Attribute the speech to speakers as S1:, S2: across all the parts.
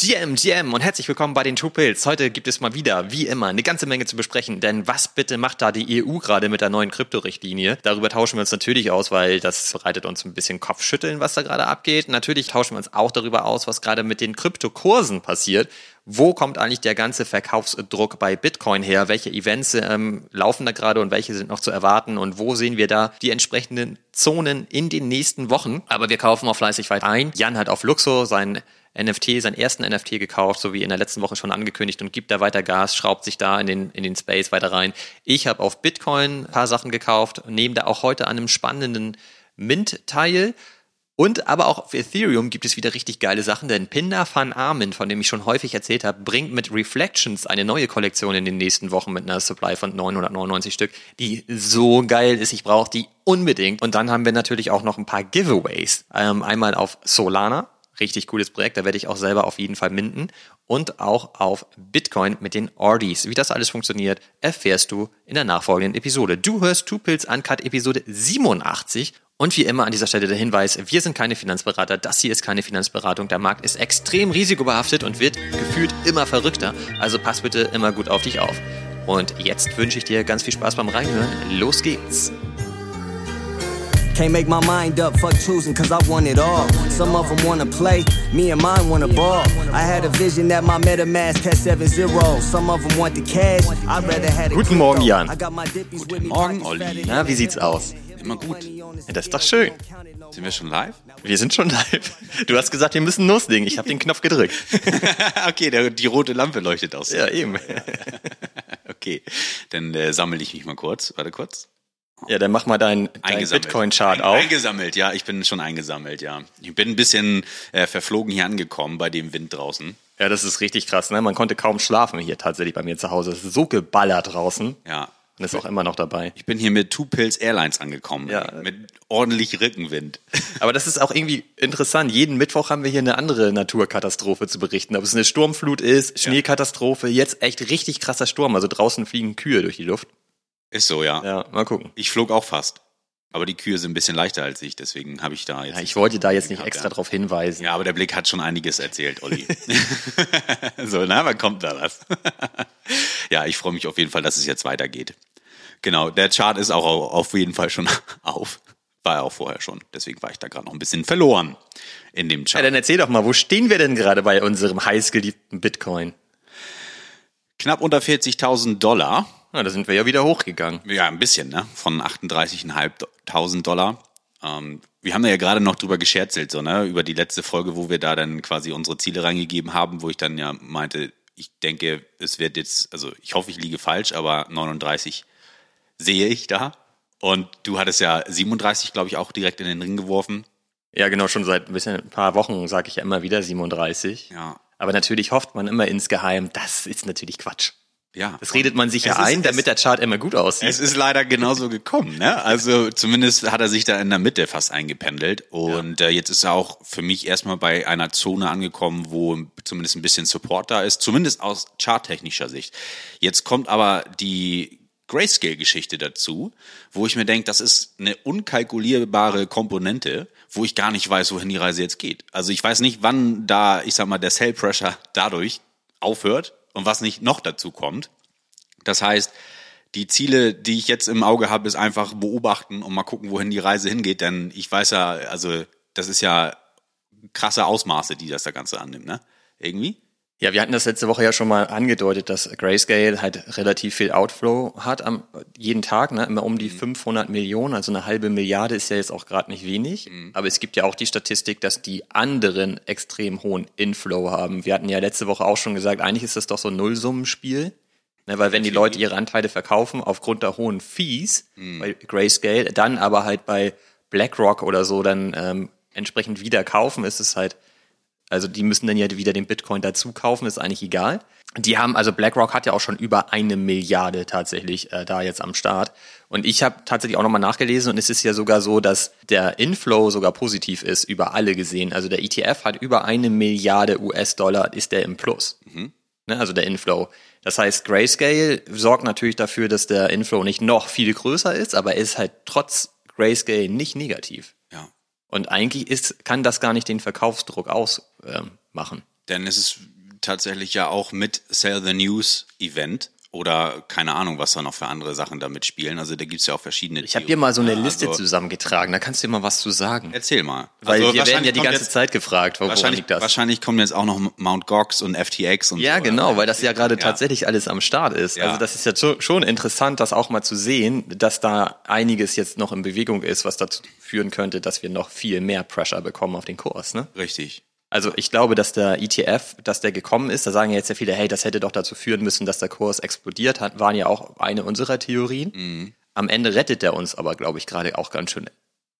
S1: GM, GM und herzlich willkommen bei den Two Pills. Heute gibt es mal wieder, wie immer, eine ganze Menge zu besprechen, denn was bitte macht da die EU gerade mit der neuen Kryptorichtlinie? Darüber tauschen wir uns natürlich aus, weil das bereitet uns ein bisschen Kopfschütteln, was da gerade abgeht. Natürlich tauschen wir uns auch darüber aus, was gerade mit den Kryptokursen passiert. Wo kommt eigentlich der ganze Verkaufsdruck bei Bitcoin her? Welche Events ähm, laufen da gerade und welche sind noch zu erwarten? Und wo sehen wir da die entsprechenden Zonen in den nächsten Wochen? Aber wir kaufen auch fleißig weiter ein. Jan hat auf Luxo sein NFT, seinen ersten NFT gekauft, so wie in der letzten Woche schon angekündigt und gibt da weiter Gas, schraubt sich da in den, in den Space weiter rein. Ich habe auf Bitcoin ein paar Sachen gekauft, nehme da auch heute an einem spannenden Mint teil. Und aber auch auf Ethereum gibt es wieder richtig geile Sachen, denn Pinder van Armin, von dem ich schon häufig erzählt habe, bringt mit Reflections eine neue Kollektion in den nächsten Wochen mit einer Supply von 999 Stück, die so geil ist. Ich brauche die unbedingt. Und dann haben wir natürlich auch noch ein paar Giveaways. Ähm, einmal auf Solana, Richtig cooles Projekt, da werde ich auch selber auf jeden Fall minden. Und auch auf Bitcoin mit den Ordis. Wie das alles funktioniert, erfährst du in der nachfolgenden Episode. Du hörst Two Pills Uncut Episode 87. Und wie immer an dieser Stelle der Hinweis, wir sind keine Finanzberater, das hier ist keine Finanzberatung. Der Markt ist extrem risikobehaftet und wird gefühlt immer verrückter. Also pass bitte immer gut auf dich auf. Und jetzt wünsche ich dir ganz viel Spaß beim Reinhören. Los geht's! Can't make my mind up, fuck choosing, cause I want it all. Some of them wanna play, me and mine wanna ball. I had a vision that my MetaMask had 7-0. Some of them want the cash, I'd rather have Guten Morgen, Jan.
S2: Guten Morgen, Olli.
S1: Na, wie sieht's aus?
S2: Immer gut.
S1: Ja, das ist doch schön.
S2: Sind wir schon live?
S1: Wir sind schon live. Du hast gesagt, wir müssen loslegen. Ich habe den Knopf gedrückt.
S2: okay, der, die rote Lampe leuchtet aus.
S1: Ja, eben.
S2: okay, dann äh, sammle ich mich mal kurz. Warte kurz.
S1: Ja, dann mach mal deinen dein Bitcoin-Chart auf.
S2: Eingesammelt, ja, ich bin schon eingesammelt, ja. Ich bin ein bisschen äh, verflogen hier angekommen bei dem Wind draußen.
S1: Ja, das ist richtig krass, ne? Man konnte kaum schlafen hier tatsächlich bei mir zu Hause. Es ist so geballert draußen.
S2: Ja.
S1: Und ist auch immer noch dabei.
S2: Ich bin hier mit Two Pills Airlines angekommen.
S1: Ja.
S2: Mit ordentlich Rückenwind.
S1: Aber das ist auch irgendwie interessant. Jeden Mittwoch haben wir hier eine andere Naturkatastrophe zu berichten. Ob es eine Sturmflut ist, Schneekatastrophe, jetzt echt richtig krasser Sturm. Also draußen fliegen Kühe durch die Luft.
S2: Ist so, ja.
S1: Ja, mal gucken.
S2: Ich flog auch fast. Aber die Kühe sind ein bisschen leichter als ich, deswegen habe ich da jetzt.
S1: Ja, ich wollte da jetzt nicht extra ja. drauf hinweisen.
S2: Ja, aber der Blick hat schon einiges erzählt, Olli. so, na, wann kommt da was? ja, ich freue mich auf jeden Fall, dass es jetzt weitergeht. Genau, der Chart ist auch auf jeden Fall schon auf. War er auch vorher schon. Deswegen war ich da gerade noch ein bisschen verloren in dem Chart.
S1: Ja, dann erzähl doch mal, wo stehen wir denn gerade bei unserem heißgeliebten Bitcoin?
S2: Knapp unter 40.000 Dollar.
S1: Na, da sind wir ja wieder hochgegangen.
S2: Ja, ein bisschen, ne? Von 38.500 Dollar. Ähm, wir haben da ja gerade noch drüber gescherzelt, so, ne? Über die letzte Folge, wo wir da dann quasi unsere Ziele reingegeben haben, wo ich dann ja meinte, ich denke, es wird jetzt, also ich hoffe, ich liege falsch, aber 39 sehe ich da. Und du hattest ja 37, glaube ich, auch direkt in den Ring geworfen.
S1: Ja, genau, schon seit ein bisschen ein paar Wochen sage ich ja immer wieder 37.
S2: Ja.
S1: Aber natürlich hofft man immer insgeheim, das ist natürlich Quatsch.
S2: Ja.
S1: Das redet man sich ja ein, damit der Chart immer gut aussieht.
S2: Es ist leider genauso gekommen, ne? Also zumindest hat er sich da in der Mitte fast eingependelt. Und ja. äh, jetzt ist er auch für mich erstmal bei einer Zone angekommen, wo zumindest ein bisschen Support da ist, zumindest aus charttechnischer Sicht. Jetzt kommt aber die Grayscale-Geschichte dazu, wo ich mir denke, das ist eine unkalkulierbare Komponente, wo ich gar nicht weiß, wohin die Reise jetzt geht. Also ich weiß nicht, wann da, ich sag mal, der Sell Pressure dadurch aufhört und was nicht noch dazu kommt. Das heißt, die Ziele, die ich jetzt im Auge habe, ist einfach beobachten und mal gucken, wohin die Reise hingeht, denn ich weiß ja, also das ist ja krasse Ausmaße, die das der Ganze annimmt, ne? Irgendwie.
S1: Ja, wir hatten das letzte Woche ja schon mal angedeutet, dass Grayscale halt relativ viel Outflow hat am jeden Tag, ne? immer um die 500 mhm. Millionen, also eine halbe Milliarde ist ja jetzt auch gerade nicht wenig. Mhm. Aber es gibt ja auch die Statistik, dass die anderen extrem hohen Inflow haben. Wir hatten ja letzte Woche auch schon gesagt, eigentlich ist das doch so ein Nullsummenspiel. Ne? Weil wenn die Leute ihre Anteile verkaufen aufgrund der hohen Fees mhm. bei Grayscale, dann aber halt bei BlackRock oder so dann ähm, entsprechend wieder kaufen, ist es halt also die müssen dann ja wieder den Bitcoin dazu kaufen, ist eigentlich egal. Die haben, also BlackRock hat ja auch schon über eine Milliarde tatsächlich äh, da jetzt am Start. Und ich habe tatsächlich auch nochmal nachgelesen und es ist ja sogar so, dass der Inflow sogar positiv ist, über alle gesehen. Also der ETF hat über eine Milliarde US-Dollar, ist der im Plus. Mhm. Ne, also der Inflow. Das heißt, Grayscale sorgt natürlich dafür, dass der Inflow nicht noch viel größer ist, aber er ist halt trotz Grayscale nicht negativ.
S2: Ja.
S1: Und eigentlich ist, kann das gar nicht den Verkaufsdruck ausmachen. Ähm,
S2: Denn es ist tatsächlich ja auch mit Sell the News Event oder keine Ahnung, was da noch für andere Sachen damit spielen. Also da gibt's ja auch verschiedene.
S1: Ich habe dir mal so eine. Liste
S2: Also,
S1: zusammengetragen, da kannst du dir mal was zu sagen.
S2: Erzähl mal.
S1: Weil
S2: Also
S1: wir werden ja die ganze
S2: jetzt,
S1: Zeit gefragt, woran
S2: Wahrscheinlich,
S1: liegt das?
S2: wahrscheinlich kommen jetzt auch noch Mount Gox und FTX und
S1: Ja,
S2: so,
S1: genau, weil das ja gerade
S2: Ja.
S1: tatsächlich alles am Start ist.
S2: Ja.
S1: Also das ist ja schon- schon interessant, das auch mal zu sehen, dass da einiges jetzt noch in Bewegung ist, was dazu führen könnte, dass wir noch viel mehr Pressure bekommen auf den Kurs. Ne?
S2: Richtig.
S1: Also ich glaube, dass der ETF, dass der gekommen ist, da sagen ja jetzt ja viele, hey, das hätte doch dazu führen müssen, dass der Kurs explodiert hat, waren ja auch eine unserer Theorien.
S2: Mhm.
S1: Am Ende rettet er uns aber, glaube ich, gerade auch ganz schön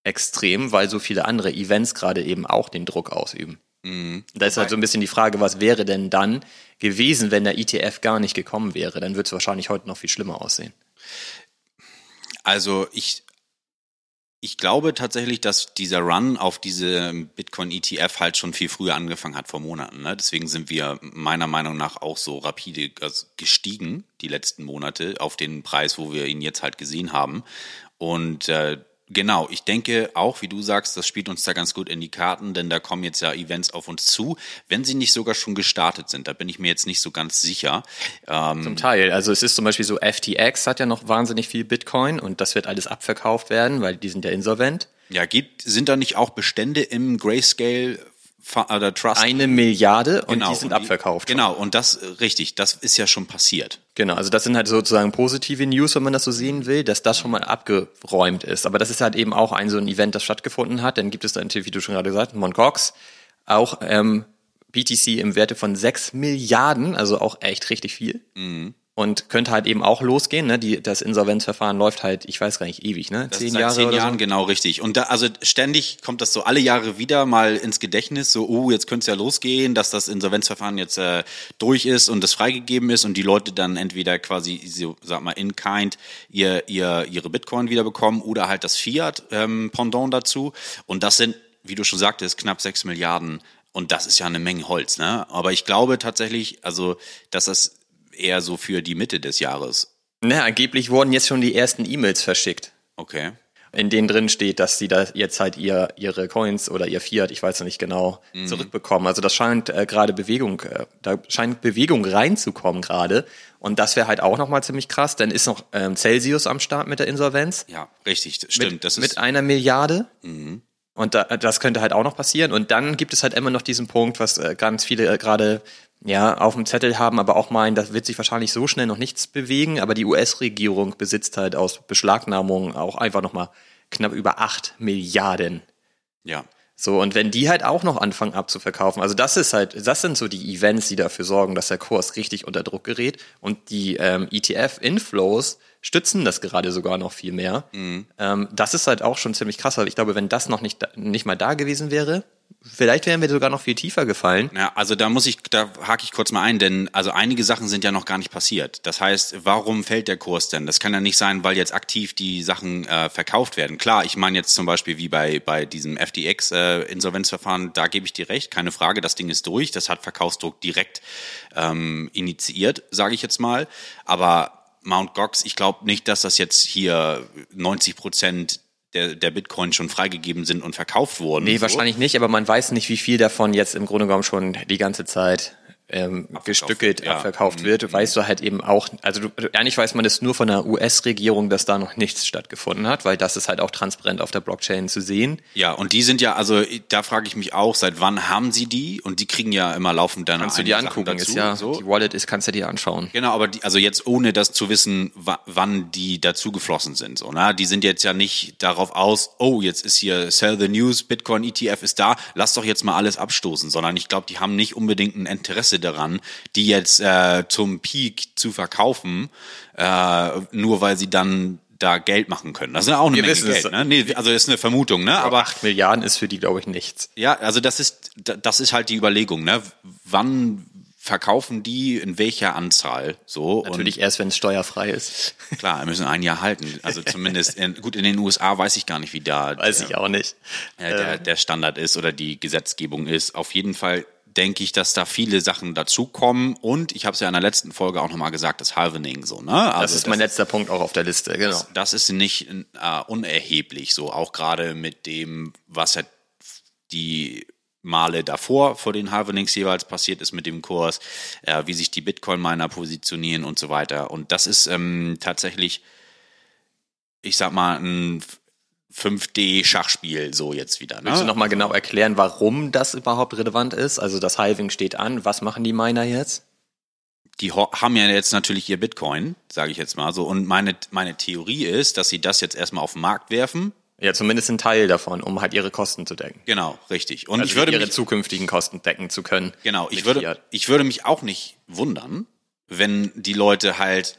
S1: extrem, weil so viele andere Events gerade eben auch den Druck ausüben.
S2: Mhm.
S1: Da ist halt so ein bisschen die Frage, was wäre denn dann gewesen, wenn der ETF gar nicht gekommen wäre? Dann würde es wahrscheinlich heute noch viel schlimmer aussehen.
S2: Also ich, ich glaube tatsächlich, dass dieser Run auf diese Bitcoin-ETF halt schon viel früher angefangen hat, vor Monaten. Ne? Deswegen sind wir meiner Meinung nach auch so rapide also gestiegen, die letzten Monate, auf den Preis, wo wir ihn jetzt halt gesehen haben. Und äh, Genau, ich denke auch, wie du sagst, das spielt uns da ganz gut in die Karten, denn da kommen jetzt ja Events auf uns zu, wenn sie nicht sogar schon gestartet sind. Da bin ich mir jetzt nicht so ganz sicher. Ähm,
S1: Zum Teil. Also es ist zum Beispiel so, FTX hat ja noch wahnsinnig viel Bitcoin und das wird alles abverkauft werden, weil die sind ja insolvent.
S2: ja, gibt, sind da nicht auch Bestände im Grayscale oder Trust?
S1: Eine Milliarde und
S2: Genau,
S1: die sind
S2: und
S1: abverkauft.
S2: Genau, und das, äh, richtig, das ist ja schon passiert.
S1: Genau, also das sind halt sozusagen positive News, wenn man das so sehen will, dass das schon mal abgeräumt ist. Aber das ist halt eben auch ein so ein Event, das stattgefunden hat. Dann gibt es da natürlich, wie du schon gerade gesagt hast, Mt. Gox, auch ähm, BTC im Werte von 6 Milliarden, also auch echt richtig viel. Und könnte halt eben auch losgehen. Ne? Die, das Insolvenzverfahren läuft halt, ich weiß gar nicht, ewig, ne?
S2: Das
S1: Zehn Jahre
S2: zehn Jahren,
S1: so.
S2: genau richtig. Und da, also ständig kommt das so alle Jahre wieder mal ins Gedächtnis, so, oh, jetzt könnte es ja losgehen, dass das Insolvenzverfahren jetzt äh, durch ist und das freigegeben ist und die Leute dann entweder quasi, so, sag mal, in kind ihr, ihr, ihre Bitcoin wieder bekommen oder halt das Fiat-Pendant dazu. Und das sind, wie du schon sagtest, knapp sechs Milliarden. Und das ist ja eine Menge Holz, ne? Aber ich glaube tatsächlich, also, dass das eher so für die Mitte des Jahres.
S1: Ne, angeblich wurden jetzt schon die ersten E-Mails verschickt.
S2: Okay.
S1: in denen drin steht, dass sie da jetzt halt ihr, ihre Coins oder ihr Fiat, ich weiß noch nicht genau, zurückbekommen. Also das scheint äh, gerade Bewegung, äh, da scheint Bewegung reinzukommen gerade. Und das wäre halt auch nochmal ziemlich krass. Dann ist noch ähm, Celsius am Start mit der Insolvenz.
S2: Ja, richtig, stimmt.
S1: Mit,
S2: das ist
S1: mit einer Milliarde. Und da, das könnte halt auch noch passieren. Und dann gibt es halt immer noch diesen Punkt, was äh, ganz viele äh, gerade ja auf dem Zettel haben, aber auch meinen, das wird sich wahrscheinlich so schnell noch nichts bewegen. Aber die US-Regierung besitzt halt aus Beschlagnahmung auch einfach nochmal knapp über acht Milliarden.
S2: ja.
S1: So, und wenn die halt auch noch anfangen abzuverkaufen, also das ist halt, das sind so die Events, die dafür sorgen, dass der Kurs richtig unter Druck gerät. Und die ähm, ETF-Inflows stützen das gerade sogar noch viel mehr. Ähm, das ist halt auch schon ziemlich krass, weil ich glaube, wenn das noch nicht, nicht mal da gewesen wäre, vielleicht wären wir sogar noch viel tiefer gefallen.
S2: Ja, also da muss ich, da hake ich kurz mal ein, denn also einige Sachen sind ja noch gar nicht passiert. Das heißt, warum fällt der Kurs denn? Das kann ja nicht sein, weil jetzt aktiv die Sachen äh, verkauft werden. Klar, ich meine jetzt zum Beispiel wie bei bei diesem FTX äh, da gebe ich dir recht, keine Frage, das Ding ist durch, das hat Verkaufsdruck direkt ähm, initiiert, sage ich jetzt mal. Aber Mount Gox, ich glaube nicht, dass das jetzt hier 90 Prozent der, der Bitcoin schon freigegeben sind und verkauft wurden.
S1: Nee,
S2: So.
S1: wahrscheinlich nicht, aber man weiß nicht, wie viel davon jetzt im Grunde genommen schon die ganze Zeit ähm, gestückelt
S2: ja. Mhm.
S1: abverkauft wird, weißt du halt eben auch, also du, eigentlich weiß man das nur von der US-Regierung, dass da noch nichts stattgefunden hat, weil das ist halt auch transparent auf der Blockchain zu sehen.
S2: Ja, und die sind ja, also da frage ich mich auch, seit wann haben sie die? Und die kriegen ja immer laufend dann
S1: Kannst du dir
S2: einige Sachen
S1: angucken,
S2: dazu,
S1: ist ja,
S2: so.
S1: die Wallet ist, kannst du dir anschauen.
S2: Genau, aber die, also jetzt ohne das zu wissen, wa- wann die dazu geflossen sind, so, ne? Die sind jetzt ja nicht darauf aus, oh, jetzt ist hier Sell the News, Bitcoin ETF ist da, lass doch jetzt mal alles abstoßen, sondern ich glaube, die haben nicht unbedingt ein Interesse daran, die jetzt äh, zum Peak zu verkaufen, äh, nur weil sie dann da Geld machen können. Das ist ja auch eine
S1: Wir
S2: Menge
S1: wissen es.
S2: Geld, ne? Nee, also ist eine Vermutung, ne?
S1: Aber 8 Milliarden ist für die, glaube ich, nichts.
S2: ja, also das ist das ist halt die Überlegung, ne? Wann verkaufen die in welcher Anzahl so
S1: Natürlich erst, wenn es steuerfrei ist.
S2: und klar, wir müssen ein Jahr halten. Also zumindest in, gut in den USA weiß ich gar nicht, wie da
S1: Weiß ich auch nicht.
S2: äh, der, der Standard ist oder die Gesetzgebung ist. Auf jeden Fall denke ich, dass da viele Sachen dazukommen und ich habe es ja in der letzten Folge auch nochmal gesagt, das Halvening so, ne? Also
S1: Das ist mein letzter Punkt auch auf der Liste, genau.
S2: das ist nicht äh, unerheblich so, auch gerade mit dem, was ja die Male davor vor den Halvenings jeweils passiert ist mit dem Kurs, äh, wie sich die Bitcoin-Miner positionieren und so weiter. Und das ist ähm, tatsächlich, ich sag mal, ein 5D-Schachspiel so jetzt wieder. Ne?
S1: Willst du nochmal genau erklären, warum das überhaupt relevant ist? Also das Halving steht an. Was machen die Miner jetzt?
S2: die haben ja jetzt natürlich ihr Bitcoin, sage ich jetzt mal so. Und meine, meine Theorie ist, dass sie das jetzt erstmal auf den Markt werfen.
S1: Ja, zumindest ein Teil davon, um halt ihre Kosten zu decken.
S2: Genau, richtig. Und
S1: also
S2: ich würde
S1: ihre
S2: mich,
S1: zukünftigen Kosten decken zu können.
S2: Genau, ich würde, Fiat. ich würde mich auch nicht wundern, wenn die Leute halt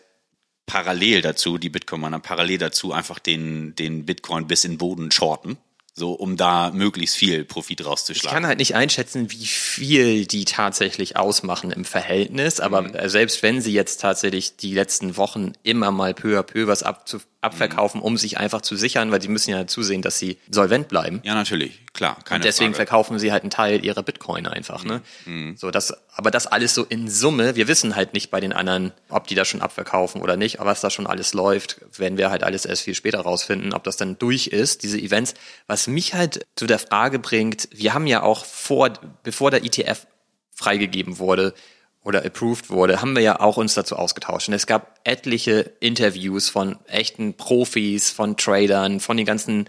S2: parallel dazu, die Bitcoin-Miner parallel dazu einfach den, den Bitcoin bis in den Boden shorten so um da möglichst viel Profit rauszuschlagen.
S1: Ich kann halt nicht einschätzen, wie viel die tatsächlich ausmachen im Verhältnis, aber mhm. selbst wenn sie jetzt tatsächlich die letzten Wochen immer mal peu à peu was abzu abverkaufen, mhm. um sich einfach zu sichern, weil sie müssen ja zusehen, dass sie solvent bleiben.
S2: Ja, natürlich, klar.
S1: Keine Und deswegen Frage. verkaufen sie halt einen Teil ihrer Bitcoin einfach. Ne? Mhm. So, das, aber das alles so in Summe, wir wissen halt nicht bei den anderen, ob die das schon abverkaufen oder nicht, aber was da schon alles läuft, werden wir halt alles erst viel später rausfinden, ob das dann durch ist, diese Events. Was mich halt zu der Frage bringt, wir haben ja auch vor, bevor der ETF freigegeben wurde, oder approved wurde, haben wir ja auch uns dazu ausgetauscht. Und es gab etliche Interviews von echten Profis, von Tradern, von den ganzen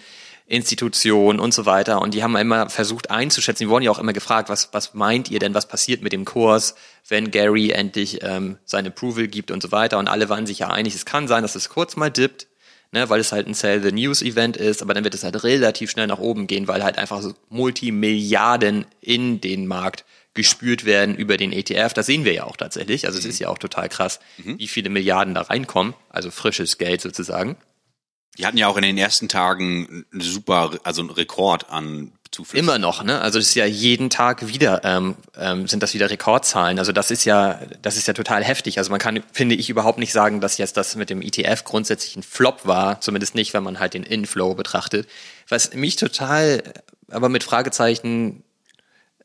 S1: Institutionen und so weiter. Und die haben immer versucht einzuschätzen, die wurden ja auch immer gefragt, was, was meint ihr denn, was passiert mit dem Kurs, wenn Gary endlich ähm, sein Approval gibt und so weiter. Und alle waren sich ja einig, es kann sein, dass es kurz mal dippt, ne, weil es halt ein Sell the News Event ist, aber dann wird es halt relativ schnell nach oben gehen, weil halt einfach so Multimilliarden in den Markt gespürt werden über den ETF. Das sehen wir ja auch tatsächlich. Also es ist ja auch total krass, mhm. wie viele Milliarden da reinkommen, also frisches Geld sozusagen.
S2: Die hatten ja auch in den ersten Tagen super, also einen Rekord an
S1: Zuflüssen. Immer noch, ne? Also das ist ja jeden Tag wieder ähm, ähm, sind das wieder Rekordzahlen. Also das ist ja, das ist ja total heftig. Also man kann, finde ich, überhaupt nicht sagen, dass jetzt das mit dem ETF grundsätzlich ein Flop war. Zumindest nicht, wenn man halt den Inflow betrachtet. Was mich total, aber mit Fragezeichen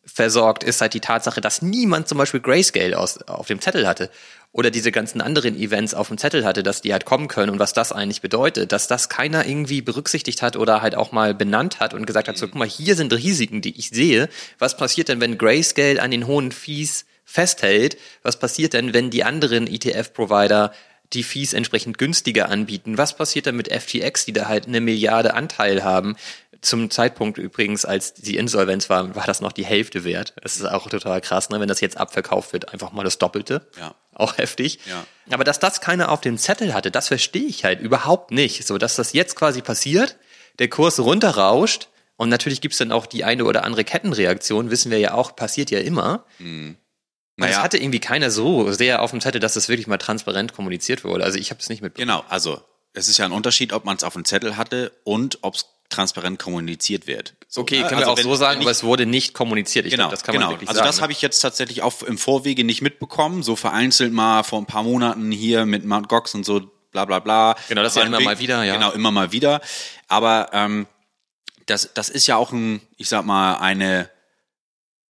S1: versorgt, ist halt die Tatsache, dass niemand zum Beispiel Grayscale aus, auf dem Zettel hatte oder diese ganzen anderen Events auf dem Zettel hatte, dass die halt kommen können und was das eigentlich bedeutet, dass das keiner irgendwie berücksichtigt hat oder halt auch mal benannt hat und gesagt hat, so guck mal, hier sind Risiken, die ich sehe. Was passiert denn, wenn Grayscale an den hohen Fees festhält? Was passiert denn, wenn die anderen ETF-Provider die Fees entsprechend günstiger anbieten? Was passiert dann mit FTX, die da halt eine Milliarde Anteil haben? Zum Zeitpunkt übrigens, als die Insolvenz war, war das noch die Hälfte wert. Das ist auch total krass, ne? wenn das jetzt abverkauft wird, einfach mal das Doppelte. Ja. Auch heftig. Ja. Aber dass das keiner auf dem Zettel hatte, das verstehe ich halt überhaupt nicht. So, dass das jetzt quasi passiert, der Kurs runterrauscht und natürlich gibt's dann auch die eine oder andere Kettenreaktion, wissen wir ja auch, passiert ja immer. Mhm. Naja. Das hatte irgendwie keiner so sehr auf dem Zettel, dass das wirklich mal transparent kommuniziert wurde. Also ich habe es nicht mitbekommen.
S2: Genau, also es ist ja ein Unterschied, ob man es auf dem Zettel hatte und ob es transparent kommuniziert wird.
S1: So, okay, können also wir auch wenn, so sagen, aber es wurde nicht kommuniziert. Ich
S2: genau,
S1: glaub, das kann
S2: genau.
S1: man wirklich
S2: also
S1: sagen.
S2: das habe ich jetzt tatsächlich auch im Vorwege nicht mitbekommen, so vereinzelt mal vor ein paar Monaten hier mit Mt. Gox und so bla bla bla.
S1: Genau, das ist ja immer mal wieder, ja.
S2: Genau, immer mal wieder. Aber ähm, das, das ist ja auch ein, ich sag mal, eine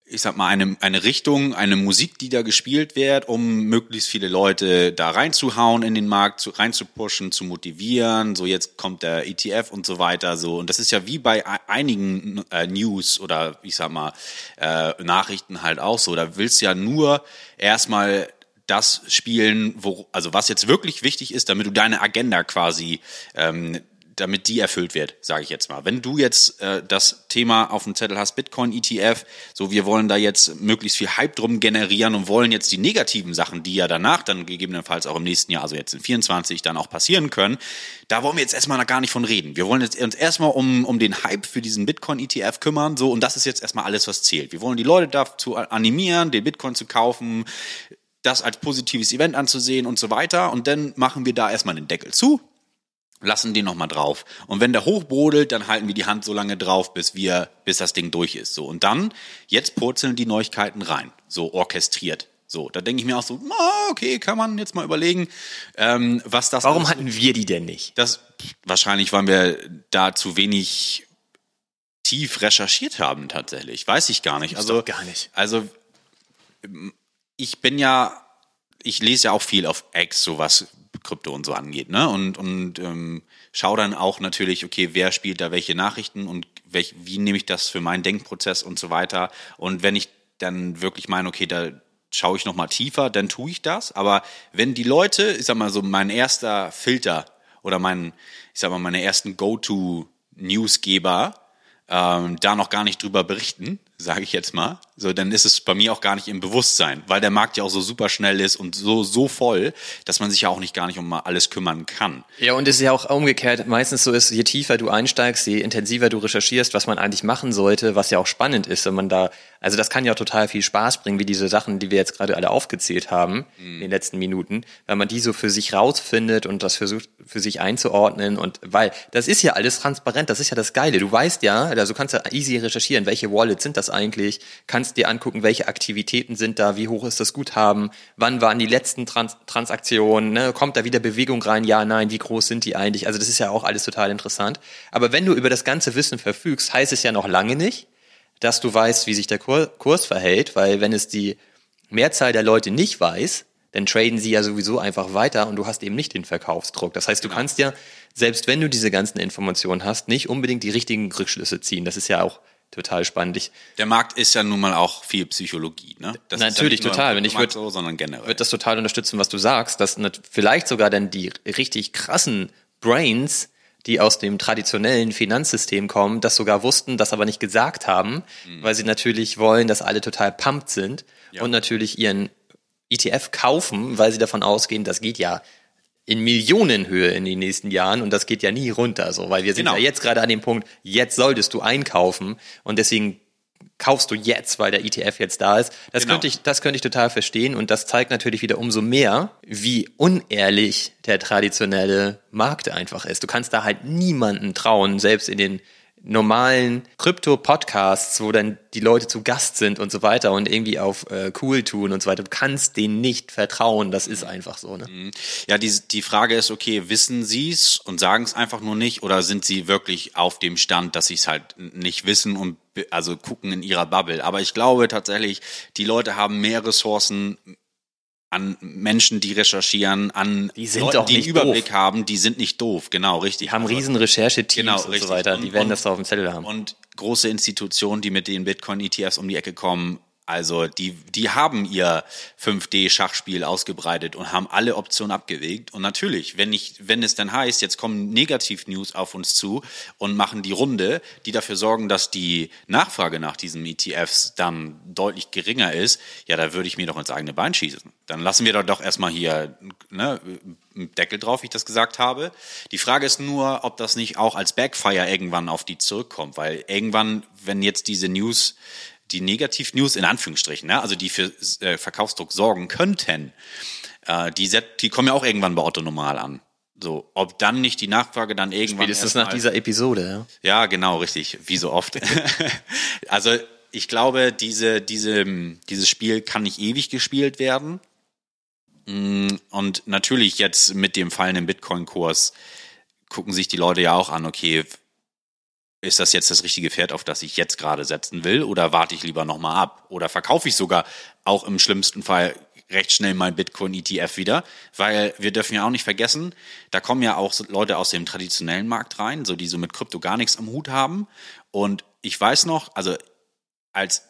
S2: ich sag mal, eine, eine Richtung, eine Musik, die da gespielt wird, um möglichst viele Leute da reinzuhauen in den Markt, zu, reinzupushen, zu motivieren. So jetzt kommt der ETF und so weiter. So und das ist ja wie bei einigen äh, News oder ich sag mal äh, Nachrichten halt auch so. Da willst du ja nur erstmal das spielen, wo also was jetzt wirklich wichtig ist, damit du deine Agenda quasi ähm, damit die erfüllt wird, sage ich jetzt mal. Wenn du jetzt äh, das Thema auf dem Zettel hast, Bitcoin ETF, so wir wollen da jetzt möglichst viel Hype drum generieren und wollen jetzt die negativen Sachen, die ja danach dann gegebenenfalls auch im nächsten Jahr, also jetzt in 24 dann auch passieren können, da wollen wir jetzt erstmal gar nicht von reden. Wir wollen jetzt uns erstmal um, um den Hype für diesen Bitcoin ETF kümmern, so und das ist jetzt erstmal alles, was zählt. Wir wollen die Leute dazu animieren, den Bitcoin zu kaufen, das als positives Event anzusehen und so weiter und dann machen wir da erstmal den Deckel zu lassen den nochmal drauf. Und wenn der hochbrodelt, dann halten wir die Hand so lange drauf, bis wir, bis das Ding durch ist. So. Und dann, jetzt purzeln die Neuigkeiten rein. So orchestriert. So, da denke ich mir auch so, okay, kann man jetzt mal überlegen, ähm, was das
S1: Warum hatten wir die denn nicht?
S2: Das, wahrscheinlich waren wir da zu wenig tief recherchiert haben, tatsächlich. Weiß ich gar nicht. Also,
S1: gar nicht.
S2: Also, ich bin ja, ich lese ja auch viel auf X, sowas Krypto und so angeht, ne? Und, und ähm, schau dann auch natürlich, okay, wer spielt da welche Nachrichten und welch, wie nehme ich das für meinen Denkprozess und so weiter. Und wenn ich dann wirklich meine, okay, da schaue ich noch mal tiefer, dann tue ich das. Aber wenn die Leute, ich sag mal so, mein erster Filter oder mein, ich sag mal, meine ersten Go-To-Newsgeber ähm, da noch gar nicht drüber berichten, sage ich jetzt mal, so dann ist es bei mir auch gar nicht im Bewusstsein, weil der Markt ja auch so super schnell ist und so so voll, dass man sich ja auch nicht gar nicht um alles kümmern kann.
S1: Ja, und es ist ja auch umgekehrt meistens so ist, je tiefer du einsteigst, je intensiver du recherchierst, was man eigentlich machen sollte, was ja auch spannend ist, wenn man da also das kann ja total viel Spaß bringen, wie diese Sachen, die wir jetzt gerade alle aufgezählt haben mhm. in den letzten Minuten, wenn man die so für sich rausfindet und das versucht für sich einzuordnen und weil das ist ja alles transparent, das ist ja das Geile. Du weißt ja, also du kannst ja easy recherchieren, welche Wallets sind das eigentlich, kannst dir angucken, welche Aktivitäten sind da, wie hoch ist das Guthaben, wann waren die letzten Trans Transaktionen, ne? kommt da wieder Bewegung rein, ja, nein, wie groß sind die eigentlich? Also das ist ja auch alles total interessant. Aber wenn du über das ganze Wissen verfügst, heißt es ja noch lange nicht, dass du weißt, wie sich der Kurs verhält, weil wenn es die Mehrzahl der Leute nicht weiß, dann traden sie ja sowieso einfach weiter und du hast eben nicht den Verkaufsdruck. Das heißt, du kannst ja, selbst wenn du diese ganzen Informationen hast, nicht unbedingt die richtigen Rückschlüsse ziehen. Das ist ja auch total spannend. Ich,
S2: der Markt ist ja nun mal auch viel Psychologie, ne?
S1: Das natürlich ja total. Wenn ich würde
S2: so.
S1: Würde das total unterstützen, was du sagst, dass vielleicht sogar dann die richtig krassen Brains die aus dem traditionellen Finanzsystem kommen, das sogar wussten, das aber nicht gesagt haben, mhm. weil sie natürlich wollen, dass alle total pumped sind ja. und natürlich ihren ETF kaufen, weil sie davon ausgehen, das geht ja in Millionenhöhe in den nächsten Jahren und das geht ja nie runter, so, weil wir sind genau. ja jetzt gerade an dem Punkt, jetzt solltest du einkaufen und deswegen kaufst du jetzt, weil der ETF jetzt da ist. Das genau. könnte ich, das könnte ich total verstehen und das zeigt natürlich wieder umso mehr, wie unehrlich der traditionelle Markt einfach ist. Du kannst da halt niemanden trauen, selbst in den normalen Krypto-Podcasts, wo dann die Leute zu Gast sind und so weiter und irgendwie auf äh, cool tun und so weiter. Du kannst denen nicht vertrauen, das ist einfach so. Ne? Mhm.
S2: Ja, die, die Frage ist, okay, wissen sie es und sagen es einfach nur nicht oder sind sie wirklich auf dem Stand, dass sie es halt nicht wissen und also gucken in ihrer Bubble. Aber ich glaube tatsächlich, die Leute haben mehr Ressourcen, an Menschen, die recherchieren, an
S1: die sind Leuten,
S2: die einen Überblick doof. haben, die sind nicht doof, genau, richtig.
S1: Die haben riesen Rechercheteams genau, und richtig. so weiter, die und, werden das da auf dem Zettel haben.
S2: Und große Institutionen, die mit den Bitcoin-ETFs um die Ecke kommen, also die, die haben ihr 5D-Schachspiel ausgebreitet und haben alle Optionen abgewegt. Und natürlich, wenn ich, wenn es dann heißt, jetzt kommen Negativ-News auf uns zu und machen die Runde, die dafür sorgen, dass die Nachfrage nach diesen ETFs dann deutlich geringer ist, ja, da würde ich mir doch ins eigene Bein schießen. Dann lassen wir doch erstmal hier ne, Deckel drauf, wie ich das gesagt habe. Die Frage ist nur, ob das nicht auch als Backfire irgendwann auf die zurückkommt, weil irgendwann, wenn jetzt diese News die Negativ-News in Anführungsstrichen, ne, also die für äh, Verkaufsdruck sorgen könnten, äh, die, die kommen ja auch irgendwann bei Otto Normal an. So, ob dann nicht die Nachfrage dann irgendwann.
S1: Spätestens nach dieser Episode,
S2: ja. Ja, genau, richtig, wie so oft. also ich glaube, diese, diese, dieses Spiel kann nicht ewig gespielt werden. Mm, und natürlich jetzt mit dem fallenden Bitcoin-Kurs gucken sich die Leute ja auch an, okay, ist das jetzt das richtige Pferd, auf das ich jetzt gerade setzen will, oder warte ich lieber nochmal ab? Oder verkaufe ich sogar auch im schlimmsten Fall recht schnell mein Bitcoin-ETF wieder, weil wir dürfen ja auch nicht vergessen, da kommen ja auch Leute aus dem traditionellen Markt rein, so die so mit Krypto gar nichts am Hut haben. Und ich weiß noch, also als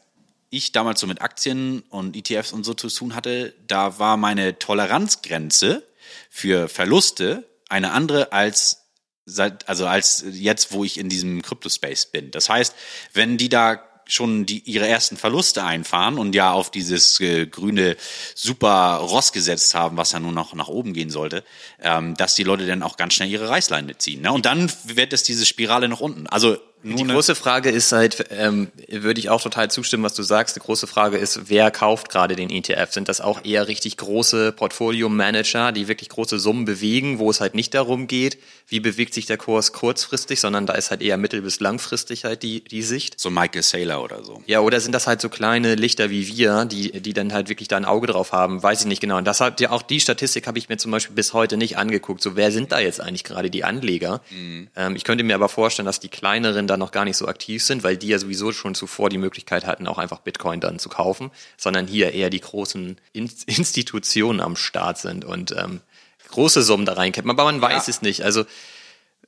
S2: ich damals so mit Aktien und ETFs und so zu tun hatte, da war meine Toleranzgrenze für Verluste eine andere als seit, also als jetzt, wo ich in diesem Crypto-Space bin. Das heißt, wenn die da schon die, ihre ersten Verluste einfahren und ja auf dieses äh, grüne super Ross gesetzt haben, was ja nur noch nach oben gehen sollte, ähm, dass die Leute dann auch ganz schnell ihre Reißleine mitziehen. Ne? Und dann wird es diese Spirale nach unten. Also
S1: die große Frage ist halt, ähm, würde ich auch total zustimmen, was du sagst. Die große Frage ist, wer kauft gerade den ETF? Sind das auch eher richtig große Portfolio-Manager, die wirklich große Summen bewegen, wo es halt nicht darum geht, wie bewegt sich der Kurs kurzfristig, sondern da ist halt eher mittel- bis langfristig halt die, die Sicht.
S2: So Michael Saylor oder so.
S1: Ja, oder sind das halt so kleine Lichter wie wir, die, die dann halt wirklich da ein Auge drauf haben? Weiß ich nicht genau. Und das hat ja auch die Statistik habe ich mir zum Beispiel bis heute nicht angeguckt. So, wer sind da jetzt eigentlich gerade die Anleger? Mhm. Ähm, ich könnte mir aber vorstellen, dass die kleineren da noch gar nicht so aktiv sind, weil die ja sowieso schon zuvor die Möglichkeit hatten, auch einfach Bitcoin dann zu kaufen, sondern hier eher die großen In Institutionen am Start sind und ähm, große Summen da reinkippen. Aber man weiß ja. es nicht. Also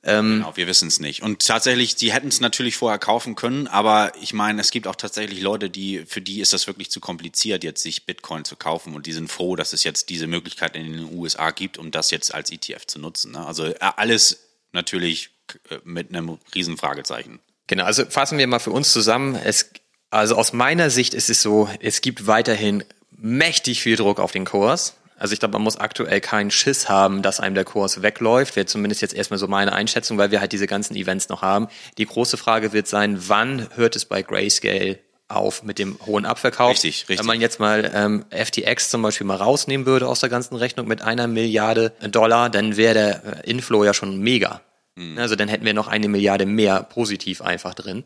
S1: Ähm,
S2: Genau, wir wissen es nicht. Und tatsächlich, die hätten es natürlich vorher kaufen können, aber ich meine, es gibt auch tatsächlich Leute, die, für die ist das wirklich zu kompliziert, jetzt sich Bitcoin zu kaufen und die sind froh, dass es jetzt diese Möglichkeit in den USA gibt, um das jetzt als ETF zu nutzen. Ne? Also äh, alles natürlich mit einem riesen Fragezeichen.
S1: Genau, also fassen wir mal für uns zusammen. Es, also aus meiner Sicht ist es so, es gibt weiterhin mächtig viel Druck auf den Kurs. Also ich glaube, man muss aktuell keinen Schiss haben, dass einem der Kurs wegläuft. Wäre zumindest jetzt erstmal so meine Einschätzung, weil wir halt diese ganzen Events noch haben. Die große Frage wird sein, wann hört es bei Grayscale auf mit dem hohen Abverkauf?
S2: Richtig, richtig.
S1: Wenn man jetzt mal ähm, FTX zum Beispiel mal rausnehmen würde aus der ganzen Rechnung mit einer Milliarde Dollar, dann wäre der äh, Inflow ja schon mega. Also dann hätten wir noch eine Milliarde mehr positiv einfach drin.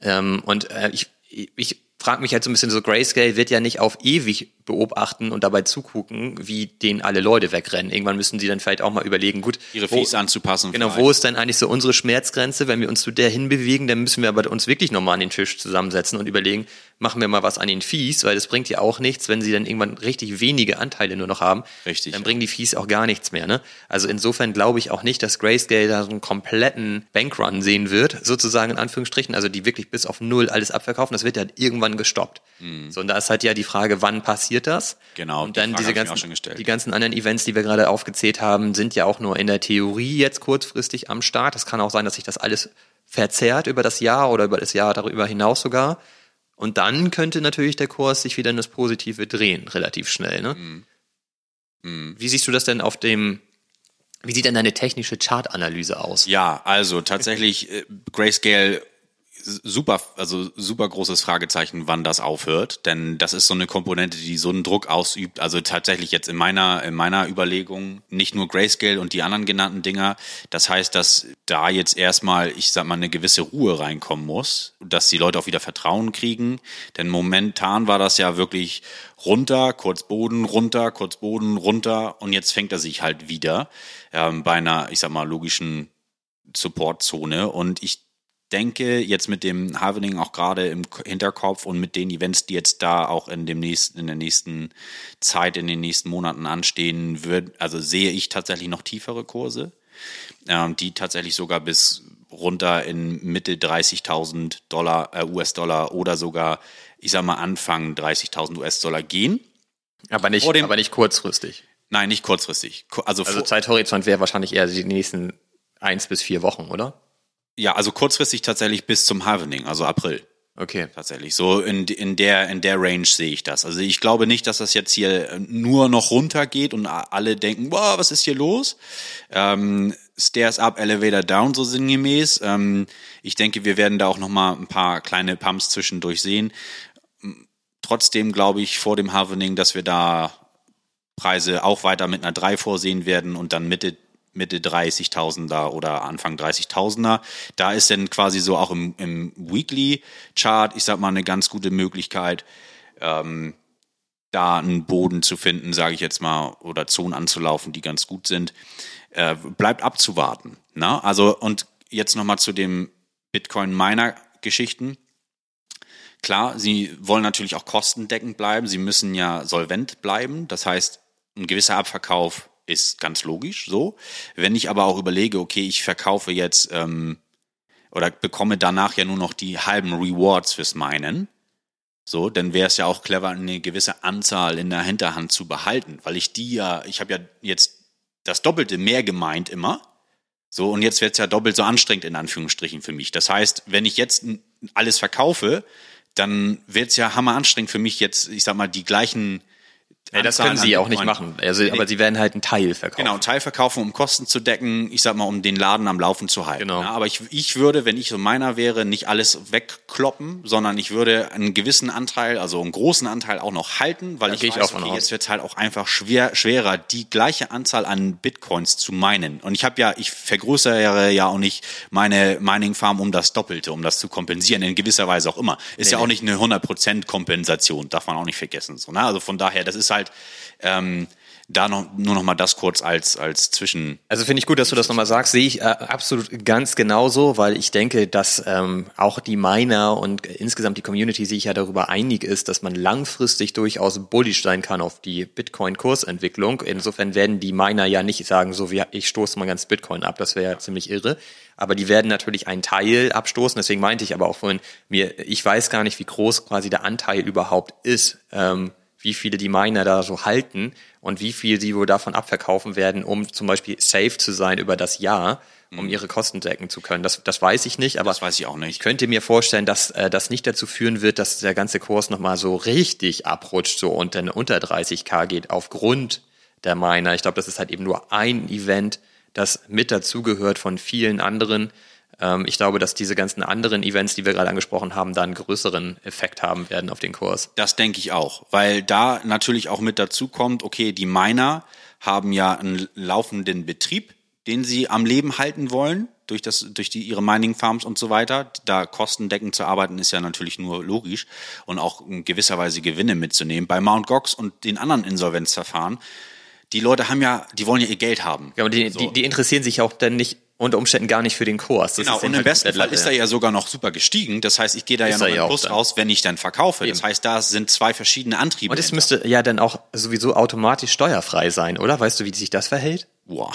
S1: Ähm, und äh, ich, ich frage mich halt so ein bisschen so, Grayscale wird ja nicht auf ewig beobachten und dabei zugucken, wie denen alle Leute wegrennen. Irgendwann müssen sie dann vielleicht auch mal überlegen, gut,
S2: Ihre Fees anzupassen.
S1: Genau, wo ist denn eigentlich so unsere Schmerzgrenze? Wenn wir uns zu der hinbewegen, dann müssen wir aber uns wirklich nochmal an den Tisch zusammensetzen und überlegen, machen wir mal was an den Fees, weil das bringt ja auch nichts, wenn sie dann irgendwann richtig wenige Anteile nur noch haben.
S2: Richtig,
S1: Dann bringen die Fees auch gar nichts mehr. Ne? Also insofern glaube ich auch nicht, dass Grayscale da so einen kompletten Bankrun sehen wird, sozusagen in Anführungsstrichen, also die wirklich bis auf null alles abverkaufen. Das wird ja irgendwann gestoppt. So, und da ist halt ja die Frage, wann passiert das?
S2: Mhm. Genau,
S1: Und
S2: die
S1: dann
S2: Frage
S1: diese ganzen,
S2: auch schon gestellt.
S1: die ganzen anderen Events, die wir gerade aufgezählt haben, sind ja auch nur in der Theorie jetzt kurzfristig am Start. Es kann auch sein, dass sich das alles verzerrt über das Jahr oder über das Jahr darüber hinaus sogar. Und dann könnte natürlich der Kurs sich wieder in das Positive drehen, relativ schnell. Ne?
S2: Mhm.
S1: Wie siehst du das denn auf dem, wie sieht denn deine technische Chartanalyse aus?
S2: Ja, also tatsächlich äh, Grayscale super, also super großes Fragezeichen, wann das aufhört, denn das ist so eine Komponente, die so einen Druck ausübt. Also tatsächlich jetzt in meiner in meiner Überlegung nicht nur Grayscale und die anderen genannten Dinger. Das heißt, dass da jetzt erstmal, ich sag mal, eine gewisse Ruhe reinkommen muss, dass die Leute auch wieder Vertrauen kriegen. Denn momentan war das ja wirklich runter, kurz Boden, runter, kurz Boden, runter und jetzt fängt er sich halt wieder ähm, bei einer, ich sag mal, logischen Supportzone und ich denke jetzt mit dem Halvening auch gerade im Hinterkopf und mit den Events, die jetzt da auch in dem nächsten, in der nächsten Zeit, in den nächsten Monaten anstehen, wird, also sehe ich tatsächlich noch tiefere Kurse, ähm, die tatsächlich sogar bis runter in Mitte 30.000 Dollar, äh, US-Dollar oder sogar, ich sag mal, Anfang 30.000 US-Dollar gehen.
S1: Aber nicht,
S2: dem-
S1: aber nicht kurzfristig.
S2: Nein, nicht kurzfristig. Ku- Also,
S1: Also Zeithorizont wäre wahrscheinlich eher die nächsten eins bis vier Wochen, oder?
S2: Ja, also kurzfristig tatsächlich bis zum Halvening, also April.
S1: Okay.
S2: Tatsächlich. So in, in der, in der Range sehe ich das. Also ich glaube nicht, dass das jetzt hier nur noch runtergeht und alle denken, wow, was ist hier los? Ähm, Stairs up, Elevator down, so sinngemäß. Ähm, ich denke, wir werden da auch noch mal ein paar kleine Pumps zwischendurch sehen. Trotzdem glaube ich vor dem Halvening, dass wir da Preise auch weiter mit einer 3 vorsehen werden und dann Mitte Mitte 30.000er oder Anfang 30.000er. Da ist dann quasi so auch im, im Weekly Chart, ich sag mal, eine ganz gute Möglichkeit, ähm, da einen Boden zu finden, sage ich jetzt mal, oder Zonen anzulaufen, die ganz gut sind. Äh, bleibt abzuwarten. Na? Also, und jetzt nochmal zu dem Bitcoin-Miner-Geschichten. Klar, sie wollen natürlich auch kostendeckend bleiben. Sie müssen ja solvent bleiben. Das heißt, ein gewisser Abverkauf ist ganz logisch so. Wenn ich aber auch überlege, okay, ich verkaufe jetzt ähm, oder bekomme danach ja nur noch die halben Rewards fürs Meinen, so, dann wäre es ja auch clever, eine gewisse Anzahl in der Hinterhand zu behalten, weil ich die ja, ich habe ja jetzt das Doppelte mehr gemeint immer. So, und jetzt wird es ja doppelt so anstrengend in Anführungsstrichen für mich. Das heißt, wenn ich jetzt alles verkaufe, dann wird es ja hammer anstrengend für mich jetzt, ich sag mal, die gleichen.
S1: Ja, das können sie auch nicht machen. Also, aber sie werden halt einen Teil verkaufen.
S2: Genau, Teil verkaufen, um Kosten zu decken, ich sag mal, um den Laden am Laufen zu halten.
S1: Genau.
S2: Ja, aber ich, ich würde, wenn ich so meiner wäre, nicht alles wegkloppen, sondern ich würde einen gewissen Anteil, also einen großen Anteil auch noch halten, weil
S1: Da
S2: ich
S1: ich
S2: weiß,
S1: auch
S2: okay, jetzt wird es halt auch einfach schwer, schwerer, die gleiche Anzahl an Bitcoins zu meinen. Und ich habe ja, ich vergrößere ja auch nicht meine Mining Farm um das Doppelte, um das zu kompensieren, in gewisser Weise auch immer. Ist
S1: Nee,
S2: ja auch
S1: nee.
S2: nicht eine 100% Kompensation, darf man auch nicht vergessen. So, ne? Also von daher, das ist halt, ähm, da noch, nur noch mal das kurz als, als Zwischen.
S1: Also finde ich gut, dass du das nochmal sagst. Sehe ich äh, absolut ganz genauso, weil ich denke, dass ähm, auch die Miner und insgesamt die Community sich ja darüber einig ist, dass man langfristig durchaus bullish sein kann auf die Bitcoin-Kursentwicklung. Insofern werden die Miner ja nicht sagen, so wie ich stoße mal ganz Bitcoin ab, das wäre ja ziemlich irre. Aber die werden natürlich einen Teil abstoßen. Deswegen meinte ich aber auch vorhin, mir, ich weiß gar nicht, wie groß quasi der Anteil überhaupt ist. Ähm, wie viele die Miner da so halten und wie viel sie wohl davon abverkaufen werden, um zum Beispiel safe zu sein über das Jahr, um mhm. ihre Kosten decken zu können. Das, das weiß ich nicht, aber
S2: das weiß ich auch nicht.
S1: Ich könnte mir vorstellen, dass äh, das nicht dazu führen wird, dass der ganze Kurs nochmal so richtig abrutscht so und dann unter 30k geht aufgrund der Miner. Ich glaube, das ist halt eben nur ein Event, das mit dazugehört von vielen anderen. Ähm, ich glaube, dass diese ganzen anderen Events, die wir gerade angesprochen haben, da einen größeren Effekt haben werden auf den Kurs.
S2: Das denke ich auch, weil da natürlich auch mit dazu kommt, okay, die Miner haben ja einen laufenden Betrieb, den sie am Leben halten wollen durch das durch die ihre Mining Farms und so weiter. Da kostendeckend zu arbeiten ist ja natürlich nur logisch und auch in gewisser Weise Gewinne mitzunehmen. Bei Mount Gox und den anderen Insolvenzverfahren, die Leute haben ja, die wollen ja ihr Geld haben.
S1: Ja, und die, so. die, die interessieren sich auch dann nicht unter Umständen gar nicht für den Kurs.
S2: Das genau, und im halt besten Fall ist er ja sogar noch super gestiegen. Das heißt, ich gehe da ist ja noch im Plus dann. raus, wenn ich dann verkaufe. Eben. Das heißt, da sind zwei verschiedene Antriebe.
S1: Und es müsste ja dann auch sowieso automatisch steuerfrei sein, oder? Weißt du, wie sich das verhält?
S2: Boah.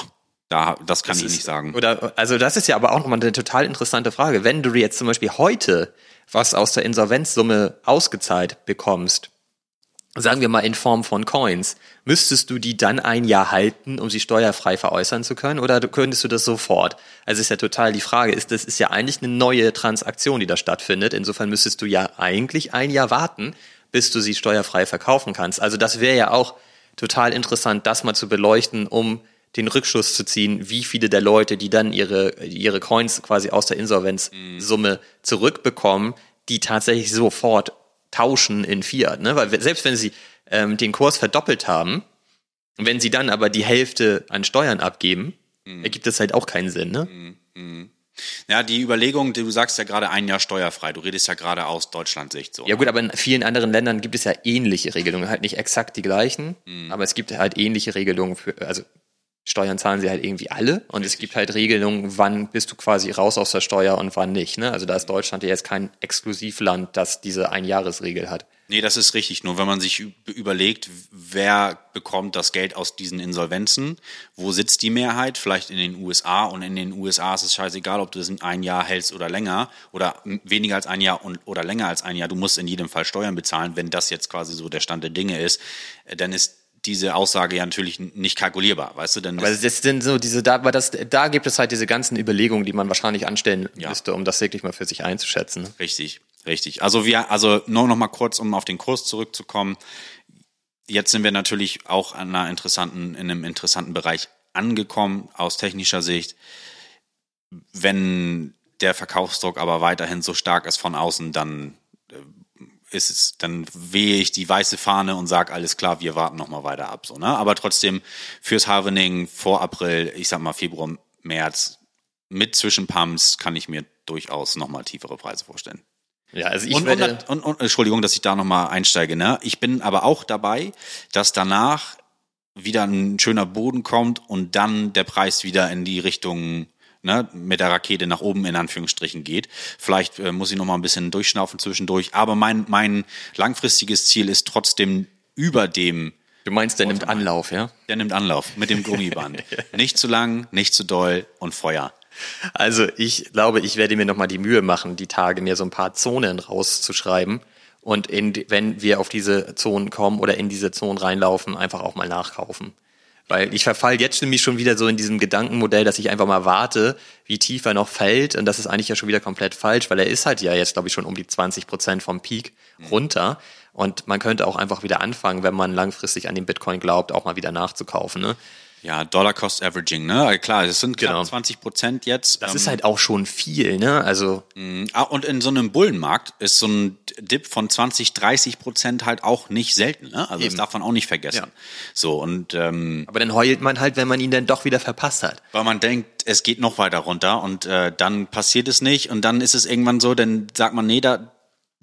S2: Da, das kann das ich ist, nicht sagen.
S1: Oder, also das ist ja aber auch nochmal eine total interessante Frage. Wenn du jetzt zum Beispiel heute was aus der Insolvenzsumme ausgezahlt bekommst, sagen wir mal in Form von Coins, müsstest du die dann ein Jahr halten, um sie steuerfrei veräußern zu können, oder könntest du das sofort? Also ist ja total die Frage, ist das ist ja eigentlich eine neue Transaktion, die da stattfindet. Insofern müsstest du ja eigentlich ein Jahr warten, bis du sie steuerfrei verkaufen kannst. Also das wäre ja auch total interessant, das mal zu beleuchten, um den Rückschluss zu ziehen, wie viele der Leute, die dann ihre, ihre Coins quasi aus der Insolvenzsumme zurückbekommen, die tatsächlich sofort tauschen in Fiat. Ne? Weil selbst wenn sie ähm, den Kurs verdoppelt haben, wenn sie dann aber die Hälfte an Steuern abgeben, mhm. ergibt das halt auch keinen Sinn. Ne? Mhm.
S2: mhm. Ja, die Überlegung, du sagst ja gerade ein Jahr steuerfrei, du redest ja gerade aus Deutschland-Sicht so.
S1: Ja gut, aber in vielen anderen Ländern gibt es ja ähnliche Regelungen, halt nicht exakt die gleichen, mhm. aber es gibt halt ähnliche Regelungen für, also Steuern zahlen sie halt irgendwie alle und es gibt halt Regelungen, wann bist du quasi raus aus der Steuer und wann nicht. Ne? Also da ist Deutschland ja jetzt kein Exklusivland, das diese Einjahresregel hat.
S2: Nee, das ist richtig. Nur wenn man sich überlegt, wer bekommt das Geld aus diesen Insolvenzen, wo sitzt die Mehrheit? Vielleicht in den USA und in den USA ist es scheißegal, ob du das ein Jahr hältst oder länger oder weniger als ein Jahr und, oder länger als ein Jahr. Du musst in jedem Fall Steuern bezahlen, wenn das jetzt quasi so der Stand der Dinge ist. Dann ist diese Aussage ja natürlich nicht kalkulierbar, weißt du? Denn
S1: aber das sind so diese, da, aber das, da gibt es halt diese ganzen Überlegungen, die man wahrscheinlich anstellen ja. müsste, um das wirklich mal für sich einzuschätzen.
S2: Richtig, richtig. Also wir, also nur noch mal kurz, um auf den Kurs zurückzukommen. Jetzt sind wir natürlich auch an einer interessanten, in einem interessanten Bereich angekommen aus technischer Sicht. Wenn der Verkaufsdruck aber weiterhin so stark ist von außen, dann ist es, dann wehe ich die weiße Fahne und sage, alles klar, wir warten noch mal weiter ab. So, ne? Aber trotzdem fürs Halvening vor April, ich sag mal Februar, März, mit Zwischenpumps kann ich mir durchaus noch mal tiefere Preise vorstellen.
S1: Ja, also ich
S2: und,
S1: werde
S2: und, und, und, Entschuldigung, dass ich da noch mal einsteige. Ne? Ich bin aber auch dabei, dass danach wieder ein schöner Boden kommt und dann der Preis wieder in die Richtung ne, mit der Rakete nach oben in Anführungsstrichen geht. Vielleicht äh, muss ich noch mal ein bisschen durchschnaufen zwischendurch, aber mein, mein langfristiges Ziel ist trotzdem über dem
S1: Du meinst, der nimmt Anlauf, ja?
S2: Der nimmt Anlauf mit dem Gummiband. nicht zu lang, nicht zu doll und Feuer.
S1: Also ich glaube, ich werde mir nochmal die Mühe machen, die Tage mir so ein paar Zonen rauszuschreiben und in, wenn wir auf diese Zonen kommen oder in diese Zonen reinlaufen, einfach auch mal nachkaufen. Weil ich verfall jetzt nämlich schon wieder so in diesem Gedankenmodell, dass ich einfach mal warte, wie tief er noch fällt. Und das ist eigentlich ja schon wieder komplett falsch, weil er ist halt ja jetzt, glaube ich, schon um die 20 Prozent vom Peak mhm. runter. Und man könnte auch einfach wieder anfangen, wenn man langfristig an den Bitcoin glaubt, auch mal wieder nachzukaufen. Ne?
S2: Ja, Dollar Cost Averaging, ne? Also klar, das sind genau. 20 Prozent jetzt.
S1: Das ähm, ist halt auch schon viel, ne? Also.
S2: Mh, ah, und in so einem Bullenmarkt ist so ein Dip von 20, 30 Prozent halt auch nicht selten, ne? Also Eben. das darf man auch nicht vergessen. Ja. So und. Ähm,
S1: Aber dann heult man halt, wenn man ihn dann doch wieder verpasst hat.
S2: Weil man denkt, es geht noch weiter runter und äh, dann passiert es nicht und dann ist es irgendwann so, dann sagt man, nee, da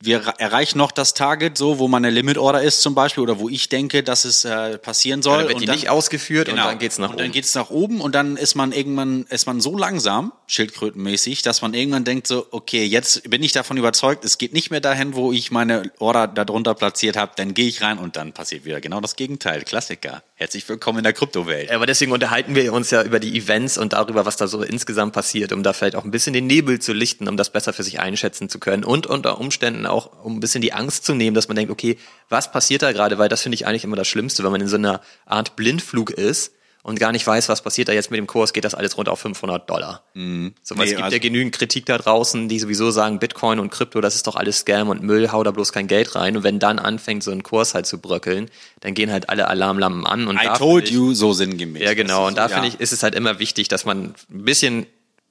S2: wir erreichen noch das Target, so wo meine Limit Order ist zum Beispiel oder wo ich denke, dass es äh, passieren soll.
S1: Dann wird
S2: und
S1: die
S2: dann,
S1: nicht ausgeführt
S2: genau,
S1: und dann geht's nach
S2: und dann
S1: oben.
S2: geht's nach oben und dann ist man irgendwann ist man so langsam Schildkrötenmäßig, dass man irgendwann denkt so, okay, jetzt bin ich davon überzeugt, es geht nicht mehr dahin, wo ich meine Order darunter platziert habe, dann gehe ich rein und dann passiert wieder genau das Gegenteil. Klassiker. Herzlich willkommen in der Kryptowelt.
S1: Aber deswegen unterhalten wir uns ja über die Events und darüber, was da so insgesamt passiert, um da vielleicht auch ein bisschen den Nebel zu lichten, um das besser für sich einschätzen zu können und unter Umständen auch, um ein bisschen die Angst zu nehmen, dass man denkt, okay, was passiert da gerade? Weil das finde ich eigentlich immer das Schlimmste, wenn man in so einer Art Blindflug ist und gar nicht weiß, was passiert da jetzt mit dem Kurs, geht das alles runter auf 500 Dollar. Mhm. So,
S2: Nee,
S1: es gibt
S2: also-
S1: ja genügend Kritik da draußen, die sowieso sagen, Bitcoin und Krypto, das ist doch alles Scam und Müll, hau da bloß kein Geld rein. Und wenn dann anfängt, so ein Kurs halt zu bröckeln, dann gehen halt alle Alarmlampen an. Und
S2: I
S1: da
S2: told
S1: ich-
S2: you, so sinngemäß.
S1: ja, genau. Und da
S2: so,
S1: finde
S2: ja.
S1: ich, ist es halt immer wichtig, dass man ein bisschen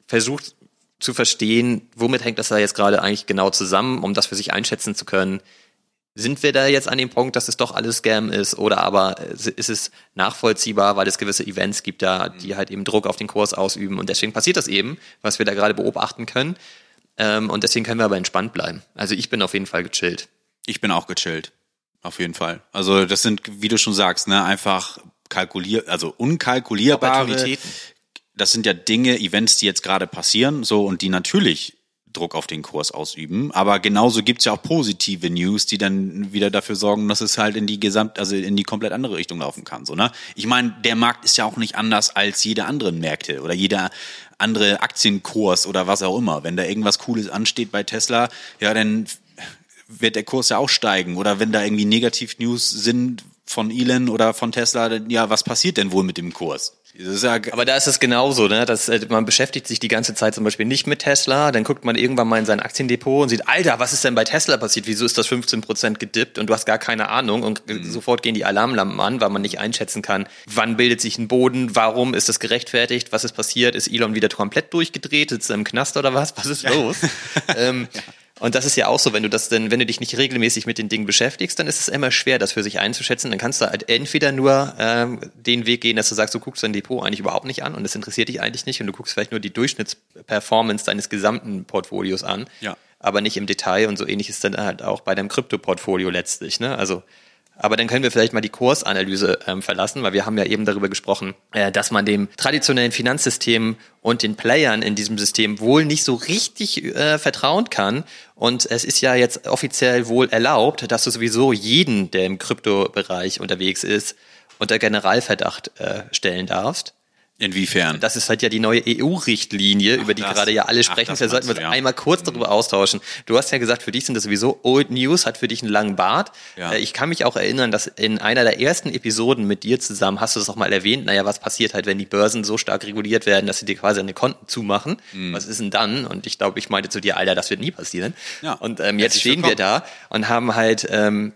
S1: versucht zu verstehen, womit hängt das da jetzt gerade eigentlich genau zusammen, um das für sich einschätzen zu können. Sind wir da jetzt an dem Punkt, dass es doch alles Scam ist oder aber ist es nachvollziehbar, weil es gewisse Events gibt da, die halt eben Druck auf den Kurs ausüben und deswegen passiert das eben, was wir da gerade beobachten können. Ähm, und deswegen können wir aber entspannt bleiben. Also ich bin auf jeden Fall gechillt.
S2: Ich bin auch gechillt. Auf jeden Fall. Also das sind, wie du schon sagst, ne, einfach kalkulier, also unkalkulierbare. Das sind ja Dinge, Events, die jetzt gerade passieren, so und die natürlich Druck auf den Kurs ausüben. Aber genauso gibt's ja auch positive News, die dann wieder dafür sorgen, dass es halt in die Gesamt, also in die komplett andere Richtung laufen kann. So, ne? Ich meine, der Markt ist ja auch nicht anders als jede andere Märkte oder jeder andere Aktienkurs oder was auch immer. Wenn da irgendwas Cooles ansteht bei Tesla, ja, dann wird der Kurs ja auch steigen. Oder wenn da irgendwie Negativ-News sind von Elon oder von Tesla, dann, ja, was passiert denn wohl mit dem Kurs? Ja,
S1: Aber da ist es genauso, ne? dass, äh, man beschäftigt sich die ganze Zeit zum Beispiel nicht mit Tesla, dann guckt man irgendwann mal in sein Aktiendepot und sieht, Alter, was ist denn bei Tesla passiert? Wieso ist das 15 Prozent gedippt? Und du hast gar keine Ahnung und äh, sofort gehen die Alarmlampen an, weil man nicht einschätzen kann, wann bildet sich ein Boden, warum ist das gerechtfertigt, was ist passiert, ist Elon wieder komplett durchgedreht, sitzt er im Knast oder was? Was ist los? ähm, und das ist ja auch so, wenn du das denn, wenn du dich nicht regelmäßig mit den Dingen beschäftigst, dann ist es immer schwer, das für sich einzuschätzen. Dann kannst du halt entweder nur ähm, den Weg gehen, dass du sagst, du guckst dein Depot eigentlich überhaupt nicht an und es interessiert dich eigentlich nicht und du guckst vielleicht nur die Durchschnittsperformance deines gesamten Portfolios an,
S2: Ja.
S1: aber nicht im Detail und so ähnlich ist dann halt auch bei deinem Krypto-Portfolio letztlich. Ne? Also aber dann können wir vielleicht mal die Kursanalyse ähm, verlassen, weil wir haben ja eben darüber gesprochen, äh, dass man dem traditionellen Finanzsystem und den Playern in diesem System wohl nicht so richtig äh, vertrauen kann. Und es ist ja jetzt offiziell wohl erlaubt, dass du sowieso jeden, der im Kryptobereich unterwegs ist, unter Generalverdacht äh, stellen darfst.
S2: Inwiefern?
S1: Das ist halt ja die neue EU-Richtlinie, über die
S2: das.
S1: gerade ja alle
S2: Ach,
S1: sprechen.
S2: das
S1: Wir sollten
S2: meinst
S1: uns
S2: ja.
S1: einmal kurz darüber austauschen. Du hast ja gesagt, für dich sind das sowieso Old News, hat für dich einen langen Bart.
S2: Ja.
S1: Äh, Ich kann mich auch erinnern, dass in einer der ersten Episoden mit dir zusammen hast du das auch mal erwähnt. Naja, was passiert halt, wenn die Börsen so stark reguliert werden, dass sie dir quasi eine Konten zumachen?
S2: Mhm.
S1: Was ist denn dann? Und ich glaube, ich meinte zu dir, Alter, das wird nie passieren.
S2: Ja.
S1: Und ähm, jetzt
S2: Herzlich
S1: stehen wir da und haben halt ähm,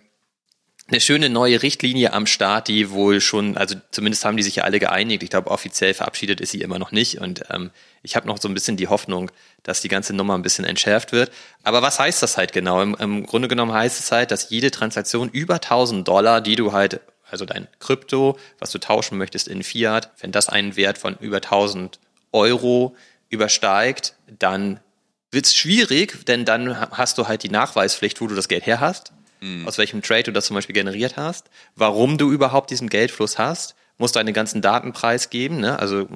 S1: eine schöne neue Richtlinie am Start, die wohl schon, also zumindest haben die sich ja alle geeinigt. Ich glaube, offiziell verabschiedet ist sie immer noch nicht. Und ähm, ich habe noch so ein bisschen die Hoffnung, dass die ganze Nummer ein bisschen entschärft wird. Aber was heißt das halt genau? Im, Im Grunde genommen heißt es halt, dass jede Transaktion über 1000 Dollar, die du halt, also dein Krypto, was du tauschen möchtest in Fiat, wenn das einen Wert von über 1000 Euro übersteigt, dann wird's schwierig, denn dann hast du halt die Nachweispflicht, wo du das Geld her hast, aus welchem Trade du das zum Beispiel generiert hast, warum du überhaupt diesen Geldfluss hast, musst deine ganzen Daten preisgeben, ne? also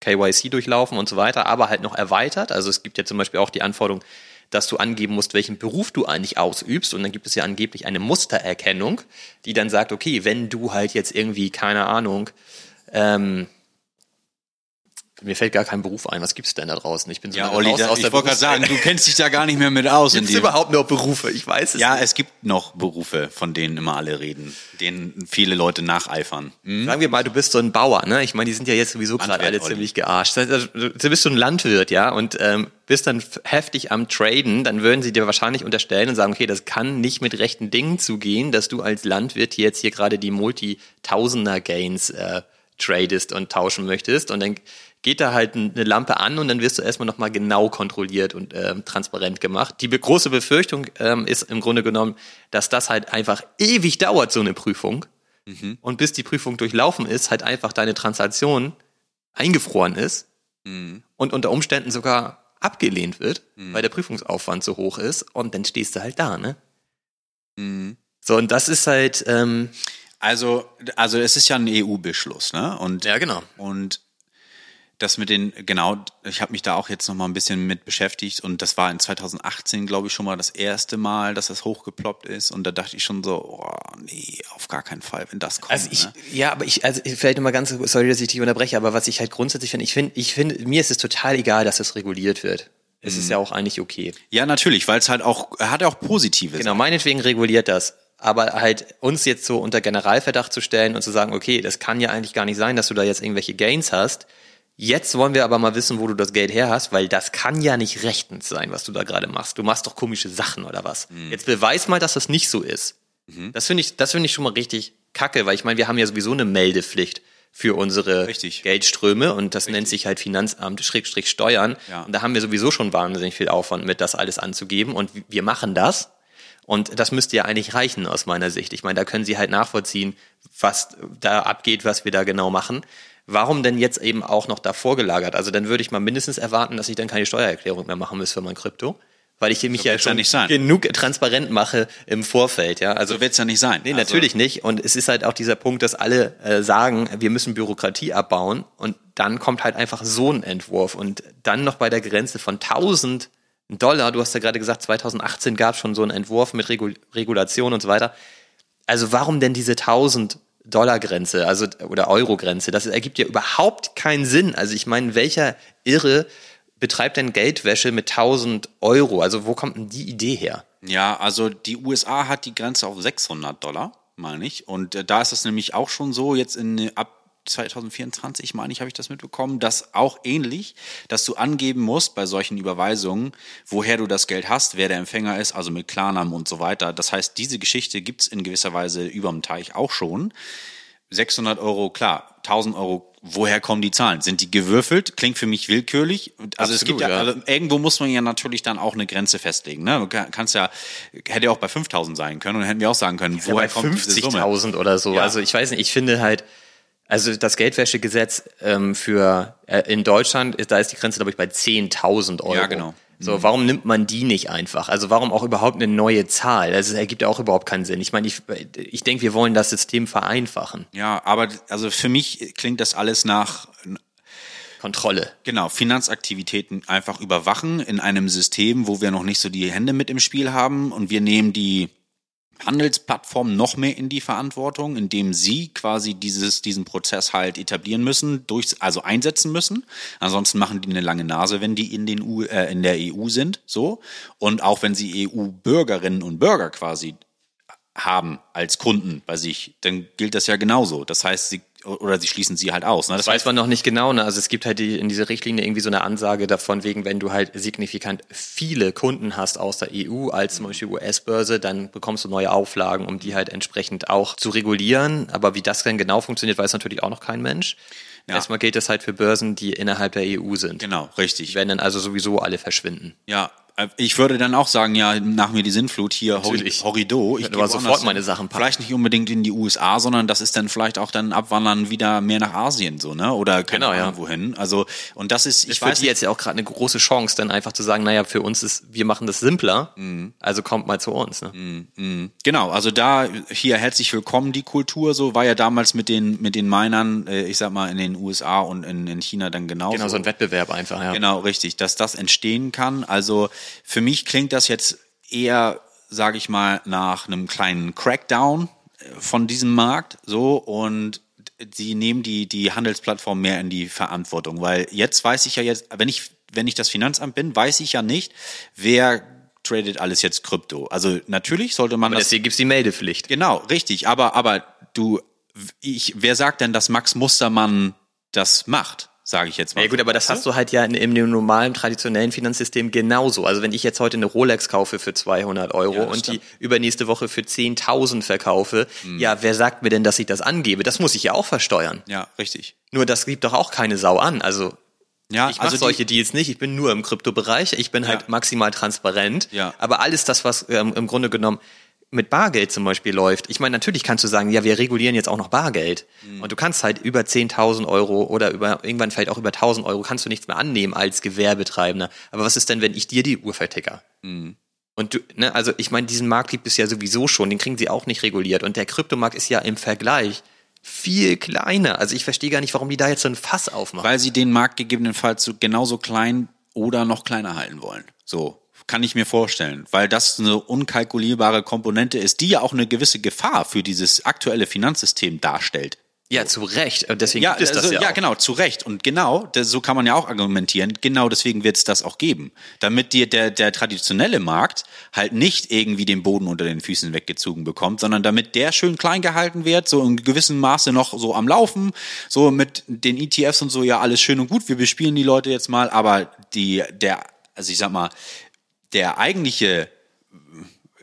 S1: KYC durchlaufen und so weiter, aber halt noch erweitert. Also es gibt ja zum Beispiel auch die Anforderung, dass du angeben musst, welchen Beruf du eigentlich ausübst. Und dann gibt es ja angeblich eine Mustererkennung, die dann sagt, okay, wenn du halt jetzt irgendwie, keine Ahnung, ähm, mir fällt gar kein Beruf ein. Was gibt's denn da draußen? Ich bin so
S2: ja, Olli,
S1: raus
S2: da,
S1: aus
S2: ich
S1: der
S2: wollte gerade sagen, du kennst dich da gar nicht mehr mit aus. in
S1: Gibt's
S2: dem-
S1: überhaupt noch Berufe? Ich weiß es
S2: Ja,
S1: nicht.
S2: es gibt noch Berufe, von denen immer alle reden, denen viele Leute nacheifern. Hm?
S1: Sagen wir mal, du bist so ein Bauer, ne? Ich meine, die sind ja jetzt sowieso gerade alle
S2: Olli.
S1: ziemlich gearscht. Also, Du bist so ein Landwirt, ja, und ähm, bist dann heftig am Traden, dann würden sie dir wahrscheinlich unterstellen und sagen, okay, das kann nicht mit rechten Dingen zugehen, dass du als Landwirt jetzt hier gerade die Multi-Tausender-Gains äh, tradest und tauschen möchtest. Und dann geht da halt ein- eine Lampe an und dann wirst du erstmal nochmal genau kontrolliert und ähm, transparent gemacht. Die große Befürchtung ähm, ist im Grunde genommen, dass das halt einfach ewig dauert, so eine Prüfung. Und bis die Prüfung durchlaufen ist, halt einfach deine Transaktion eingefroren ist und unter Umständen sogar abgelehnt wird, weil der Prüfungsaufwand so hoch ist und dann stehst du halt da, ne? So, und das ist halt, ähm,
S2: Also, also es ist ja ein EU-Beschluss, ne? Und,
S1: ja genau.
S2: und das mit den, genau, ich habe mich da auch jetzt noch mal ein bisschen mit beschäftigt und das war in 2018, glaube ich, schon mal das erste Mal, dass das hochgeploppt ist und da dachte ich schon so, oh, nee, auf gar keinen Fall, wenn das kommt.
S1: Also ich,
S2: ne?
S1: ja, aber ich, also vielleicht nochmal ganz, sorry, dass ich dich unterbreche, aber was ich halt grundsätzlich finde, ich finde, ich finde, mir ist es total egal, dass es reguliert wird. Es
S2: Mhm.
S1: ist ja auch eigentlich okay.
S2: Ja, natürlich, weil es halt auch, hat ja auch positive
S1: Genau, meinetwegen reguliert das. Aber halt uns jetzt so unter Generalverdacht zu stellen und zu sagen, okay, das kann ja eigentlich gar nicht sein, dass du da jetzt irgendwelche Gains hast. Jetzt wollen wir aber mal wissen, wo du das Geld her hast, weil das kann ja nicht rechtens sein, was du da gerade machst. Du machst doch komische Sachen oder was.
S2: Mhm.
S1: Jetzt beweis mal, dass das nicht so ist. Das finde ich, das finde ich schon mal richtig kacke, weil ich meine, wir haben ja sowieso eine Meldepflicht für unsere
S2: Richtig.
S1: Geldströme und das nennt sich halt Finanzamt Schrägstrich Steuern.
S2: Ja.
S1: Und da haben wir sowieso schon wahnsinnig viel Aufwand mit, das alles anzugeben und wir machen das. Und das müsste ja eigentlich reichen aus meiner Sicht. Ich meine, da können Sie halt nachvollziehen, was da abgeht, was wir da genau machen. Warum denn jetzt eben auch noch davor gelagert? Also dann würde ich mal mindestens erwarten, dass ich dann keine Steuererklärung mehr machen muss für mein Krypto. Weil ich mich ja
S2: wird's ja
S1: schon
S2: nicht sein.
S1: genug transparent mache im Vorfeld, ja. Also
S2: So wird's ja nicht sein.
S1: Nee,
S2: Also-
S1: natürlich nicht. Und es ist halt auch dieser Punkt, dass alle äh, sagen, wir müssen Bürokratie abbauen. Und dann kommt halt einfach so ein Entwurf. Und dann noch bei der Grenze von 1000 Dollar, du hast ja gerade gesagt, 2018 gab es schon so einen Entwurf mit Regul Regulation und so weiter. Also warum denn diese 1000 Dollar Grenze, also oder Euro Grenze? Das ergibt ja überhaupt keinen Sinn. Also ich meine, welcher Irre betreibt denn Geldwäsche mit 1000 Euro? Also wo kommt denn die Idee her?
S2: Ja, also die USA hat die Grenze auf 600 Dollar, meine ich. Und äh, da ist es nämlich auch schon so, jetzt in ab 2024, meine ich, habe ich das mitbekommen, dass auch ähnlich, dass du angeben musst bei solchen Überweisungen, woher du das Geld hast, wer der Empfänger ist, also mit Klarnamen und so weiter. Das heißt, diese Geschichte gibt's in gewisser Weise überm Teich auch schon. 600 Euro, klar, 1000 Euro, woher kommen die Zahlen? Sind die gewürfelt? Klingt für mich willkürlich. Also es
S1: Absolut,
S2: gibt ja,
S1: ja.
S2: also irgendwo muss man ja natürlich dann auch eine Grenze festlegen. Ne? Du kann- kannst ja, hätte ja auch bei 5000 sein können und hätten wir auch sagen können,
S1: Ja,
S2: woher
S1: bei
S2: kommt diese Summe?
S1: 50.000 oder so.
S2: Ja.
S1: Also ich weiß nicht, ich finde halt, also das Geldwäschegesetz ähm, für äh, in Deutschland, da ist die Grenze, glaube ich, bei 10.000 Euro.
S2: Ja, genau.
S1: So, warum nimmt man die nicht einfach? Also warum auch überhaupt eine neue Zahl? Das ergibt ja auch überhaupt keinen Sinn. Ich meine, ich, ich denke, wir wollen das System vereinfachen.
S2: Ja, aber also für mich klingt das alles nach
S1: Kontrolle.
S2: Genau, Finanzaktivitäten einfach überwachen in einem System, wo wir noch nicht so die Hände mit im Spiel haben und wir nehmen die Handelsplattformen noch mehr in die Verantwortung, indem sie quasi dieses, diesen Prozess halt etablieren müssen, durch, also einsetzen müssen. Ansonsten machen die eine lange Nase, wenn die in, den U, äh, in der EU sind, so. Und auch wenn sie EU-Bürgerinnen und Bürger quasi haben als Kunden bei sich, dann gilt das ja genauso. Das heißt, sie, oder sie schließen sie halt aus. Ne? Das
S1: Das weiß man noch nicht genau. Ne? Also es gibt halt die, in dieser Richtlinie irgendwie so eine Ansage davon, wegen, wenn du halt signifikant viele Kunden hast aus der EU, als zum Beispiel US-Börse, dann bekommst du neue Auflagen, um die halt entsprechend auch zu regulieren. Aber wie das dann genau funktioniert, weiß natürlich auch noch kein Mensch.
S2: Ja.
S1: Erstmal gilt das halt für Börsen, die innerhalb der EU sind.
S2: Genau,
S1: Die
S2: richtig.
S1: werden dann also sowieso alle verschwinden.
S2: Ja, ich würde dann auch sagen, ja, nach mir die Sintflut hier
S1: Natürlich.
S2: Horrido. Ich gehe
S1: aber sofort meine Sachen packen.
S2: Vielleicht nicht unbedingt in die USA, sondern das ist dann vielleicht auch dann abwandern wieder mehr nach Asien so, ne? Oder keine
S1: Genau, ja.
S2: Ahnung wohin. Also und das ist, ich
S1: Ich für
S2: weiß
S1: die jetzt ja auch gerade eine große Chance, dann einfach zu sagen, naja, für uns ist, wir machen das simpler,
S2: Mhm.
S1: also kommt mal zu uns. Ne?
S2: Genau, also da hier herzlich willkommen die Kultur, so war ja damals mit den mit den Minern, äh, ich sag mal in den USA und in, in China dann genauso.
S1: Genau, so ein Wettbewerb einfach, ja.
S2: Genau, richtig, dass das entstehen kann. Also für mich klingt das jetzt eher, sage ich mal, nach einem kleinen Crackdown äh, von diesem Markt so und sie nehmen die die Handelsplattform mehr in die Verantwortung, weil jetzt weiß ich ja jetzt, wenn ich wenn ich das Finanzamt bin, weiß ich ja nicht, wer tradet alles jetzt Krypto. Also natürlich sollte man
S1: Aber
S2: das
S1: deswegen gibt's die Meldepflicht.
S2: Genau, richtig. Aber, aber du, ich, wer sagt denn, dass Max Mustermann das macht? Sage ich jetzt mal.
S1: Ja gut, aber das hast du halt ja in, in dem normalen, traditionellen Finanzsystem genauso. Also wenn ich jetzt heute eine Rolex kaufe für 200 Euro
S2: Ja,
S1: und
S2: stimmt.
S1: die übernächste Woche für 10.000 verkaufe,
S2: Hm.
S1: ja, wer sagt mir denn, dass ich das angebe? Das muss ich ja auch versteuern.
S2: Ja, richtig.
S1: Nur das gibt doch auch keine Sau an. Also
S2: Ja,
S1: ich mache
S2: also die-
S1: solche Deals nicht. Ich bin nur im Kryptobereich. Ich bin halt
S2: Ja.
S1: maximal transparent.
S2: Ja.
S1: Aber alles das, was ähm, im Grunde genommen mit Bargeld zum Beispiel läuft. Ich meine, natürlich kannst du sagen, ja, wir regulieren jetzt auch noch Bargeld. Mhm. Und du kannst halt über 10.000 Euro oder über, irgendwann vielleicht auch über 1.000 Euro kannst du nichts mehr annehmen als Gewerbetreibender. Aber was ist denn, wenn ich dir die Uhr verticker? Mhm. Und du, ne, also ich meine, diesen Markt gibt es ja sowieso schon, den kriegen sie auch nicht reguliert. Und der Kryptomarkt ist ja im Vergleich viel kleiner. Also ich verstehe gar nicht, warum die da jetzt so ein Fass aufmachen.
S2: Weil sie den Markt gegebenenfalls so genauso klein oder noch kleiner halten wollen. So kann ich mir vorstellen, weil das eine unkalkulierbare Komponente ist, die ja auch eine gewisse Gefahr für dieses aktuelle Finanzsystem darstellt.
S1: Ja, zu Recht. Deswegen
S2: ja, gibt es das also, ja, ja auch. genau, zu Recht. Und genau, das, so kann man ja auch argumentieren. Genau deswegen wird es das auch geben. Damit dir der, der traditionelle Markt halt nicht irgendwie den Boden unter den Füßen weggezogen bekommt, sondern damit der schön klein gehalten wird, so in gewissem Maße noch so am Laufen, so mit den ETFs und so, ja, alles schön und gut. Wir bespielen die Leute jetzt mal, aber die, der, also ich sag mal, der eigentliche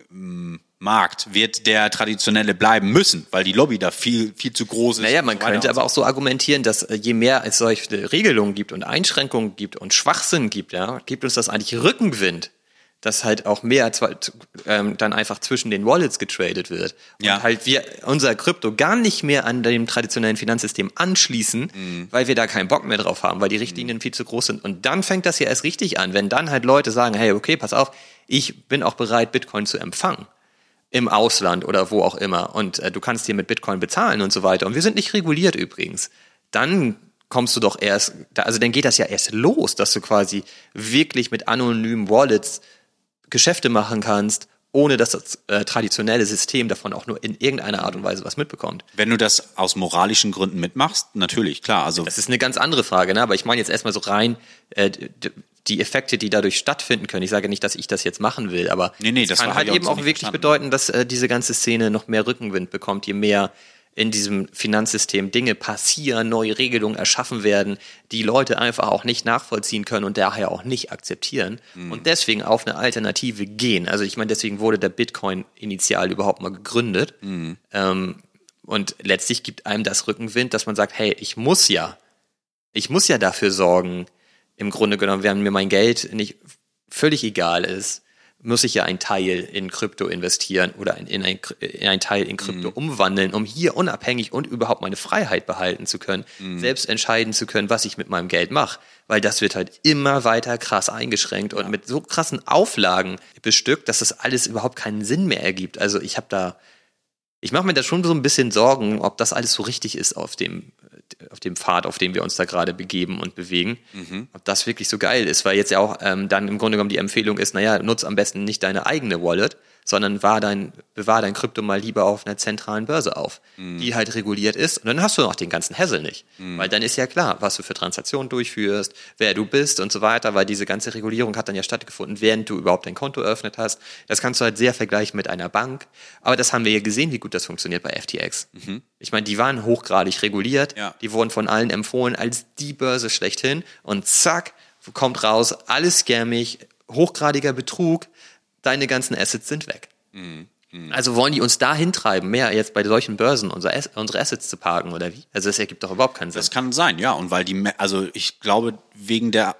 S2: mm, Markt wird der traditionelle bleiben müssen, weil die Lobby da viel, viel zu groß ist.
S1: Naja, man könnte aber auch so argumentieren, dass äh, je mehr es solche Regelungen gibt und Einschränkungen gibt und Schwachsinn gibt, ja, gibt uns das eigentlich Rückenwind, dass halt auch mehr ähm, dann einfach zwischen den Wallets getradet wird. Und ja. halt wir unser Krypto gar nicht mehr an dem traditionellen Finanzsystem anschließen, mhm. weil wir da keinen Bock mehr drauf haben, weil die Richtlinien mhm. viel zu groß sind. Und dann fängt das ja erst richtig an, wenn dann halt Leute sagen, hey, okay, pass auf, ich bin auch bereit, Bitcoin zu empfangen im Ausland oder wo auch immer und äh, du kannst hier mit Bitcoin bezahlen und so weiter und wir sind nicht reguliert übrigens, dann kommst du doch erst, also dann geht das ja erst los, dass du quasi wirklich mit anonymen Wallets Geschäfte machen kannst, ohne dass das äh, traditionelle System davon auch nur in irgendeiner Art und Weise was mitbekommt.
S2: Wenn du das aus moralischen Gründen mitmachst, natürlich, klar. Also
S1: das ist eine ganz andere Frage, ne? aber ich meine jetzt erstmal so rein, äh, die Effekte, die dadurch stattfinden können. Ich sage nicht, dass ich das jetzt machen will, aber
S2: nee, nee, das
S1: kann halt eben auch wirklich verstanden. bedeuten, dass äh, diese ganze Szene noch mehr Rückenwind bekommt, je mehr in diesem Finanzsystem Dinge passieren, neue Regelungen erschaffen werden, die Leute einfach auch nicht nachvollziehen können und daher auch nicht akzeptieren mhm. und deswegen auf eine Alternative gehen. Also ich meine, deswegen wurde der Bitcoin initial überhaupt mal gegründet. Mhm. Ähm, und letztlich gibt einem das Rückenwind, dass man sagt, hey, ich muss ja, ich muss ja dafür sorgen, im Grunde genommen, während mir mein Geld nicht völlig egal ist, muss ich ja einen Teil in Krypto investieren oder in, in, ein, in einen Teil in Krypto mhm. umwandeln, um hier unabhängig und überhaupt meine Freiheit behalten zu können, mhm. selbst entscheiden zu können, was ich mit meinem Geld mache. Weil das wird halt immer weiter krass eingeschränkt und mit so krassen Auflagen bestückt, dass das alles überhaupt keinen Sinn mehr ergibt. Also ich habe da, ich mache mir da schon so ein bisschen Sorgen, ob das alles so richtig ist auf dem auf dem Pfad, auf dem wir uns da gerade begeben und bewegen, mhm. ob das wirklich so geil ist, weil jetzt ja auch ähm, dann im Grunde genommen die Empfehlung ist, naja, nutz am besten nicht deine eigene Wallet, sondern war dein, bewahr dein Krypto mal lieber auf einer zentralen Börse auf, mhm. die halt reguliert ist. Und dann hast du noch den ganzen Hassel nicht. Mhm. Weil dann ist ja klar, was du für Transaktionen durchführst, wer du bist und so weiter, weil diese ganze Regulierung hat dann ja stattgefunden, während du überhaupt dein Konto eröffnet hast. Das kannst du halt sehr vergleichen mit einer Bank. Aber das haben wir ja gesehen, wie gut das funktioniert bei FTX. Mhm. Ich meine, die waren hochgradig reguliert, ja. die wurden von allen empfohlen als die Börse schlechthin und zack, kommt raus, alles scammig, hochgradiger Betrug, deine ganzen Assets sind weg. Mhm. Mhm. Also wollen die uns da hintreiben, mehr jetzt bei solchen Börsen unsere, unsere Assets zu parken oder wie? Also das ergibt doch überhaupt keinen Sinn.
S2: Das kann sein, ja. Und weil die, also ich glaube, wegen der,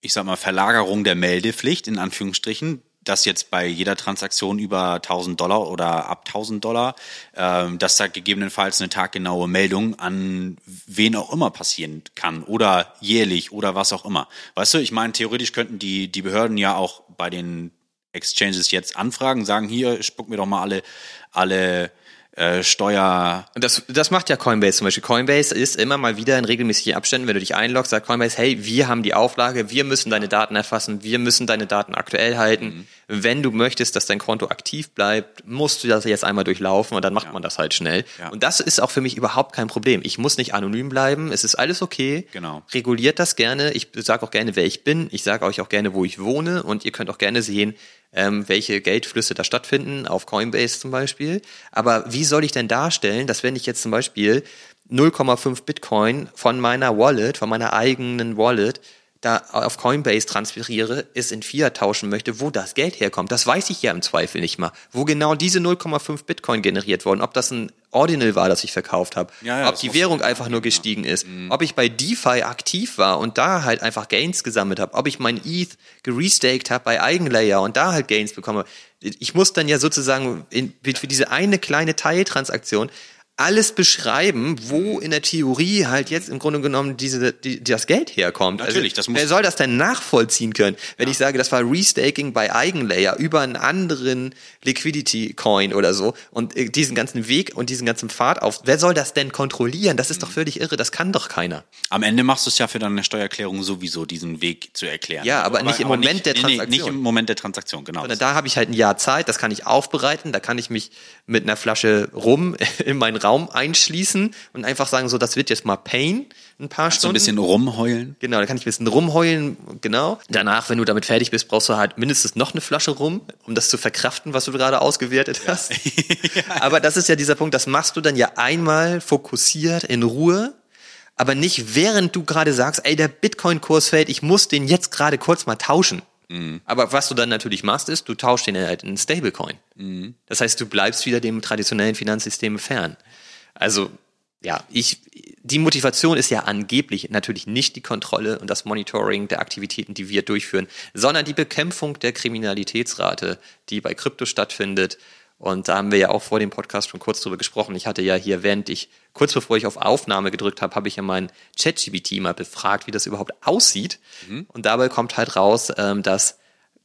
S2: ich sag mal, Verlagerung der Meldepflicht, in Anführungsstrichen, dass jetzt bei jeder Transaktion über 1000 Dollar oder ab 1000 Dollar, ähm, dass da gegebenenfalls eine taggenaue Meldung an wen auch immer passieren kann oder jährlich oder was auch immer. Weißt du, ich meine, theoretisch könnten die, die Behörden ja auch bei den Exchanges jetzt anfragen, sagen hier, spuck mir doch mal alle, alle äh, Steuer.
S1: Das, das macht ja Coinbase zum Beispiel. Coinbase ist immer mal wieder in regelmäßigen Abständen, wenn du dich einloggst, sagt Coinbase, hey, wir haben die Auflage, wir müssen deine Daten erfassen, wir müssen deine Daten aktuell halten. Mhm. Wenn du möchtest, dass dein Konto aktiv bleibt, musst du das jetzt einmal durchlaufen und dann macht ja. man das halt schnell. Ja. Und das ist auch für mich überhaupt kein Problem. Ich muss nicht anonym bleiben, es ist alles okay.
S2: Genau.
S1: Reguliert das gerne. Ich sage auch gerne, wer ich bin. Ich sage euch auch gerne, wo ich wohne und ihr könnt auch gerne sehen, ähm, welche Geldflüsse da stattfinden, auf Coinbase zum Beispiel. Aber wie soll ich denn darstellen, dass wenn ich jetzt zum Beispiel 0,5 Bitcoin von meiner Wallet, von meiner eigenen Wallet da auf Coinbase transferiere, es in Fiat tauschen möchte, wo das Geld herkommt. Das weiß ich ja im Zweifel nicht mal. Wo genau diese 0,5 Bitcoin generiert wurden, ob das ein Ordinal war, das ich verkauft habe,
S2: Ja, ja,
S1: ob die Währung einfach nur gestiegen ist, ob ich bei DeFi aktiv war und da halt einfach Gains gesammelt habe, ob ich mein ETH gerestaked habe bei Eigenlayer und da halt Gains bekomme. Ich muss dann ja sozusagen in, für diese eine kleine Teiltransaktion alles beschreiben, wo in der Theorie halt jetzt im Grunde genommen diese, die, das Geld herkommt.
S2: Natürlich, das
S1: also,
S2: muss-
S1: Wer soll das denn nachvollziehen können, wenn ich sage, das war Restaking bei Eigenlayer über einen anderen Liquidity Coin oder so und äh, diesen ganzen Weg und diesen ganzen Pfad auf, wer soll das denn kontrollieren? Das ist doch völlig irre, das kann doch keiner.
S2: Am Ende machst du es ja für deine Steuererklärung sowieso, diesen Weg zu erklären.
S1: Ja, aber nicht im Moment der
S2: nee, nee, Nicht
S1: Transaktion.
S2: im Moment der Transaktion, genau.
S1: Sondern da habe ich halt ein Jahr Zeit, das kann ich aufbereiten, da kann ich mich mit einer Flasche Rum in meinen Raum einschließen und einfach sagen, so, das wird jetzt mal Pain, ein paar
S2: so
S1: Stunden.
S2: ein bisschen rumheulen.
S1: Genau, da kann ich ein bisschen rumheulen, genau. Danach, wenn du damit fertig bist, brauchst du halt mindestens noch eine Flasche rum, um das zu verkraften, was du gerade ausgewertet hast. Aber das ist ja dieser Punkt, das machst du dann ja einmal fokussiert in Ruhe, aber nicht während du gerade sagst, ey, der Bitcoin-Kurs fällt, ich muss den jetzt gerade kurz mal tauschen. Aber was du dann natürlich machst, ist, du tauschst den halt in Stablecoin. Das heißt, du bleibst wieder dem traditionellen Finanzsystem fern. Also, ja, ich, die Motivation ist ja angeblich natürlich nicht die Kontrolle und das Monitoring der Aktivitäten, die wir durchführen, sondern die Bekämpfung der Kriminalitätsrate, die bei Krypto stattfindet. Und da haben wir ja auch vor dem Podcast schon kurz drüber gesprochen. Ich hatte ja hier, während ich, kurz bevor ich auf Aufnahme gedrückt habe, habe ich ja meinen ChatGPT mal befragt, wie das überhaupt aussieht. Und dabei kommt halt raus, ähm, dass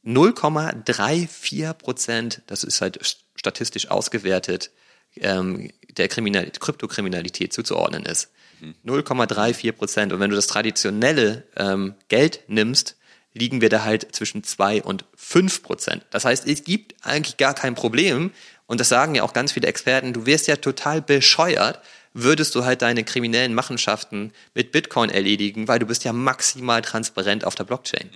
S1: 0,34 Prozent, das ist halt statistisch ausgewertet, ähm, der Kriminal Kryptokriminalität zuzuordnen ist. 0,34 Prozent. Und wenn du das traditionelle ähm, Geld nimmst, liegen wir da halt zwischen 2 und 5 Prozent. Das heißt, es gibt eigentlich gar kein Problem. Und das sagen ja auch ganz viele Experten. Du wirst ja total bescheuert, würdest du halt deine kriminellen Machenschaften mit Bitcoin erledigen, weil du bist ja maximal transparent auf der Blockchain.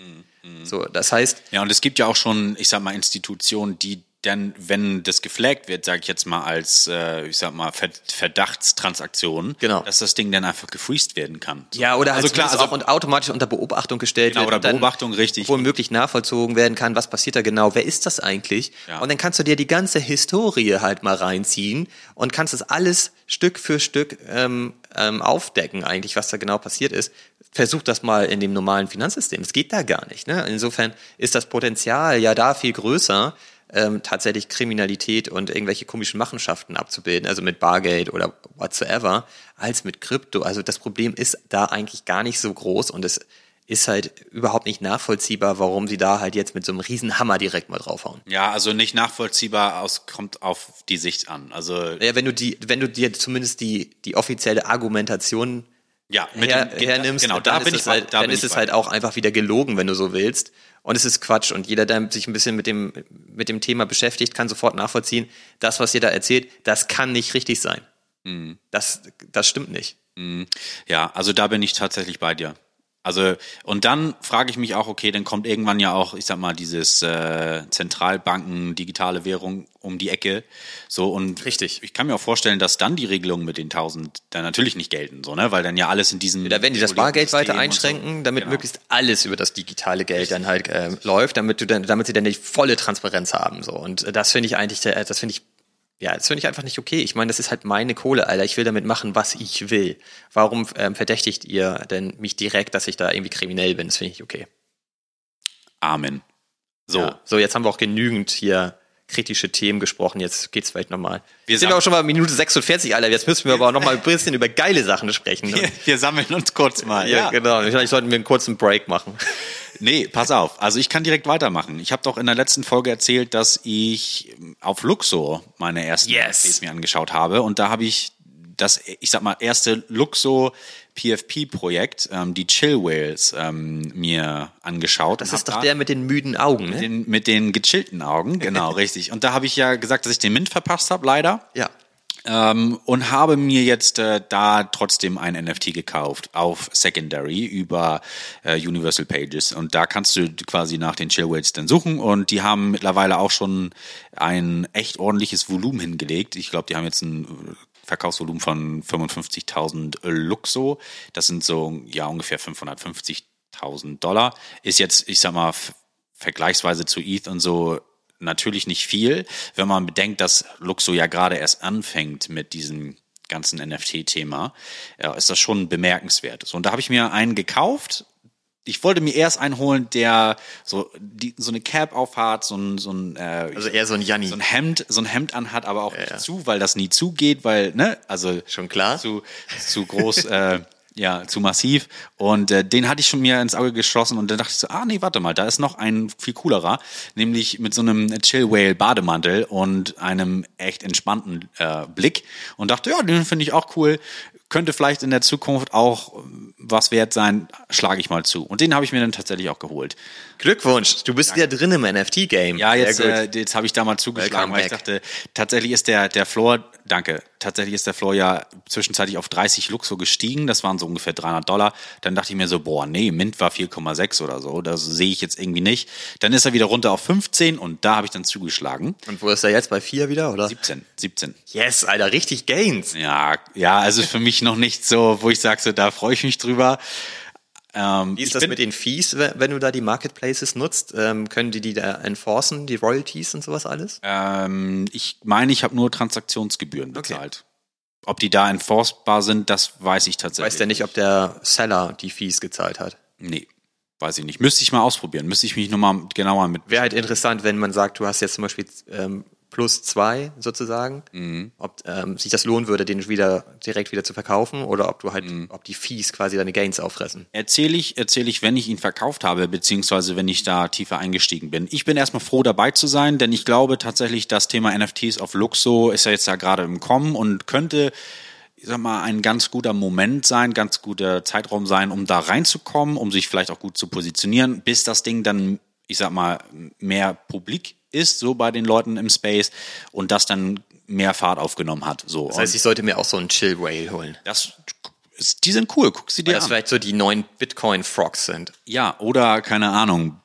S1: So, das heißt,
S2: Ja, und es gibt ja auch schon, ich sag mal, Institutionen, die dann, wenn das geflaggt wird, sage ich jetzt mal als, äh, ich sag mal, Ver Verdachtstransaktion,
S1: Genau.
S2: dass das Ding dann einfach gefreezed werden kann.
S1: Ja, oder
S2: also klar, also
S1: auch und automatisch unter Beobachtung gestellt
S2: Genau,
S1: wird.
S2: oder Beobachtung, richtig.
S1: Womöglich nachvollzogen werden kann, was passiert da genau, wer ist das eigentlich?
S2: Ja.
S1: Und dann kannst du dir die ganze Historie halt mal reinziehen und kannst das alles Stück für Stück ähm, ähm, aufdecken, eigentlich, was da genau passiert ist. Versuch das mal in dem normalen Finanzsystem. Es geht da gar nicht. Ne? Insofern ist das Potenzial ja da viel größer, ähm, tatsächlich Kriminalität und irgendwelche komischen Machenschaften abzubilden, also mit Bargeld oder whatsoever, als mit Krypto. Also das Problem ist da eigentlich gar nicht so groß und es ist halt überhaupt nicht nachvollziehbar, warum sie da halt jetzt mit so einem riesen Hammer direkt mal draufhauen.
S2: Ja, also nicht nachvollziehbar aus, kommt auf die Sicht an. Also,
S1: Ja, wenn du die, wenn du dir zumindest die, die offizielle Argumentation
S2: ja, mit
S1: her,
S2: dem-
S1: hernimmst,
S2: genau,
S1: dann
S2: da
S1: ist
S2: bin
S1: es
S2: ich,
S1: halt,
S2: da
S1: dann ist es halt auch einfach wieder gelogen, wenn du so willst. Und es ist Quatsch. Und jeder, der sich ein bisschen mit dem, mit dem Thema beschäftigt, kann sofort nachvollziehen, das, was ihr da erzählt, das kann nicht richtig sein.
S2: Mhm.
S1: Das, das stimmt nicht.
S2: Ja, also da bin ich tatsächlich bei dir. Also, und dann frage ich mich auch, okay, dann kommt irgendwann ja auch, ich sag mal, dieses äh, Zentralbanken, digitale Währung um die Ecke. So, und
S1: Richtig.
S2: ich kann mir auch vorstellen, dass dann die Regelungen mit den 1000 dann natürlich nicht gelten, so, ne? Weil dann ja alles in diesen.
S1: Da werden die das Bargeld weiter
S2: und so-
S1: einschränken, damit
S2: Genau.
S1: möglichst alles über das digitale Geld dann halt ähm, läuft, damit du dann, damit sie dann die volle Transparenz haben. So. Und äh, das finde ich eigentlich, der- das finde ich, ja, das finde ich einfach nicht okay. Ich meine, das ist halt meine Kohle, Alter. Ich will damit machen, was ich will. Warum ähm, verdächtigt ihr denn mich direkt, dass ich da irgendwie kriminell bin? Das finde ich okay.
S2: Amen. So.
S1: Ja. So, jetzt haben wir auch genügend hier kritische Themen gesprochen. Jetzt geht's vielleicht nochmal.
S2: Wir
S1: sind auch schon mal Minute 46, Alter. Jetzt müssen wir aber auch noch mal ein bisschen über geile Sachen sprechen.
S2: Wir, wir sammeln uns kurz mal.
S1: Ja, genau. Vielleicht sollten wir einen kurzen Break machen.
S2: Nee, pass auf. Also ich kann direkt weitermachen. Ich habe doch in der letzten Folge erzählt, dass ich auf Luxor meine ersten
S1: Yes.
S2: NFTs mir angeschaut habe. Und da habe ich das, ich sag mal, erste Luxor PFP-Projekt, ähm, die Chill Whales, ähm, mir angeschaut.
S1: Das ist doch
S2: da
S1: der mit den müden Augen, ne?
S2: den, mit den gechillten Augen, genau, richtig. Und da habe ich ja gesagt, dass ich den Mint verpasst habe, leider.
S1: Ja.
S2: Ähm, und habe mir jetzt äh, da trotzdem ein NFT gekauft auf Secondary über äh, Universal Pages. Und da kannst du quasi nach den Chillweights dann suchen. Und die haben mittlerweile auch schon ein echt ordentliches Volumen hingelegt. Ich glaube, die haben jetzt ein äh, Verkaufsvolumen von 55.000 Luxo. Das sind so ja ungefähr 550.000 1000 Dollar. Ist jetzt, ich sag mal, vergleichsweise zu ETH und so natürlich nicht viel, wenn man bedenkt, dass Luxo ja gerade erst anfängt mit diesem ganzen NFT-Thema, ja, ist das schon bemerkenswert. So, und da habe ich mir einen gekauft. Ich wollte mir erst einen holen, der so die, so eine Cap aufhat, so ein so ein äh,
S1: also eher so ein Janni,
S2: so ein Hemd, so ein Hemd anhat, aber auch ja, nicht ja. zu, weil das nie zugeht, weil ne, also
S1: schon klar,
S2: zu zu groß. äh, ja, zu massiv. Und äh, den hatte ich schon mir ins Auge geschossen und dann dachte ich so, ah nee, warte mal, da ist noch ein viel coolerer, nämlich mit so einem Chill Whale Bademantel und einem echt entspannten äh, Blick und dachte, ja, den finde ich auch cool könnte vielleicht in der Zukunft auch was wert sein, schlage ich mal zu. Und den habe ich mir dann tatsächlich auch geholt.
S1: Glückwunsch, du bist ja drin im NFT-Game.
S2: Ja, jetzt, äh, jetzt habe ich da mal zugeschlagen, Welcome weil back. ich dachte, tatsächlich ist der, der Floor, danke, tatsächlich ist der Floor ja zwischenzeitlich auf 30 Luxo gestiegen, das waren so ungefähr 300 Dollar. Dann dachte ich mir so, boah, nee, Mint war 4,6 oder so, das sehe ich jetzt irgendwie nicht. Dann ist er wieder runter auf 15 und da habe ich dann zugeschlagen.
S1: Und wo ist er jetzt, bei 4 wieder, oder?
S2: 17, 17.
S1: Yes, Alter, richtig Gains.
S2: Ja, ja, also für mich noch nicht so, wo ich sage, so, da freue ich mich drüber.
S1: Ähm, Wie ist das mit den Fees, wenn du da die Marketplaces nutzt? Ähm, können die die da enforcen, die Royalties und sowas alles?
S2: Ähm, ich meine, ich habe nur Transaktionsgebühren bezahlt. Okay. Ob die da enforcebar sind, das weiß ich tatsächlich.
S1: Weiß der nicht, ob der Seller die Fees gezahlt hat?
S2: Nee. Weiß ich nicht. Müsste ich mal ausprobieren. Müsste ich mich nochmal genauer mit.
S1: Wäre halt interessant, wenn man sagt, du hast jetzt zum Beispiel ähm, plus zwei sozusagen, mhm. ob ähm, sich das lohnen würde, den wieder direkt wieder zu verkaufen oder ob du halt, mhm. ob die Fees quasi deine Gains auffressen.
S2: Erzähle ich, erzähle ich, wenn ich ihn verkauft habe, beziehungsweise wenn ich da tiefer eingestiegen bin. Ich bin erstmal froh dabei zu sein, denn ich glaube tatsächlich, das Thema NFTs auf Luxo ist ja jetzt ja gerade im Kommen und könnte ich sag mal, ein ganz guter Moment sein, ganz guter Zeitraum sein, um da reinzukommen, um sich vielleicht auch gut zu positionieren, bis das Ding dann, ich sag mal, mehr publik ist, so bei den Leuten im Space und das dann mehr Fahrt aufgenommen hat. So.
S1: Das heißt, ich sollte mir auch so einen Chill Whale holen.
S2: Das, die sind cool, guck sie dir
S1: Weil das an. vielleicht so die neuen Bitcoin Frogs sind.
S2: Ja, oder keine Ahnung,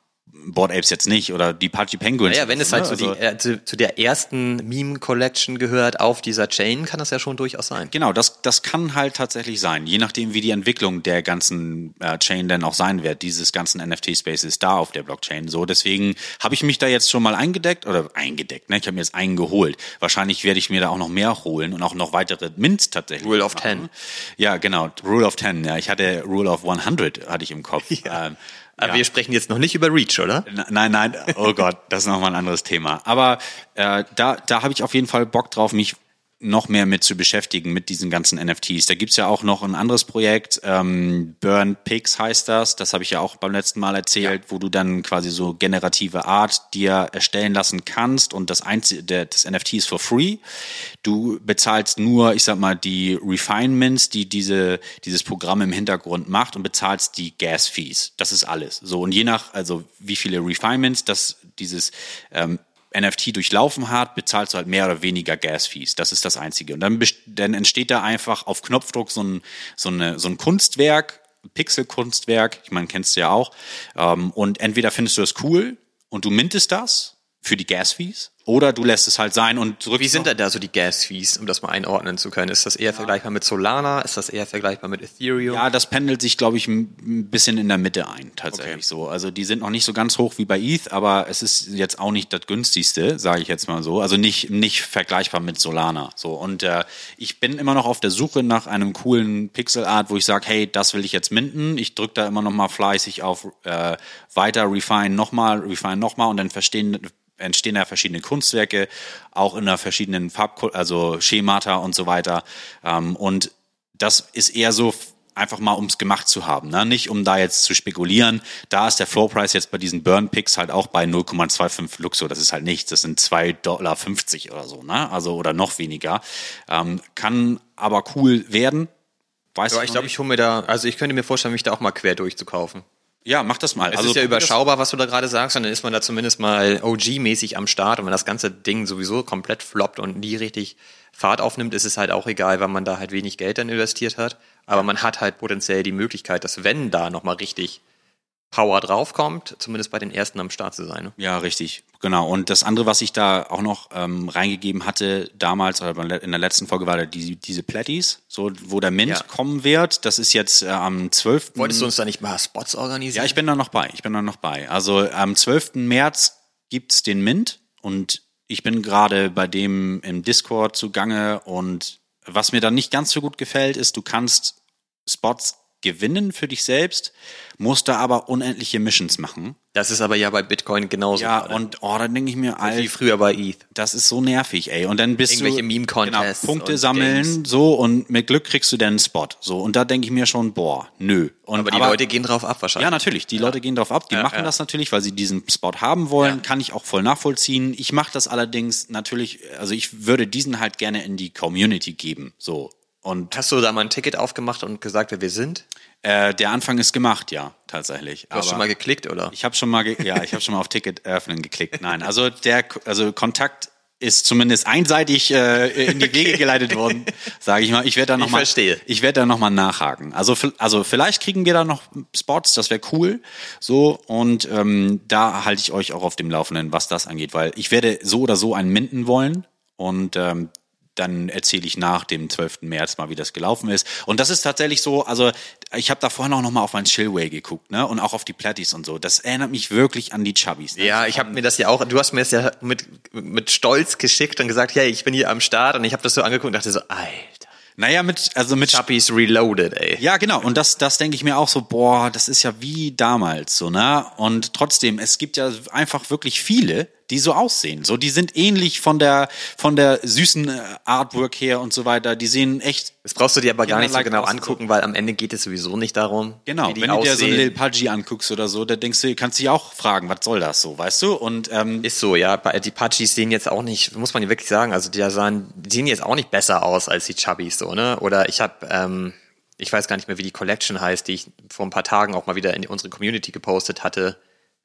S2: Board Apes jetzt nicht oder die Pudgy Penguins.
S1: Ja, wenn es halt ne? so die, also äh, zu, zu, der ersten Meme Collection gehört auf dieser Chain, kann das ja schon durchaus sein.
S2: Genau, das, das kann halt tatsächlich sein, je nachdem, wie die Entwicklung der ganzen äh, Chain denn auch sein wird, dieses ganzen NFT-Spaces da auf der Blockchain. So, deswegen habe ich mich da jetzt schon mal eingedeckt oder eingedeckt, ne? Ich habe mir jetzt einen geholt. Wahrscheinlich werde ich mir da auch noch mehr holen und auch noch weitere Mints tatsächlich.
S1: Rule of Ten.
S2: Ja, genau, Rule of Ten. Ja, ich hatte Rule of 100 hatte ich im Kopf. Ja. Ähm,
S1: aber ja. wir sprechen jetzt noch nicht über Reach, oder?
S2: Nein, nein, oh Gott, das ist nochmal ein anderes Thema. Aber äh, da, da habe ich auf jeden Fall Bock drauf, mich noch mehr mit zu beschäftigen mit diesen ganzen NFTs. Da gibt's ja auch noch ein anderes Projekt, ähm, Burn Pigs heißt das. Das habe ich ja auch beim letzten Mal erzählt, ja. wo du dann quasi so generative Art dir erstellen lassen kannst und das einzige, der, das NFT ist for free. Du bezahlst nur, ich sag mal, die Refinements, die diese, dieses Programm im Hintergrund macht und bezahlst die Gas Fees. Das ist alles. So und je nach, also wie viele Refinements, das dieses ähm, NFT durchlaufen hat, bezahlst du halt mehr oder weniger Gas-Fees. Das ist das Einzige. Und dann, dann entsteht da einfach auf Knopfdruck so ein, so eine, so ein Kunstwerk, Pixel-Kunstwerk, ich meine, kennst du ja auch. Ähm, und entweder findest du das cool und du mintest das für die Gas-Fees oder du lässt es halt sein und
S1: drückst. Wie sind denn da so die Gas-Fees, um das mal einordnen zu können? Ist das eher ja. vergleichbar mit Solana? Ist das eher vergleichbar mit Ethereum?
S2: Ja, das pendelt sich, glaube ich, ein bisschen in der Mitte ein, tatsächlich okay. so. Also die sind noch nicht so ganz hoch wie bei ETH, aber es ist jetzt auch nicht das günstigste, sage ich jetzt mal so. Also nicht, nicht vergleichbar mit Solana. So. Und äh, ich bin immer noch auf der Suche nach einem coolen Pixel-Art, wo ich sage, hey, das will ich jetzt minden. Ich drücke da immer noch mal fleißig auf äh, weiter, refine nochmal, refine nochmal und dann verstehen entstehen ja verschiedene Kunstwerke, auch in einer verschiedenen Farb, also Schemata und so weiter. Ähm, und das ist eher so einfach mal, ums gemacht zu haben, ne? nicht um da jetzt zu spekulieren. Da ist der Floorpreis jetzt bei diesen Burn Picks halt auch bei 0,25 Luxo. Das ist halt nichts. Das sind 2,50 Dollar oder so, ne? Also oder noch weniger. Ähm, kann aber cool werden.
S1: Weiß ja, ich glaube, ich hole mir da, also ich könnte mir vorstellen, mich da auch mal quer durchzukaufen.
S2: Ja, mach das mal.
S1: Es also, ist ja überschaubar, was du da gerade sagst, und dann ist man da zumindest mal OG-mäßig am Start. Und wenn das ganze Ding sowieso komplett floppt und nie richtig Fahrt aufnimmt, ist es halt auch egal, weil man da halt wenig Geld dann investiert hat. Aber man hat halt potenziell die Möglichkeit, dass wenn da nochmal richtig Power draufkommt, zumindest bei den ersten am Start zu sein. Ne?
S2: Ja, richtig. Genau. Und das andere, was ich da auch noch ähm, reingegeben hatte damals oder in der letzten Folge, war die, diese Platties, so wo der Mint ja. kommen wird. Das ist jetzt äh, am 12.
S1: Wolltest du uns da nicht mal Spots organisieren?
S2: Ja, ich bin da noch bei. Ich bin da noch bei. Also am 12. März gibt's den Mint und ich bin gerade bei dem im Discord zugange und was mir dann nicht ganz so gut gefällt, ist, du kannst Spots gewinnen für dich selbst, musst da aber unendliche Missions machen.
S1: Das ist aber ja bei Bitcoin genauso.
S2: Ja, gerade. und oh, dann denke ich mir,
S1: Alter, wie früher bei ETH.
S2: Das ist so nervig, ey. Und dann bist
S1: Irgendwelche
S2: du
S1: Meme Contests
S2: genau, Punkte sammeln, Games. so und mit Glück kriegst du dann einen Spot, so und da denke ich mir schon, boah, nö. Und,
S1: aber die aber, Leute gehen drauf ab wahrscheinlich.
S2: Ja, natürlich. Die ja. Leute gehen drauf ab. Die ja, machen ja. das natürlich, weil sie diesen Spot haben wollen. Kann ich auch voll nachvollziehen. Ich mache das allerdings natürlich. Also ich würde diesen halt gerne in die Community geben, so. Und
S1: Hast du da mal ein Ticket aufgemacht und gesagt, wer wir sind?
S2: Äh, der Anfang ist gemacht, ja, tatsächlich.
S1: Du hast schon mal geklickt, oder?
S2: Ich habe schon mal, ja, ich habe schon mal auf Ticket öffnen geklickt. Nein, also der, also Kontakt ist zumindest einseitig äh, in die Wege geleitet worden, sage ich mal. Ich werde da noch ich mal,
S1: verstehe.
S2: ich werde da noch mal nachhaken. Also, also vielleicht kriegen wir da noch Spots, das wäre cool. So und ähm, da halte ich euch auch auf dem Laufenden, was das angeht, weil ich werde so oder so einen Minden wollen und ähm, dann erzähle ich nach dem 12. März mal, wie das gelaufen ist. Und das ist tatsächlich so, also ich habe da vorhin auch noch mal auf mein Chillway geguckt, ne? Und auch auf die Platties und so. Das erinnert mich wirklich an die Chubbies.
S1: Ne? Ja, ich habe mir das ja auch, du hast mir das ja mit, mit Stolz geschickt und gesagt, ja, ich bin hier am Start und ich habe das so angeguckt und dachte so, Alter.
S2: Naja, mit, also mit.
S1: Chuppies Reloaded, ey.
S2: Ja, genau. Und das, das denke ich mir auch so, boah, das ist ja wie damals, so, ne? Und trotzdem, es gibt ja einfach wirklich viele, die so aussehen. So, die sind ähnlich von der, von der süßen äh, Artwork her und so weiter. Die sehen echt.
S1: Das brauchst du dir aber gar nicht so genau angucken, so. weil am Ende geht es sowieso nicht darum.
S2: Genau. Wenn du dir so ein Lil Pudgy anguckst oder so, da denkst du, kannst du dich auch fragen, was soll das so, weißt du? Und, ähm,
S1: Ist so, ja. Die Pudgys sehen jetzt auch nicht, muss man wirklich sagen, also die sahen, die sehen jetzt auch nicht besser aus als die Chubbies, so, ne? Oder ich habe, ähm, ich weiß gar nicht mehr, wie die Collection heißt, die ich vor ein paar Tagen auch mal wieder in unsere Community gepostet hatte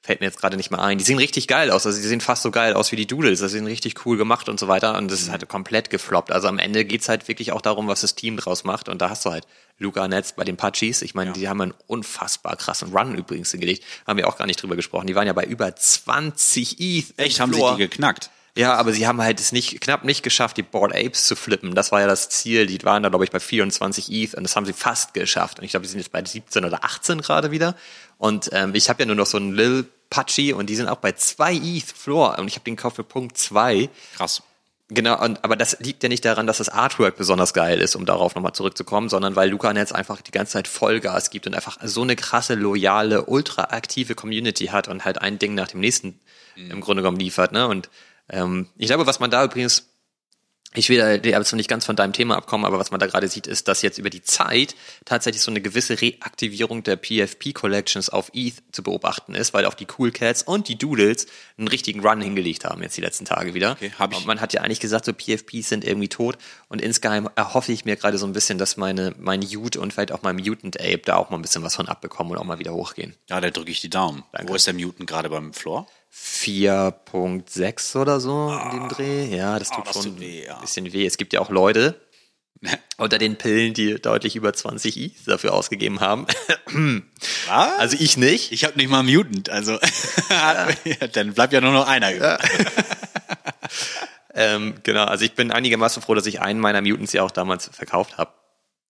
S1: fällt mir jetzt gerade nicht mehr ein. Die sehen richtig geil aus. Also die sehen fast so geil aus wie die Doodles. Das sind richtig cool gemacht und so weiter. Und das ist halt komplett gefloppt. Also am Ende geht's halt wirklich auch darum, was das Team draus macht. Und da hast du halt Luca Netz bei den Pachis. Ich meine, ja. die haben einen unfassbar krassen Run übrigens hingelegt. Haben wir auch gar nicht drüber gesprochen. Die waren ja bei über 20 ETH.
S2: Echt, haben sie die geknackt?
S1: Ja, aber sie haben halt es nicht, knapp nicht geschafft, die Board Apes zu flippen. Das war ja das Ziel. Die waren da, glaube ich, bei 24 ETH und das haben sie fast geschafft. Und ich glaube, die sind jetzt bei 17 oder 18 gerade wieder. Und ähm, ich habe ja nur noch so einen Lil Pachi und die sind auch bei 2 ETH Floor und ich habe den gekauft für Punkt 2.
S2: Krass.
S1: Genau, und, aber das liegt ja nicht daran, dass das Artwork besonders geil ist, um darauf nochmal zurückzukommen, sondern weil Luca Netz einfach die ganze Zeit Vollgas gibt und einfach so eine krasse, loyale, ultra aktive Community hat und halt ein Ding nach dem nächsten mhm. im Grunde genommen liefert. Ne? Und ähm, ich glaube, was man da übrigens ich will jetzt nicht ganz von deinem Thema abkommen, aber was man da gerade sieht, ist, dass jetzt über die Zeit tatsächlich so eine gewisse Reaktivierung der PFP-Collections auf ETH zu beobachten ist, weil auch die Cool Cats und die Doodles einen richtigen Run hingelegt haben jetzt die letzten Tage wieder. Okay, hab ich. Und man hat ja eigentlich gesagt, so PFPs sind irgendwie tot und insgeheim erhoffe ich mir gerade so ein bisschen, dass meine, mein Ute und vielleicht auch mein Mutant Ape da auch mal ein bisschen was von abbekommen und auch mal wieder hochgehen.
S2: Ja, da drücke ich die Daumen. Danke. Wo ist der Mutant gerade beim Floor?
S1: 4.6 oder so ah, in dem ah. Dreh. Ja, das tut oh, das schon tut weh, ja. ein bisschen weh. Es gibt ja auch Leute unter den Pillen, die deutlich über 20 I dafür ausgegeben haben.
S2: Was?
S1: Also ich nicht.
S2: Ich habe nicht mal Mutant, also dann bleibt ja nur noch einer über.
S1: ähm, genau, also ich bin einigermaßen froh, dass ich einen meiner Mutants ja auch damals verkauft habe.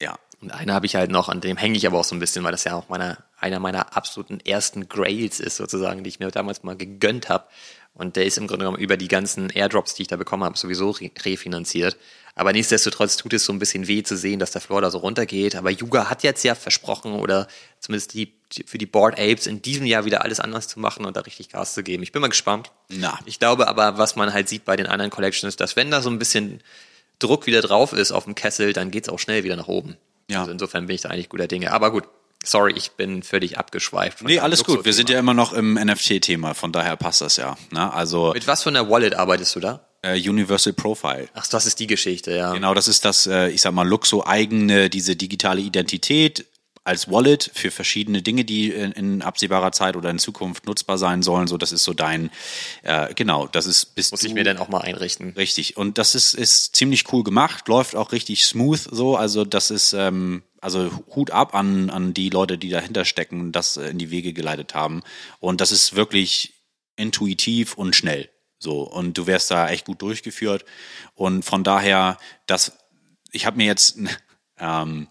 S2: Ja.
S1: Und eine habe ich halt noch, an dem hänge ich aber auch so ein bisschen, weil das ja auch meiner, einer meiner absoluten ersten Grails ist, sozusagen, die ich mir damals mal gegönnt habe. Und der ist im Grunde genommen über die ganzen Airdrops, die ich da bekommen habe, sowieso re refinanziert. Aber nichtsdestotrotz tut es so ein bisschen weh zu sehen, dass der Floor da so runtergeht. Aber Yuga hat jetzt ja versprochen, oder zumindest die, für die Board Apes in diesem Jahr wieder alles anders zu machen und da richtig Gas zu geben. Ich bin mal gespannt.
S2: Na.
S1: Ich glaube aber, was man halt sieht bei den anderen Collections, dass wenn da so ein bisschen Druck wieder drauf ist auf dem Kessel, dann geht's auch schnell wieder nach oben. Ja. Also insofern bin ich da eigentlich guter Dinge. Aber gut, sorry, ich bin völlig abgeschweift.
S2: Nee, alles gut. Wir sind ja immer noch im NFT-Thema, von daher passt das ja. Ne? Also
S1: Mit was für einer Wallet arbeitest du da?
S2: Äh, Universal Profile.
S1: Ach, das ist die Geschichte, ja.
S2: Genau, das ist das, äh, ich sag mal, Luxo eigene, diese digitale Identität als Wallet für verschiedene Dinge, die in, in, absehbarer Zeit oder in Zukunft nutzbar sein sollen. So, das ist so dein, äh, genau, das ist
S1: bis Muss ich mir dann auch mal einrichten.
S2: Richtig. Und das ist, ist ziemlich cool gemacht, läuft auch richtig smooth so. Also das ist, ähm, also Hut ab an, an die Leute, die dahinter stecken, das in die Wege geleitet haben. Und das ist wirklich intuitiv und schnell. So, und du wärst da echt gut durchgeführt. Und von daher, das, ich habe mir jetzt ähm,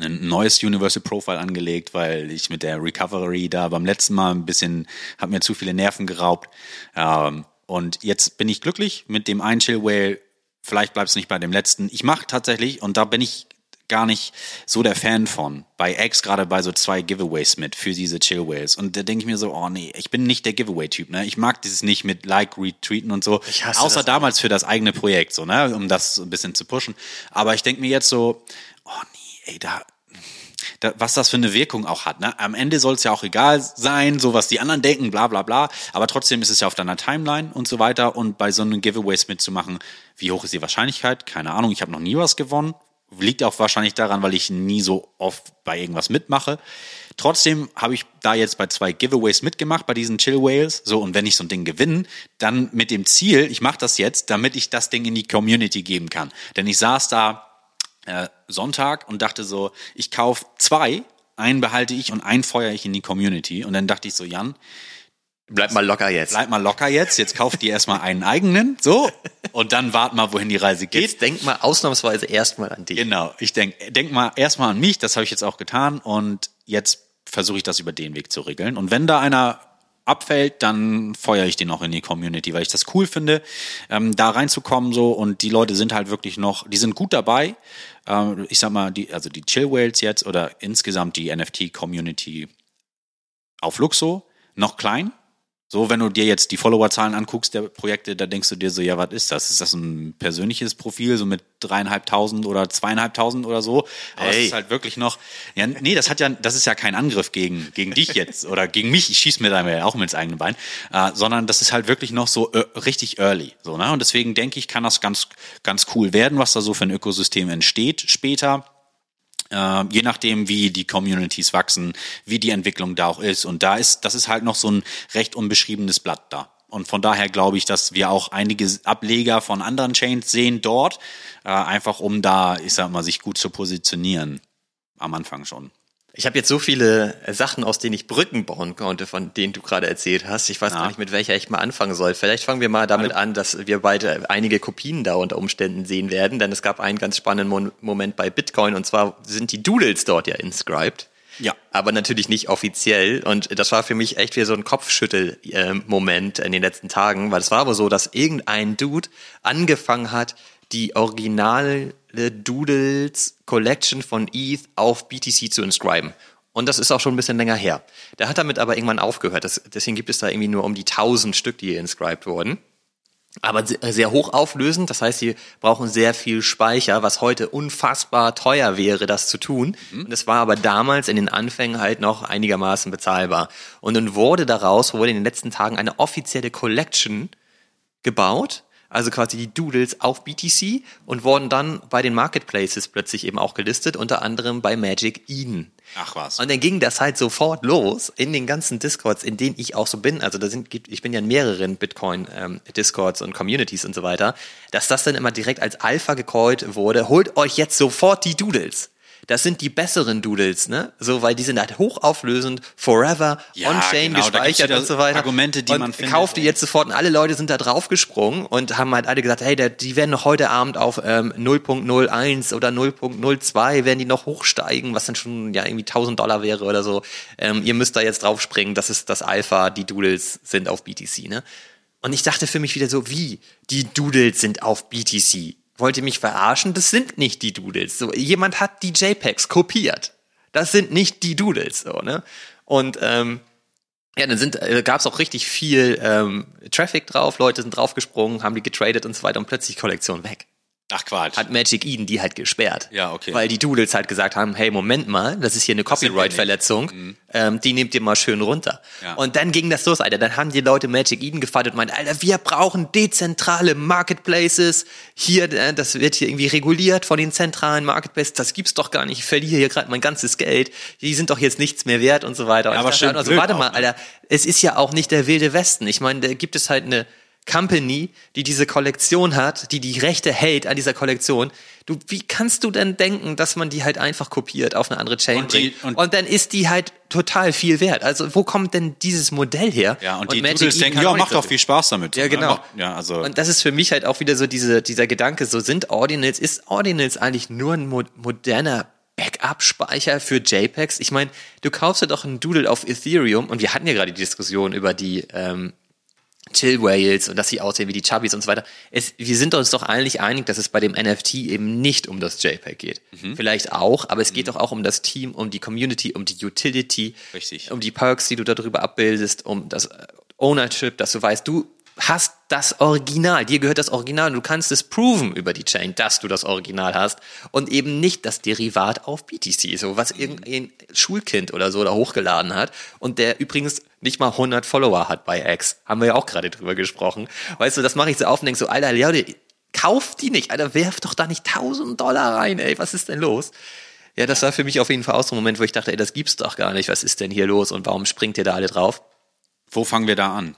S2: ein neues Universal Profile angelegt, weil ich mit der Recovery da beim letzten Mal ein bisschen, hat mir zu viele Nerven geraubt. Ähm, und jetzt bin ich glücklich mit dem einen Chill Whale. Vielleicht bleibt es nicht bei dem letzten. Ich mache tatsächlich, und da bin ich gar nicht so der Fan von. Bei X gerade bei so zwei Giveaways mit für diese Chill Whales. Und da denke ich mir so, oh nee, ich bin nicht der Giveaway-Typ, ne? Ich mag dieses nicht mit Like, Retweeten und so. Ich hasse Außer damals für das eigene Projekt, so, ne? Um das ein bisschen zu pushen. Aber ich denke mir jetzt so, ey, da, da, was das für eine Wirkung auch hat. Ne? Am Ende soll es ja auch egal sein, so was die anderen denken, bla bla bla. Aber trotzdem ist es ja auf deiner Timeline und so weiter. Und bei so einem Giveaways mitzumachen, wie hoch ist die Wahrscheinlichkeit? Keine Ahnung, ich habe noch nie was gewonnen. Liegt auch wahrscheinlich daran, weil ich nie so oft bei irgendwas mitmache. Trotzdem habe ich da jetzt bei zwei Giveaways mitgemacht, bei diesen Chill Whales. So, und wenn ich so ein Ding gewinne, dann mit dem Ziel, ich mache das jetzt, damit ich das Ding in die Community geben kann. Denn ich saß da äh, Sonntag und dachte so, ich kaufe zwei, einen behalte ich und einen feuere ich in die Community. Und dann dachte ich so, Jan,
S1: Bleib mal locker jetzt.
S2: Bleib mal locker jetzt. Jetzt kauf dir erstmal einen eigenen, so. Und dann wart mal, wohin die Reise geht. Jetzt
S1: denk mal ausnahmsweise erstmal an dich.
S2: Genau. Ich denk, denk mal erstmal an mich. Das habe ich jetzt auch getan. Und jetzt versuche ich das über den Weg zu regeln. Und wenn da einer abfällt, dann feuere ich den auch in die Community, weil ich das cool finde, ähm, da reinzukommen so und die Leute sind halt wirklich noch, die sind gut dabei. Ähm, ich sag mal, die, also die Chill Whales jetzt oder insgesamt die NFT-Community auf Luxo, noch klein, so, wenn du dir jetzt die Followerzahlen anguckst der Projekte, da denkst du dir so, ja, was ist das? Ist das ein persönliches Profil, so mit dreieinhalbtausend oder zweieinhalbtausend oder so? Aber es ist halt wirklich noch, ja, nee, das hat ja, das ist ja kein Angriff gegen, gegen dich jetzt oder gegen mich. Ich schieß mir da ja auch mit ins eigene Bein, äh, sondern das ist halt wirklich noch so äh, richtig early, so, ne? Und deswegen denke ich, kann das ganz, ganz cool werden, was da so für ein Ökosystem entsteht später äh, je nachdem, wie die Communities wachsen, wie die Entwicklung da auch ist. Und da ist, das ist halt noch so ein recht unbeschriebenes Blatt da. Und von daher glaube ich, dass wir auch einige Ableger von anderen Chains sehen dort, äh, einfach um da, ich sag mal, sich gut zu positionieren. Am Anfang schon.
S1: Ich habe jetzt so viele Sachen, aus denen ich Brücken bauen konnte, von denen du gerade erzählt hast. Ich weiß ja. gar nicht, mit welcher ich mal anfangen soll. Vielleicht fangen wir mal damit an, dass wir beide einige Kopien da unter Umständen sehen werden, denn es gab einen ganz spannenden Moment bei Bitcoin und zwar sind die Doodles dort ja inscribed. Ja. Aber natürlich nicht offiziell. Und das war für mich echt wie so ein Kopfschüttel-Moment in den letzten Tagen, weil es war aber so, dass irgendein Dude angefangen hat, die originale Doodles Collection von ETH auf BTC zu inscriben. Und das ist auch schon ein bisschen länger her. Der hat damit aber irgendwann aufgehört. Das, deswegen gibt es da irgendwie nur um die 1000 Stück, die hier inscribed wurden. Aber sehr hoch auflösend. Das heißt, sie brauchen sehr viel Speicher, was heute unfassbar teuer wäre, das zu tun. Mhm. Und es war aber damals in den Anfängen halt noch einigermaßen bezahlbar. Und dann wurde daraus, wurde in den letzten Tagen eine offizielle Collection gebaut also quasi die Doodles auf BTC und wurden dann bei den Marketplaces plötzlich eben auch gelistet, unter anderem bei Magic Eden.
S2: Ach was.
S1: Und dann ging das halt sofort los in den ganzen Discords, in denen ich auch so bin. Also da sind, ich bin ja in mehreren Bitcoin-Discords ähm, und Communities und so weiter, dass das dann immer direkt als Alpha gecallt wurde. Holt euch jetzt sofort die Doodles das sind die besseren Doodles, ne? So, weil die sind halt hochauflösend, forever, ja, on-chain genau, gespeichert und so weiter.
S2: Argumente, die
S1: und
S2: man findet.
S1: kaufte jetzt sofort und alle Leute sind da draufgesprungen und haben halt alle gesagt, hey, der, die werden noch heute Abend auf ähm, 0.01 oder 0.02 werden die noch hochsteigen, was dann schon ja irgendwie 1000 Dollar wäre oder so. Ähm, ihr müsst da jetzt draufspringen, das ist das Alpha, die Doodles sind auf BTC, ne? Und ich dachte für mich wieder so, wie? Die Doodles sind auf BTC wollt ihr mich verarschen? Das sind nicht die Doodles. So, jemand hat die JPEGs kopiert. Das sind nicht die Doodles, so, ne? Und ähm, ja, dann sind, äh, gab es auch richtig viel ähm, Traffic drauf, Leute sind draufgesprungen, haben die getradet und so weiter und plötzlich Kollektion weg.
S2: Ach Quatsch.
S1: hat Magic Eden die halt gesperrt.
S2: Ja, okay.
S1: Weil die Doodles halt gesagt haben, hey, Moment mal, das ist hier eine Copyright-Verletzung, ähm, die nehmt ihr mal schön runter.
S2: Mhm. Ja.
S1: Und dann ging das los, Alter. Dann haben die Leute Magic Eden gefeiert und meint, Alter, wir brauchen dezentrale Marketplaces. Hier, äh, das wird hier irgendwie reguliert von den zentralen Marketplaces. Das gibt's doch gar nicht. Ich verliere hier gerade mein ganzes Geld. Die sind doch jetzt nichts mehr wert und so weiter. Und
S2: Ja,
S1: ich
S2: aber
S1: dachte
S2: schön
S1: halt, also, warte
S2: auch,
S1: mal,
S2: ne?
S1: Alter, es ist ja auch nicht der wilde Westen. Ich meine, da gibt es halt eine Company, die diese Kollektion hat, die die Rechte hält an dieser Kollektion. Du, wie kannst du denn denken, dass man die halt einfach kopiert auf eine andere Chain
S2: Und die-
S1: bringt?
S2: und-
S1: Und, dann ist die halt total viel wert. Also wo kommt denn dieses Modell her?
S2: Ja, und, die
S1: Magic
S2: Doodles denken, ja,
S1: auch
S2: macht doch viel Spaß damit.
S1: Ja, genau.
S2: Ja, also.
S1: Und das ist für mich halt auch wieder so diese, dieser Gedanke, so sind Ordinals, ist Ordinals eigentlich nur ein mo moderner Backup-Speicher für JPEGs? Ich meine, du kaufst ja doch einen Doodle auf Ethereum und wir hatten ja gerade die Diskussion über die ähm, Chill Whales und dass sie aussehen wie die Chubbies und so weiter. Es, wir sind uns doch eigentlich einig, dass es bei dem NFT eben nicht um das JPEG geht.
S2: Mhm.
S1: Vielleicht auch, aber es geht doch auch um das Team, um die Community, um die Utility,
S2: Richtig.
S1: um die Perks, die du darüber abbildest, um das äh, Ownership, dass du weißt, du hast das Original, dir gehört das Original und du kannst es proven über die Chain, dass du das Original hast und eben nicht das Derivat auf BTC, so was irgendein Schulkind oder so da hochgeladen hat und der übrigens nicht mal 100 Follower hat bei X. Haben wir ja auch gerade drüber gesprochen. Weißt du, das mache ich so auf und denk so, Alter, Leute, kauf die nicht, Alter, werf doch da nicht 1000 Dollar rein, ey, was ist denn los? Ja, das war für mich auf jeden Fall auch so ein Moment, wo ich dachte, ey, das gibt's doch gar nicht, was ist denn hier los und warum springt ihr da alle drauf?
S2: Wo fangen wir da an?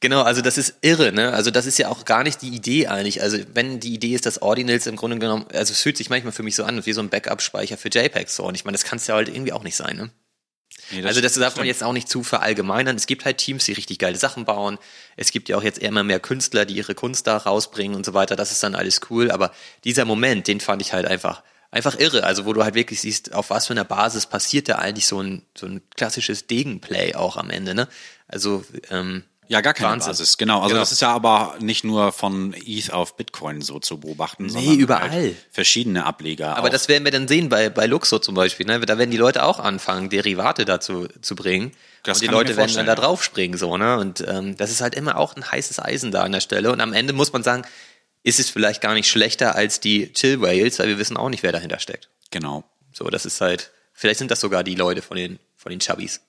S1: Genau, also das ist irre, ne? Also das ist ja auch gar nicht die Idee eigentlich. Also wenn die Idee ist, dass Ordinals im Grunde genommen, also es fühlt sich manchmal für mich so an, wie so ein Backup-Speicher für JPEGs so. Und ich meine, das kann es ja halt irgendwie auch nicht sein, ne?
S2: Nee,
S1: also das darf man jetzt auch nicht zu verallgemeinern. Es gibt halt Teams, die richtig geile Sachen bauen. Es gibt ja auch jetzt immer mehr Künstler, die ihre Kunst da rausbringen und so weiter. Das ist dann alles cool. Aber dieser Moment, den fand ich halt einfach, einfach irre. Also wo du halt wirklich siehst, auf was für einer Basis passiert da eigentlich so ein, so ein klassisches Degenplay auch am Ende, ne? Also, ähm,
S2: Ja, gar keine
S1: Wahnsinn.
S2: Basis, genau. Also
S1: Genau.
S2: das ist ja aber nicht nur von ETH auf Bitcoin so zu beobachten,
S1: Nee,
S2: sondern
S1: überall.
S2: Halt verschiedene Ableger.
S1: Aber
S2: auch.
S1: das werden wir dann sehen bei, bei Luxo zum Beispiel. Ne? Da werden die Leute auch anfangen, Derivate dazu zu bringen.
S2: Das
S1: und die Leute werden dann da drauf springen. So, ne? Und ähm, das ist halt immer auch ein heißes Eisen da an der Stelle. Und am Ende muss man sagen, ist es vielleicht gar nicht schlechter als die Chill Whales, weil wir wissen auch nicht, wer dahinter steckt.
S2: genau.
S1: So, das ist halt, vielleicht sind das sogar die Leute von den, von den Chubbies.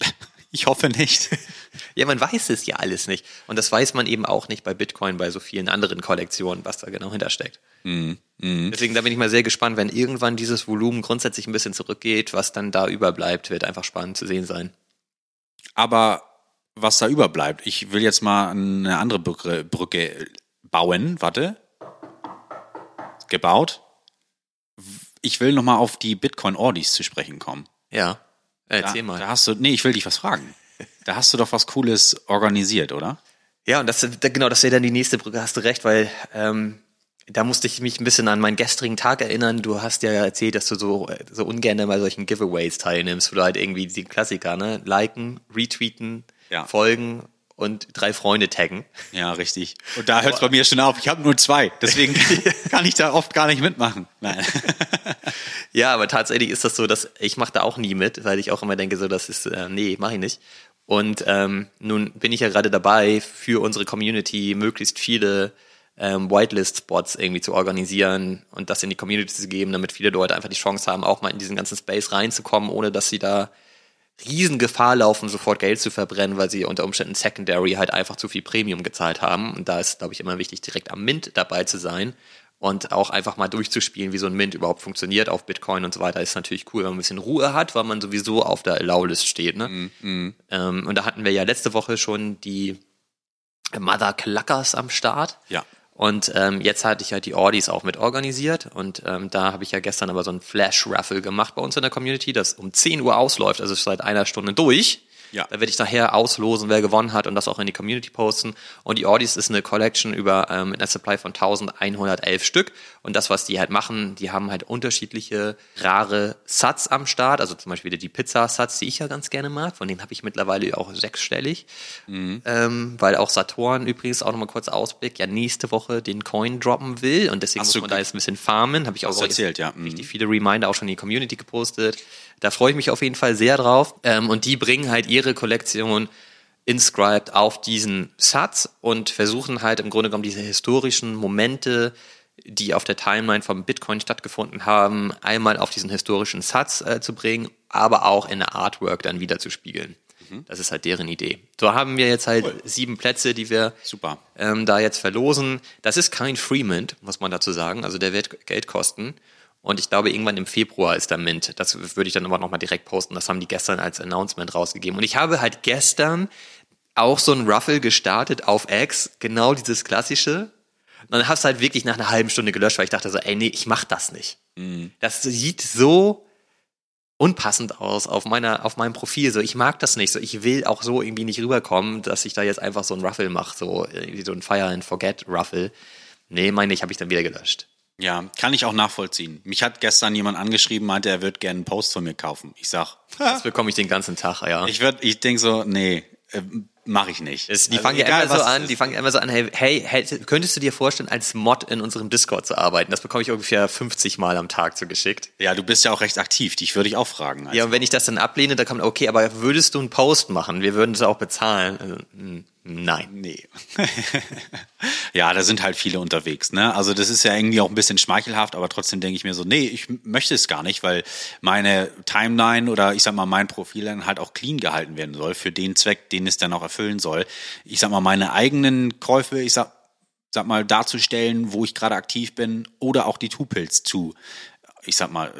S2: Ich hoffe nicht.
S1: Ja, man weiß es ja alles nicht. Und das weiß man eben auch nicht bei Bitcoin, bei so vielen anderen Kollektionen, was da genau hintersteckt.
S2: Mhm,
S1: Deswegen da bin ich mal sehr gespannt, wenn irgendwann dieses Volumen grundsätzlich ein bisschen zurückgeht, was dann da überbleibt, wird einfach spannend zu sehen sein.
S2: Aber was da überbleibt, ich will jetzt mal eine andere Brücke, Brücke bauen. Warte. Gebaut. Ich will noch mal auf die Bitcoin Ordis zu sprechen kommen.
S1: Ja, erzähl
S2: da,
S1: mal.
S2: Da hast du, nee, ich will dich was fragen. Da hast du doch was Cooles organisiert, oder?
S1: Ja, und das, da- genau, das wäre dann die nächste Brücke, hast du recht, weil ähm, da musste ich mich ein bisschen an meinen gestrigen Tag erinnern. Du hast ja erzählt, dass du so, so ungern bei solchen Giveaways teilnimmst, wo du halt irgendwie die Klassiker, ne? Liken, retweeten,
S2: Ja.
S1: folgen und drei Freunde taggen.
S2: Ja, richtig. Und da hört es bei mir schon auf. Ich habe nur zwei, deswegen kann ich da oft gar nicht mitmachen. Nein.
S1: Ja, aber tatsächlich ist das so, dass ich mache da auch nie mit, weil ich auch immer denke, so das ist äh, nee, mache ich nicht. Und ähm, nun bin ich ja gerade dabei, für unsere Community möglichst viele ähm, Whitelist-Spots irgendwie zu organisieren und das in die Community zu geben, damit viele Leute einfach die Chance haben, auch mal in diesen ganzen Space reinzukommen, ohne dass sie da Riesengefahr laufen, sofort Geld zu verbrennen, weil sie unter Umständen Secondary halt einfach zu viel Premium gezahlt haben. Und da ist, glaube ich, immer wichtig, direkt am Mint dabei zu sein und auch einfach mal durchzuspielen, wie so ein Mint überhaupt funktioniert auf Bitcoin und so weiter. Ist natürlich cool, wenn man ein bisschen Ruhe hat, weil man sowieso auf der Allow-List steht. Ne? Ähm, und da hatten wir ja letzte Woche schon die Mother Cluckers am Start.
S2: Ja.
S1: Und ähm, jetzt hatte ich halt die Ordis auch mit organisiert und ähm, da habe ich ja gestern aber so ein Flash-Raffle gemacht bei uns in der Community, das um 10 Uhr ausläuft, also seit einer Stunde durch.
S2: Ja.
S1: Da werde ich nachher auslosen, wer gewonnen hat und das auch in die Community posten. Und die Ordis ist eine Collection über ähm, eine Supply von 1111 Stück. Und das, was die halt machen, die haben halt unterschiedliche rare Sats am Start. Also zum Beispiel die Pizza-Sats, die ich ja ganz gerne mag. Von denen habe ich mittlerweile auch sechsstellig. Ähm, weil auch Saturn übrigens auch nochmal kurz Ausblick, ja nächste Woche den Coin droppen will. Und deswegen
S2: Hast
S1: muss man da jetzt ein bisschen farmen. Habe ich auch
S2: du erzählt, ja. Mhm.
S1: richtig viele Reminder auch schon in die Community gepostet. Da freue ich mich auf jeden Fall sehr drauf. Ähm, und die bringen halt ihre Kollektion inscribed auf diesen Satz und versuchen halt im Grunde genommen diese historischen Momente die auf der Timeline vom Bitcoin stattgefunden haben, einmal auf diesen historischen Satz äh, zu bringen, aber auch in der Artwork dann wieder zu spiegeln. Mhm. Das ist halt deren Idee. So haben wir jetzt halt cool. sieben Plätze, die wir
S2: Super.
S1: Ähm, da jetzt verlosen. Das ist kein Freemint, muss man dazu sagen. Also der wird Geld kosten. Und ich glaube, irgendwann im Februar ist der Mint. Das würde ich dann aber nochmal direkt posten. Das haben die gestern als Announcement rausgegeben. Und ich habe halt gestern auch so ein Ruffle gestartet auf X. Genau dieses klassische. Und dann du halt wirklich nach einer halben Stunde gelöscht, weil ich dachte so, ey, nee, ich mach das nicht. Mhm. Das sieht so unpassend aus auf meiner, auf meinem Profil. So, ich mag das nicht. So, ich will auch so irgendwie nicht rüberkommen, dass ich da jetzt einfach so ein Ruffle mache, so, irgendwie so ein Fire and Forget Ruffle. Nee, meine ich, habe ich dann wieder gelöscht.
S2: Ja, kann ich auch nachvollziehen. Mich hat gestern jemand angeschrieben, meinte, er wird gerne einen Post von mir kaufen. Ich sag,
S1: das bekomme ich den ganzen Tag, ja.
S2: Ich würde, ich denk so, nee, äh, mache ich nicht.
S1: Es, die also fangen ja immer so an, die fangen immer so an, hey, hey, hey, könntest du dir vorstellen, als Mod in unserem Discord zu arbeiten? Das bekomme ich ungefähr 50 Mal am Tag zugeschickt.
S2: Ja, du bist ja auch recht aktiv, dich würde ich auch fragen.
S1: Also. Ja, und wenn ich das dann ablehne, dann kommt, okay, aber würdest du einen Post machen? Wir würden es auch bezahlen. Also, hm. Nein.
S2: Nee. ja, da sind halt viele unterwegs, ne? Also das ist ja irgendwie auch ein bisschen schmeichelhaft, aber trotzdem denke ich mir so, nee, ich möchte es gar nicht, weil meine Timeline oder ich sag mal mein Profil dann halt auch clean gehalten werden soll für den Zweck, den es dann auch erfüllen soll. Ich sag mal, meine eigenen Käufe, ich sag, sag mal, darzustellen, wo ich gerade aktiv bin oder auch die Tupils zu, ich sag mal,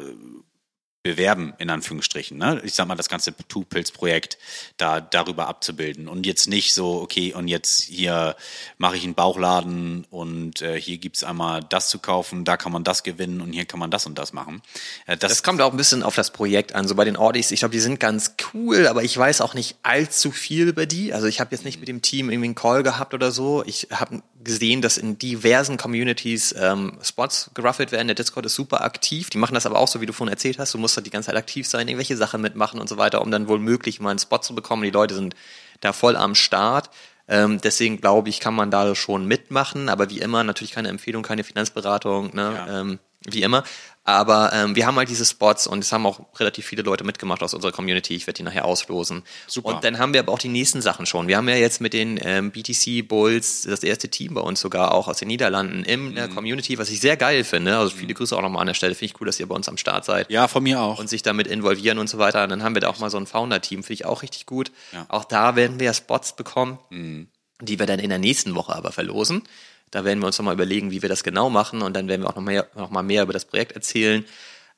S2: bewerben, in Anführungsstrichen. Ne? Ich sag mal, das ganze Two-Pills-Projekt da darüber abzubilden und jetzt nicht so, okay, und jetzt hier mache ich einen Bauchladen und äh, hier gibt's einmal das zu kaufen, da kann man das gewinnen und hier kann man das und das machen.
S1: Äh, das, das kommt auch ein bisschen auf das Projekt an. So bei den Audis, ich glaube, die sind ganz cool, aber ich weiß auch nicht allzu viel über die. Also ich habe jetzt nicht mit dem Team irgendwie einen Call gehabt oder so. Ich habe gesehen, dass in diversen Communities ähm, Spots geruffelt werden. Der Discord ist super aktiv. Die machen das aber auch so, wie du vorhin erzählt hast. Du musst musst halt die ganze Zeit aktiv sein, irgendwelche Sachen mitmachen und so weiter, um dann wohl möglich mal einen Spot zu bekommen. Die Leute sind da voll am Start. Ähm, deswegen glaube ich, kann man da schon mitmachen, aber wie immer natürlich keine Empfehlung, keine Finanzberatung, ne? Ja. Ähm, wie immer. Aber ähm, wir haben halt diese Spots und es haben auch relativ viele Leute mitgemacht aus unserer Community. Ich werde die nachher auslosen. Super. Und dann haben wir aber auch die nächsten Sachen schon. Wir haben ja jetzt mit den ähm, BTC Bulls das erste Team bei uns sogar auch aus den Niederlanden in der mhm. Community, was ich sehr geil finde. Also viele Grüße auch nochmal an der Stelle. Finde ich cool, dass ihr bei uns am Start seid.
S2: Ja, von mir auch.
S1: Und sich damit involvieren und so weiter. Und dann haben wir da auch mal so ein Founder-Team. Finde ich auch richtig gut. Ja. Auch da werden wir ja Spots bekommen. Mhm die wir dann in der nächsten Woche aber verlosen. Da werden wir uns nochmal überlegen, wie wir das genau machen und dann werden wir auch noch, mehr, noch mehr über das Projekt erzählen.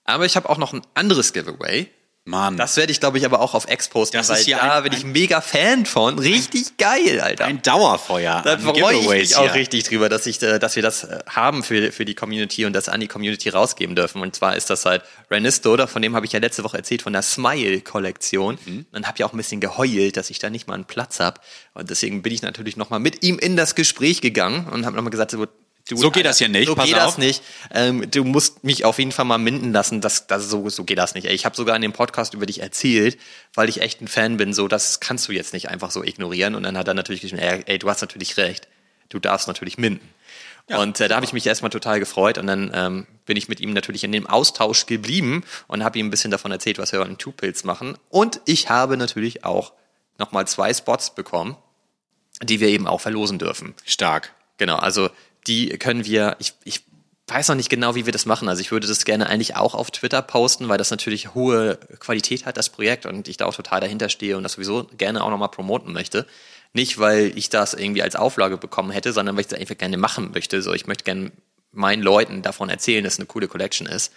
S1: Aber ich habe auch noch ein anderes Giveaway. Mann. Das werde ich, glaube ich, aber auch auf X posten, das weil ist da ein, bin ich mega Fan von. Richtig geil, Alter.
S2: Ein Dauerfeuer.
S1: Da freue ich mich auch richtig drüber, dass, ich, äh, dass wir das äh, haben für, für die Community und das an die Community rausgeben dürfen. Und zwar ist das halt Renisto, von dem habe ich ja letzte Woche erzählt, von der Smile-Kollektion. Mhm. Und habe ja auch ein bisschen geheult, dass ich da nicht mal einen Platz habe. Und deswegen bin ich natürlich nochmal mit ihm in das Gespräch gegangen und habe nochmal gesagt, so,
S2: Du, so geht das ja nicht.
S1: So Pass geht auf. das nicht. Ähm, du musst mich auf jeden Fall mal minden lassen. Das, das so, so geht das nicht. Ey, ich habe sogar in dem Podcast über dich erzählt, weil ich echt ein Fan bin. So, das kannst du jetzt nicht einfach so ignorieren. Und dann hat er natürlich geschrieben, ey, ey du hast natürlich recht. Du darfst natürlich minden. Ja, und äh, da habe ich mich erstmal total gefreut und dann ähm, bin ich mit ihm natürlich in dem Austausch geblieben und habe ihm ein bisschen davon erzählt, was wir in Two Pills machen. Und ich habe natürlich auch nochmal zwei Spots bekommen, die wir eben auch verlosen dürfen.
S2: Stark.
S1: Genau, also die können wir, ich, ich weiß noch nicht genau, wie wir das machen. Also ich würde das gerne eigentlich auch auf Twitter posten, weil das natürlich hohe Qualität hat, das Projekt, und ich da auch total dahinter stehe und das sowieso gerne auch nochmal promoten möchte. Nicht, weil ich das irgendwie als Auflage bekommen hätte, sondern weil ich das einfach gerne machen möchte. So, ich möchte gerne meinen Leuten davon erzählen, dass es eine coole Collection ist.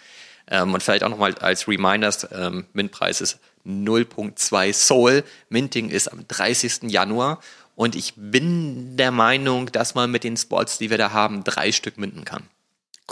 S1: Ähm, und vielleicht auch nochmal als Reminders, ähm, Mintpreis ist 0.2 Soul. Minting ist am 30. Januar und ich bin der Meinung, dass man mit den Spots, die wir da haben, drei Stück minden kann.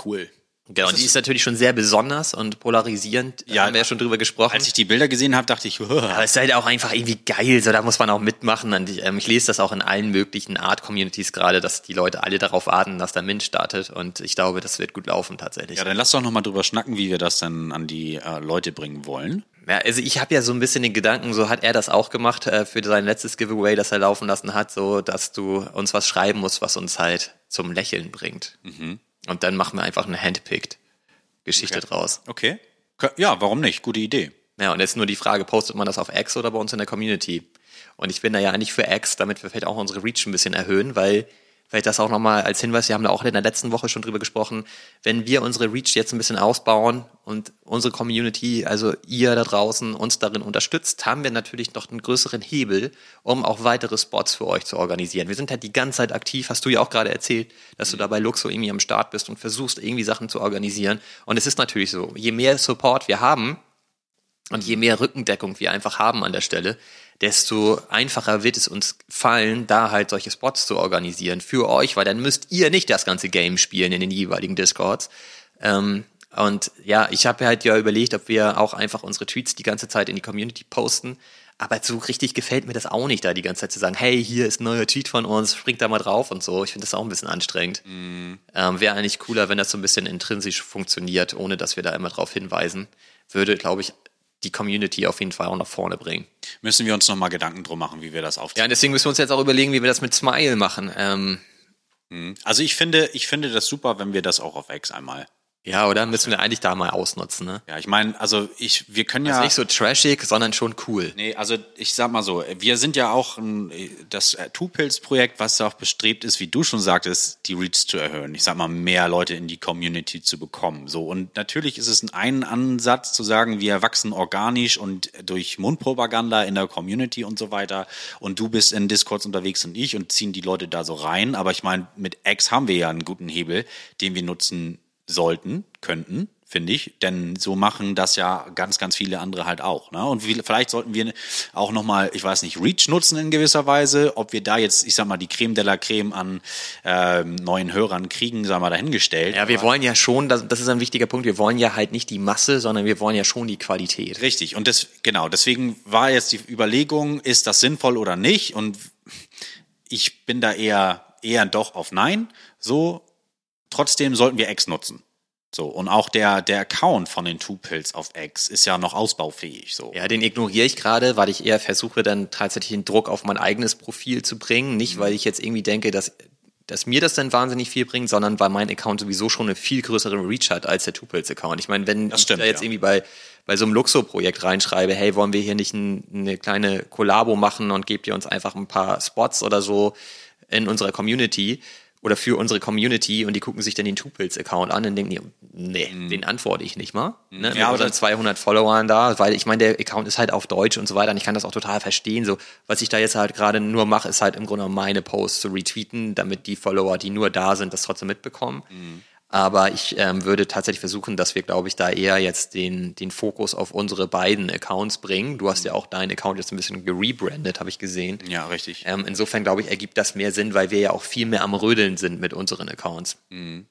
S2: Cool.
S1: Genau, und die ist natürlich schon sehr besonders und polarisierend. Ja, haben wir ja schon drüber gesprochen.
S2: Als ich die Bilder gesehen habe, dachte ich,
S1: aber es ist halt auch einfach irgendwie geil. So, da muss man auch mitmachen. Und ich, ähm, ich lese das auch in allen möglichen Art-Communities gerade, dass die Leute alle darauf warten, dass der Mint startet. Und ich glaube, das wird gut laufen tatsächlich.
S2: Ja, dann lass doch noch mal drüber schnacken, wie wir das dann an die äh, Leute bringen wollen.
S1: Ja, also ich habe ja so ein bisschen den Gedanken, so hat er das auch gemacht äh, für sein letztes Giveaway, das er laufen lassen hat, so dass du uns was schreiben musst, was uns halt zum Lächeln bringt. Mhm. Und dann machen wir einfach eine Handpicked Geschichte
S2: okay.
S1: draus.
S2: Okay. Ja, warum nicht? Gute Idee.
S1: Ja, und jetzt nur die Frage, postet man das auf X oder bei uns in der Community? Und ich bin da ja eigentlich für X, damit wir vielleicht auch unsere Reach ein bisschen erhöhen, weil vielleicht das auch nochmal als Hinweis, wir haben da auch in der letzten Woche schon drüber gesprochen, wenn wir unsere Reach jetzt ein bisschen ausbauen und unsere Community, also ihr da draußen, uns darin unterstützt, haben wir natürlich noch einen größeren Hebel, um auch weitere Spots für euch zu organisieren. Wir sind halt die ganze Zeit aktiv, hast du ja auch gerade erzählt, dass du da bei Luxo irgendwie am Start bist und versuchst irgendwie Sachen zu organisieren. Und es ist natürlich so, je mehr Support wir haben und je mehr Rückendeckung wir einfach haben an der Stelle, desto einfacher wird es uns fallen, da halt solche Spots zu organisieren für euch, weil dann müsst ihr nicht das ganze Game spielen in den jeweiligen Discords. Ähm, und ja, ich habe halt ja überlegt, ob wir auch einfach unsere Tweets die ganze Zeit in die Community posten. Aber so richtig gefällt mir das auch nicht, da die ganze Zeit zu sagen, hey, hier ist ein neuer Tweet von uns, springt da mal drauf und so. Ich finde das auch ein bisschen anstrengend. Mm. Ähm, Wäre eigentlich cooler, wenn das so ein bisschen intrinsisch funktioniert, ohne dass wir da immer drauf hinweisen. Würde, glaube ich, die Community auf jeden Fall auch nach vorne bringen.
S2: Müssen wir uns nochmal Gedanken drum machen, wie wir das aufziehen.
S1: Ja, deswegen müssen wir uns jetzt auch überlegen, wie wir das mit Smile machen. Ähm,
S2: hm. also ich finde, ich finde das super, wenn wir das auch auf X einmal
S1: ja, oder müssen wir eigentlich da mal ausnutzen, ne?
S2: Ja, ich meine, also ich, wir können
S1: also
S2: ja.
S1: nicht so trashig, sondern schon cool.
S2: Nee, also ich sag mal so, wir sind ja auch ein, das Two-Pills-Projekt, was auch bestrebt ist, wie du schon sagtest, die Reach zu erhöhen. Ich sag mal, mehr Leute in die Community zu bekommen. So. Und natürlich ist es ein Ansatz zu sagen, wir wachsen organisch und durch Mundpropaganda in der Community und so weiter. Und du bist in Discords unterwegs und ich und ziehen die Leute da so rein. Aber ich meine, mit X haben wir ja einen guten Hebel, den wir nutzen sollten, könnten, finde ich, denn so machen das ja ganz, ganz viele andere halt auch. Ne? Und vielleicht sollten wir auch nochmal, ich weiß nicht, Reach nutzen in gewisser Weise, ob wir da jetzt, ich sag mal, die Creme de la Creme an äh, neuen Hörern kriegen, sagen wir dahingestellt.
S1: Ja, wir wollen ja schon, das, das ist ein wichtiger Punkt, wir wollen ja halt nicht die Masse, sondern wir wollen ja schon die Qualität.
S2: Richtig, und das, genau, deswegen war jetzt die Überlegung, ist das sinnvoll oder nicht? Und ich bin da eher, eher doch auf Nein. So, Trotzdem sollten wir X nutzen. So, und auch der, der Account von den Two-Pills auf X ist ja noch ausbaufähig. So.
S1: Ja, den ignoriere ich gerade, weil ich eher versuche, dann tatsächlich den Druck auf mein eigenes Profil zu bringen. Nicht, weil ich jetzt irgendwie denke, dass, dass mir das dann wahnsinnig viel bringt, sondern weil mein Account sowieso schon eine viel größere Reach hat als der Two-Pills-Account. Ich meine, wenn
S2: stimmt,
S1: ich da jetzt
S2: ja.
S1: irgendwie bei, bei so einem Luxo-Projekt reinschreibe, hey, wollen wir hier nicht ein, eine kleine Kollabo machen und gebt ihr uns einfach ein paar Spots oder so in unserer Community, oder für unsere Community und die gucken sich dann den Tupils-Account an und denken, nee, mhm. den antworte ich nicht mal. Ne? Ja, aber dann 200 Followern da, weil ich meine, der Account ist halt auf Deutsch und so weiter und ich kann das auch total verstehen. So, was ich da jetzt halt gerade nur mache, ist halt im Grunde meine Posts zu retweeten, damit die Follower, die nur da sind, das trotzdem mitbekommen. Mhm. Aber ich ähm, würde tatsächlich versuchen, dass wir, glaube ich, da eher jetzt den, den Fokus auf unsere beiden Accounts bringen. Du hast ja auch deinen Account jetzt ein bisschen gerebrandet, habe ich gesehen.
S2: Ja, richtig.
S1: Ähm, insofern, glaube ich, ergibt das mehr Sinn, weil wir ja auch viel mehr am Rödeln sind mit unseren Accounts. Mhm.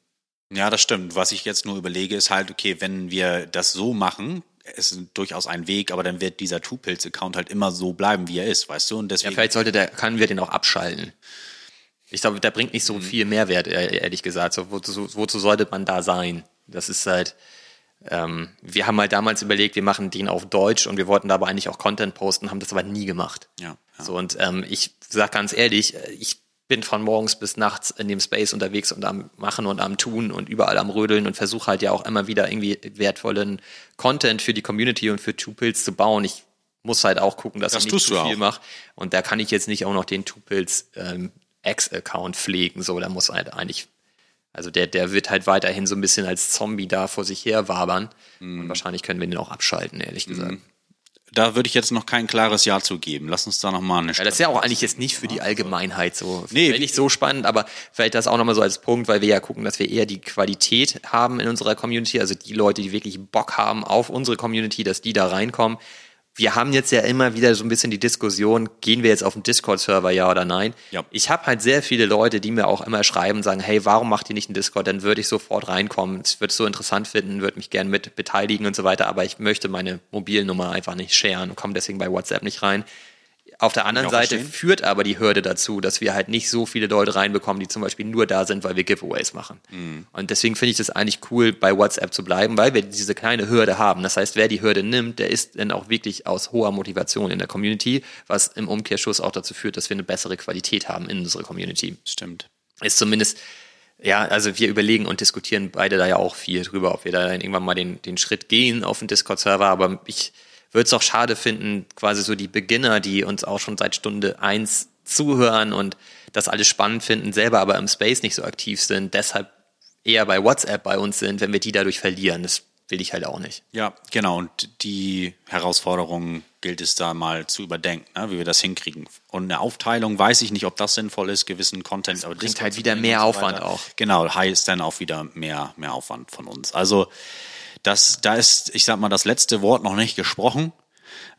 S2: Ja, das stimmt. Was ich jetzt nur überlege, ist halt, okay, wenn wir das so machen, ist durchaus ein Weg, aber dann wird dieser Two-Pills-Account halt immer so bleiben, wie er ist, weißt du? Und deswegen
S1: ja, vielleicht sollte der, können wir den auch abschalten. Ich glaube, der bringt nicht so mhm. viel Mehrwert, ehrlich gesagt. So, wozu, wozu sollte man da sein? Das ist halt, ähm, wir haben halt damals überlegt, wir machen den auf Deutsch und wir wollten dabei eigentlich auch Content posten, haben das aber nie gemacht.
S2: Ja. ja.
S1: So, und ähm, ich sag ganz ehrlich, ich bin von morgens bis nachts in dem Space unterwegs und am Machen und am Tun und überall am Rödeln und versuche halt ja auch immer wieder irgendwie wertvollen Content für die Community und für Tupils zu bauen. Ich muss halt auch gucken, dass
S2: das
S1: ich nicht zu viel mache. Und da kann ich jetzt nicht auch noch den Tupils ähm, Ex-Account pflegen. So, da muss halt eigentlich, also der, der wird halt weiterhin so ein bisschen als Zombie da vor sich her wabern. Mhm. Und wahrscheinlich können wir den auch abschalten, ehrlich gesagt. Mhm.
S2: Da würde ich jetzt noch kein klares Ja zu geben. Lass uns da nochmal eine
S1: ja, Das ist ja auch eigentlich jetzt nicht für die Allgemeinheit so. Nee, nicht so spannend, aber vielleicht das auch nochmal so als Punkt, weil wir ja gucken, dass wir eher die Qualität haben in unserer Community, also die Leute, die wirklich Bock haben auf unsere Community, dass die da reinkommen wir haben jetzt ja immer wieder so ein bisschen die Diskussion, gehen wir jetzt auf den Discord-Server, ja oder nein? Ja. Ich habe halt sehr viele Leute, die mir auch immer schreiben, sagen, hey, warum macht ihr nicht einen Discord? Dann würde ich sofort reinkommen. Ich würde es so interessant finden, würde mich gerne mit beteiligen und so weiter, aber ich möchte meine Mobilnummer einfach nicht sharen und komme deswegen bei WhatsApp nicht rein. Auf der anderen Seite verstehen. führt aber die Hürde dazu, dass wir halt nicht so viele Leute reinbekommen, die zum Beispiel nur da sind, weil wir Giveaways machen. Mhm. Und deswegen finde ich das eigentlich cool, bei WhatsApp zu bleiben, weil wir diese kleine Hürde haben. Das heißt, wer die Hürde nimmt, der ist dann auch wirklich aus hoher Motivation in der Community, was im Umkehrschluss auch dazu führt, dass wir eine bessere Qualität haben in unserer Community.
S2: Stimmt.
S1: Ist zumindest ja, also wir überlegen und diskutieren beide da ja auch viel drüber, ob wir da dann irgendwann mal den, den Schritt gehen auf den Discord-Server, aber ich würde es auch schade finden, quasi so die Beginner, die uns auch schon seit Stunde eins zuhören und das alles spannend finden, selber aber im Space nicht so aktiv sind, deshalb eher bei WhatsApp bei uns sind, wenn wir die dadurch verlieren. Das will ich halt auch nicht.
S2: Ja, genau. Und die Herausforderungen gilt es da mal zu überdenken, ne, wie wir das hinkriegen. Und eine Aufteilung weiß ich nicht, ob das sinnvoll ist, gewissen Content.
S1: Das aber bringt halt wieder mehr so Aufwand auch.
S2: Genau, heißt dann auch wieder mehr, mehr Aufwand von uns. Also das, da ist, ich sag mal, das letzte Wort noch nicht gesprochen.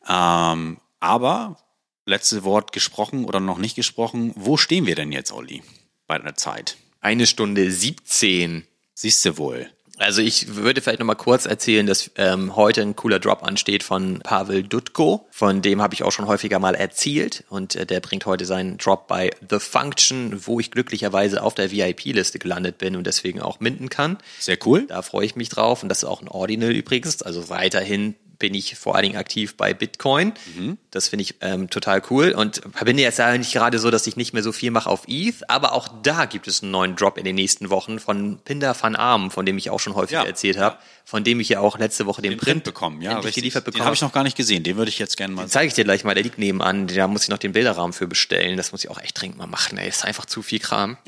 S2: Ähm, aber letzte Wort gesprochen oder noch nicht gesprochen. Wo stehen wir denn jetzt, Olli, bei der Zeit?
S1: Eine Stunde 17.
S2: Siehst du wohl.
S1: Also ich würde vielleicht noch mal kurz erzählen, dass ähm, heute ein cooler Drop ansteht von Pavel Dutko. Von dem habe ich auch schon häufiger mal erzählt und äh, der bringt heute seinen Drop bei The Function, wo ich glücklicherweise auf der VIP-Liste gelandet bin und deswegen auch minden kann.
S2: Sehr cool.
S1: Da freue ich mich drauf und das ist auch ein Ordinal übrigens, also weiterhin bin ich vor allen Dingen aktiv bei Bitcoin. Mhm. Das finde ich ähm, total cool und bin jetzt eigentlich gerade so, dass ich nicht mehr so viel mache auf ETH, aber auch da gibt es einen neuen Drop in den nächsten Wochen von Pinder van Arm, von dem ich auch schon häufig ja. erzählt habe, von dem ich ja auch letzte Woche den, den Print, Print,
S2: bekommen, ja, richtig. geliefert bekommen. Den habe ich noch gar nicht gesehen, den würde ich jetzt gerne mal. Den
S1: zeige ich dir gleich mal, der liegt nebenan, da muss ich noch den Bilderrahmen für bestellen, das muss ich auch echt dringend mal machen, ey, ist einfach zu viel Kram.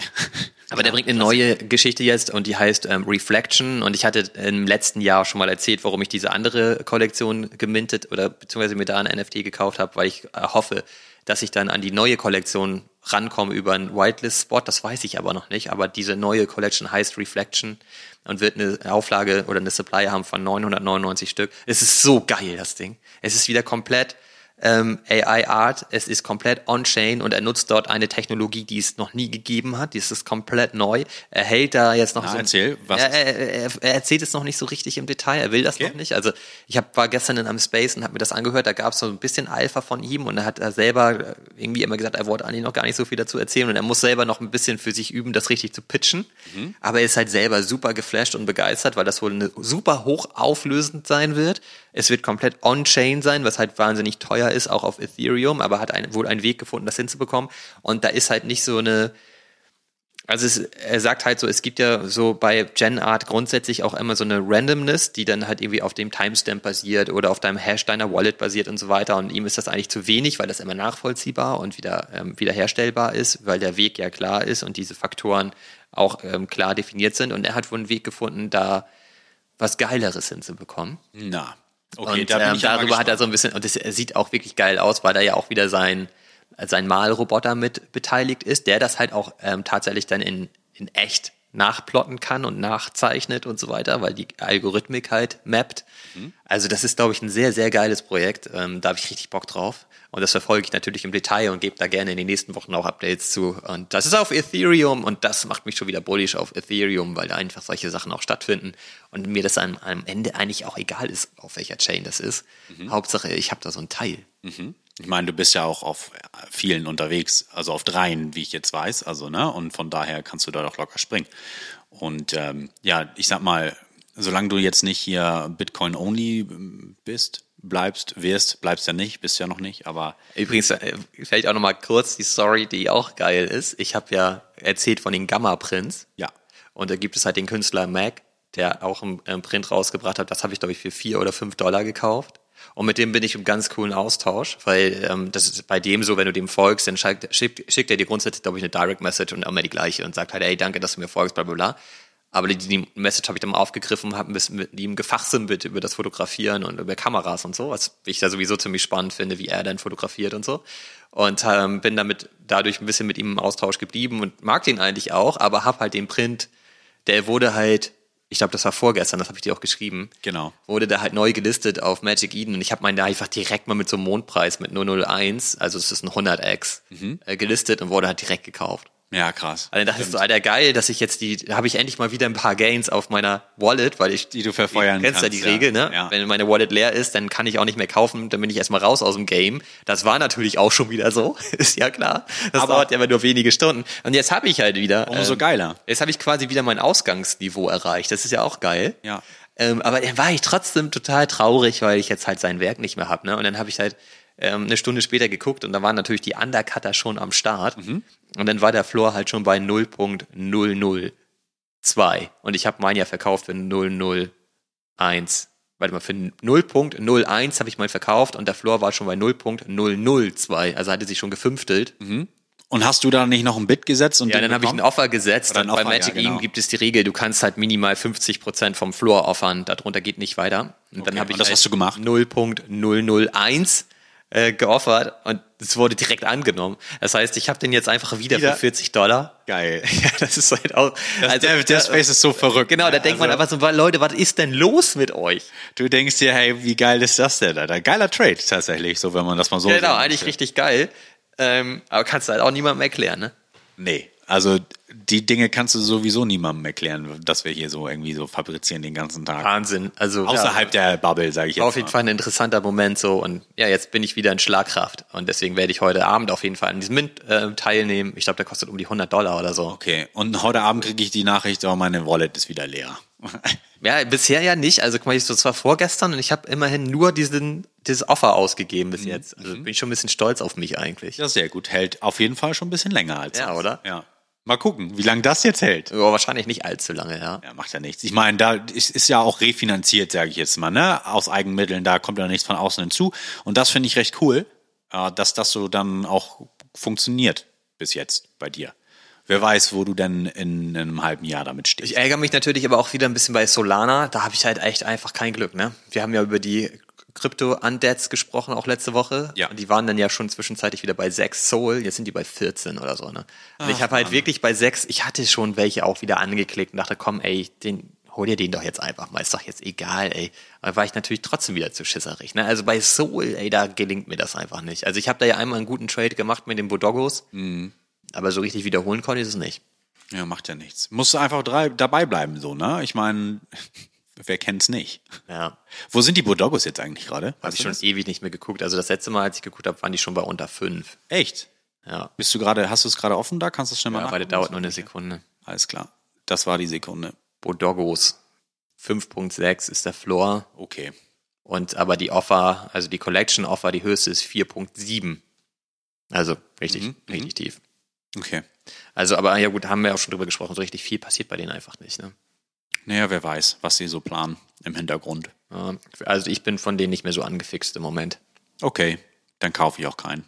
S1: Aber ja, der bringt eine neue Geschichte jetzt und die heißt ähm, Reflection. Und ich hatte im letzten Jahr schon mal erzählt, warum ich diese andere Kollektion gemintet oder beziehungsweise mir da ein NFT gekauft habe, weil ich äh, hoffe, dass ich dann an die neue Kollektion rankomme über einen Whitelist-Spot. Das weiß ich aber noch nicht. Aber diese neue Collection heißt Reflection und wird eine Auflage oder eine Supply haben von 999 Stück. Es ist so geil, das Ding. Es ist wieder komplett ähm, AI Art. Es ist komplett on-chain und er nutzt dort eine Technologie, die es noch nie gegeben hat. Die ist komplett neu. Er hält da jetzt noch
S2: Na,
S1: so.
S2: Erzähl,
S1: was? Er, er, er, erzählt es noch nicht so richtig im Detail. Er will das okay. noch nicht. Also ich hab, war gestern in einem Space und habe mir das angehört. Da gab es so ein bisschen Alpha von ihm und er hat er selber irgendwie immer gesagt, er wollte eigentlich noch gar nicht so viel dazu erzählen und er muss selber noch ein bisschen für sich üben, das richtig zu pitchen. Mhm. Aber er ist halt selber super geflasht und begeistert, weil das wohl eine super hoch auflösend sein wird. Es wird komplett on-chain sein, was halt wahnsinnig teuer ist, auch auf Ethereum, aber hat ein, wohl einen Weg gefunden, das hinzubekommen. Und da ist halt nicht so eine, also es, er sagt halt so, es gibt ja so bei GenArt grundsätzlich auch immer so eine Randomness, die dann halt irgendwie auf dem Timestamp basiert oder auf deinem Hash deiner Wallet basiert und so weiter. Und ihm ist das eigentlich zu wenig, weil das immer nachvollziehbar und wieder ähm, wiederherstellbar ist, weil der Weg ja klar ist und diese Faktoren auch ähm, klar definiert sind. Und er hat wohl einen Weg gefunden, da was Geileres hinzubekommen.
S2: Na.
S1: Okay, und da ähm, darüber hat er so ein bisschen, und es sieht auch wirklich geil aus, weil da ja auch wieder sein, sein Malroboter mit beteiligt ist, der das halt auch ähm, tatsächlich dann in, in echt nachplotten kann und nachzeichnet und so weiter, weil die Algorithmik halt mappt. Mhm. Also das ist, glaube ich, ein sehr, sehr geiles Projekt. Ähm, da habe ich richtig Bock drauf. Und das verfolge ich natürlich im Detail und gebe da gerne in den nächsten Wochen auch Updates zu. Und das ist auf Ethereum und das macht mich schon wieder bullish auf Ethereum, weil da einfach solche Sachen auch stattfinden und mir das am, am Ende eigentlich auch egal ist, auf welcher Chain das ist. Mhm. Hauptsache, ich habe da so ein Teil.
S2: Mhm. Ich meine, du bist ja auch auf vielen unterwegs, also auf dreien, wie ich jetzt weiß, also ne, und von daher kannst du da doch locker springen. Und ähm, ja, ich sag mal, solange du jetzt nicht hier Bitcoin only bist, bleibst, wirst, bleibst ja nicht, bist ja noch nicht, aber.
S1: Übrigens, äh, vielleicht auch nochmal kurz die Story, die auch geil ist. Ich habe ja erzählt von den Gamma-Prints.
S2: Ja.
S1: Und da gibt es halt den Künstler Mac, der auch einen Print rausgebracht hat. Das habe ich, glaube ich, für vier oder fünf Dollar gekauft. Und mit dem bin ich im ganz coolen Austausch, weil ähm, das ist bei dem so, wenn du dem folgst, dann schickt, schickt, schickt er dir grundsätzlich, glaube ich, eine Direct Message und immer die gleiche und sagt halt, hey, danke, dass du mir folgst, bla bla bla. Aber die, die Message habe ich dann mal aufgegriffen, habe ein bisschen mit ihm gefachsimpelt über das Fotografieren und über Kameras und so, was ich da sowieso ziemlich spannend finde, wie er dann fotografiert und so. Und ähm, bin damit dadurch ein bisschen mit ihm im Austausch geblieben und mag den eigentlich auch, aber hab halt den Print, der wurde halt, ich glaube, das war vorgestern, das habe ich dir auch geschrieben.
S2: Genau.
S1: Wurde da halt neu gelistet auf Magic Eden und ich habe meinen da einfach direkt mal mit so einem Mondpreis mit 001, also es ist ein 100x, mhm. äh, gelistet und wurde halt direkt gekauft.
S2: Ja, krass.
S1: Also dachte ich so, Alter, geil, dass ich jetzt die, habe ich endlich mal wieder ein paar Gains auf meiner Wallet, weil ich
S2: die du verfeuern
S1: kennst
S2: kannst.
S1: ja die Regel, ne?
S2: Ja.
S1: Wenn meine Wallet leer ist, dann kann ich auch nicht mehr kaufen, dann bin ich erstmal raus aus dem Game. Das war natürlich auch schon wieder so, ist ja klar. Das Aber dauert ja immer nur wenige Stunden. Und jetzt habe ich halt wieder.
S2: Umso ähm, geiler.
S1: Jetzt habe ich quasi wieder mein Ausgangsniveau erreicht. Das ist ja auch geil.
S2: Ja.
S1: Ähm, aber dann war ich trotzdem total traurig, weil ich jetzt halt sein Werk nicht mehr hab, ne? Und dann habe ich halt ähm, eine Stunde später geguckt und da waren natürlich die Undercutter schon am Start. Mhm. Und dann war der Floor halt schon bei 0.002. Und ich habe meinen ja verkauft für 001. Warte mal, für 0.01 habe ich mal verkauft und der Floor war schon bei 0.002. Also hatte sich schon gefünftelt. Mhm.
S2: Und hast du da nicht noch ein Bit gesetzt? Und
S1: Ja, dann habe ich ein? Offer gesetzt
S2: ein
S1: und bei
S2: Offer,
S1: Magic
S2: ja, genau.
S1: Eden gibt es die Regel, du kannst halt minimal 50% vom Floor offern, darunter geht nicht weiter. Und dann
S2: Okay,
S1: habe ich
S2: und das
S1: halt
S2: hast du gemacht?
S1: 0.001 äh, geoffert und es wurde direkt angenommen. Das heißt, ich habe den jetzt einfach wieder,
S2: Wieder?
S1: für 40 Dollar.
S2: Geil.
S1: Ja, das ist halt auch.
S2: Das, der, der Space ist so verrückt.
S1: Genau, da
S2: ne?
S1: denkt man
S2: Also,
S1: aber so, wa- Leute, was ist denn los mit euch?
S2: Du denkst dir, hey, wie geil ist das denn? Alter? Geiler Trade tatsächlich, so wenn man das mal so
S1: genau, eigentlich richtig geil. Ähm, aber kannst du halt auch niemandem erklären, ne?
S2: Nee, also die Dinge kannst du sowieso niemandem erklären, dass wir hier so irgendwie so fabrizieren den ganzen Tag.
S1: Wahnsinn. Also
S2: Außerhalb der Bubble, sage ich jetzt
S1: Auf jeden
S2: mal.
S1: Fall ein interessanter Moment so und ja, jetzt bin ich wieder in Schlagkraft und deswegen werde ich heute Abend auf jeden Fall an diesem Mint äh, teilnehmen. Ich glaube, der kostet um die 100 Dollar oder so.
S2: Okay, und heute Abend kriege ich die Nachricht, oh, meine Wallet ist wieder leer.
S1: Ja, bisher ja nicht. Also guck mal, ich so zwar vorgestern und ich habe immerhin nur diesen dieses Offer ausgegeben
S2: Mhm.
S1: bis jetzt. Also bin ich schon ein bisschen stolz auf mich eigentlich.
S2: Ja, sehr gut. Hält auf jeden Fall schon ein bisschen länger als
S1: Ja,
S2: sonst.
S1: oder?
S2: Ja. Mal gucken, wie lange das jetzt hält.
S1: Aber wahrscheinlich nicht allzu lange, ja.
S2: Ja, macht ja nichts. Ich meine, da ist, ist ja auch refinanziert, sage ich jetzt mal, ne? Aus Eigenmitteln, da kommt ja nichts von außen hinzu. Und das finde ich recht cool, äh, dass das so dann auch funktioniert bis jetzt bei dir. Wer weiß, wo du denn in einem halben Jahr damit stehst.
S1: Ich ärgere mich natürlich aber auch wieder ein bisschen bei Solana. Da habe ich halt echt einfach kein Glück, ne? Wir haben ja über die Krypto-Undeads gesprochen, auch letzte Woche.
S2: Ja.
S1: Und die waren dann ja schon zwischenzeitlich wieder bei 6 Soul. Jetzt sind die bei 14 oder so, ne? Und ich habe halt wirklich bei 6, ich hatte schon welche auch wieder angeklickt und dachte, komm, ey, den, hol dir den doch jetzt einfach mal. Ist doch jetzt egal, ey. Aber war ich natürlich trotzdem wieder zu schisserig, ne? Also bei Soul, ey, da gelingt mir das einfach nicht. Also ich habe da ja einmal einen guten Trade gemacht mit den Bodogos. Aber so richtig wiederholen konnte ich es nicht.
S2: Ja, macht ja nichts. Musst du einfach drei, dabei bleiben, so, ne? Ich meine, wer kennt's nicht?
S1: Ja.
S2: Wo sind die Bodogos jetzt eigentlich gerade?
S1: Habe ich schon
S2: das?
S1: ewig nicht mehr geguckt. Also das letzte Mal, als ich geguckt habe, waren die schon bei unter fünf.
S2: Echt?
S1: Ja.
S2: Bist du gerade, hast du es gerade offen da? Kannst du es schnell mal
S1: ja weil
S2: nachgucken?
S1: dauert nur eine Sekunde.
S2: Alles klar. Das war die Sekunde.
S1: Bodogos 5.6 ist der Floor.
S2: Okay.
S1: Und aber die Offer, also die Collection Offer, die höchste ist 4.7. Also richtig,
S2: Mhm,
S1: richtig tief.
S2: Okay.
S1: Also, aber ja gut, haben wir auch schon drüber gesprochen, so richtig viel passiert bei denen einfach nicht. Ne?
S2: Naja, wer weiß, was sie so planen im Hintergrund.
S1: Ja, Also ich bin von denen nicht mehr so angefixt im Moment.
S2: Okay, dann kaufe ich auch keinen.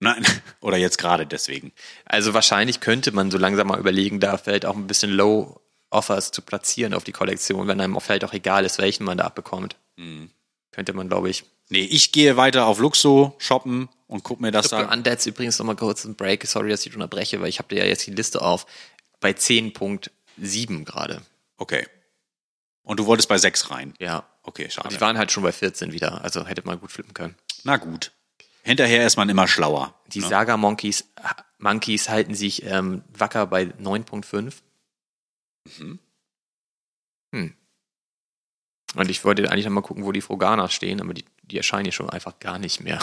S2: Nein, oder jetzt gerade deswegen.
S1: Also wahrscheinlich könnte man so langsam mal überlegen, da vielleicht auch ein bisschen Low Offers zu platzieren auf die Kollektion, wenn einem vielleicht auch egal ist, welchen man da abbekommt.
S2: Mhm.
S1: Könnte man, glaube ich.
S2: Nee, ich gehe weiter auf Luxo shoppen und guck mir das
S1: Crypto
S2: da.
S1: Undeads übrigens nochmal kurz ein Break. Sorry, dass ich unterbreche, weil ich habe dir ja jetzt die Liste auf. Bei 10.7 gerade.
S2: Okay. Und du wolltest bei 6 rein.
S1: Ja.
S2: Okay,
S1: Die
S2: schade.
S1: waren halt schon bei 14 wieder. Also hätte man gut flippen können.
S2: Na gut. Hinterher ist man immer schlauer.
S1: Die
S2: ne?
S1: Saga Monkeys, Monkeys halten sich ähm, wacker bei 9.5.
S2: Mhm.
S1: Hm. Und ich wollte eigentlich noch mal gucken, wo die Froganas stehen, aber die, die erscheinen hier schon einfach gar nicht mehr.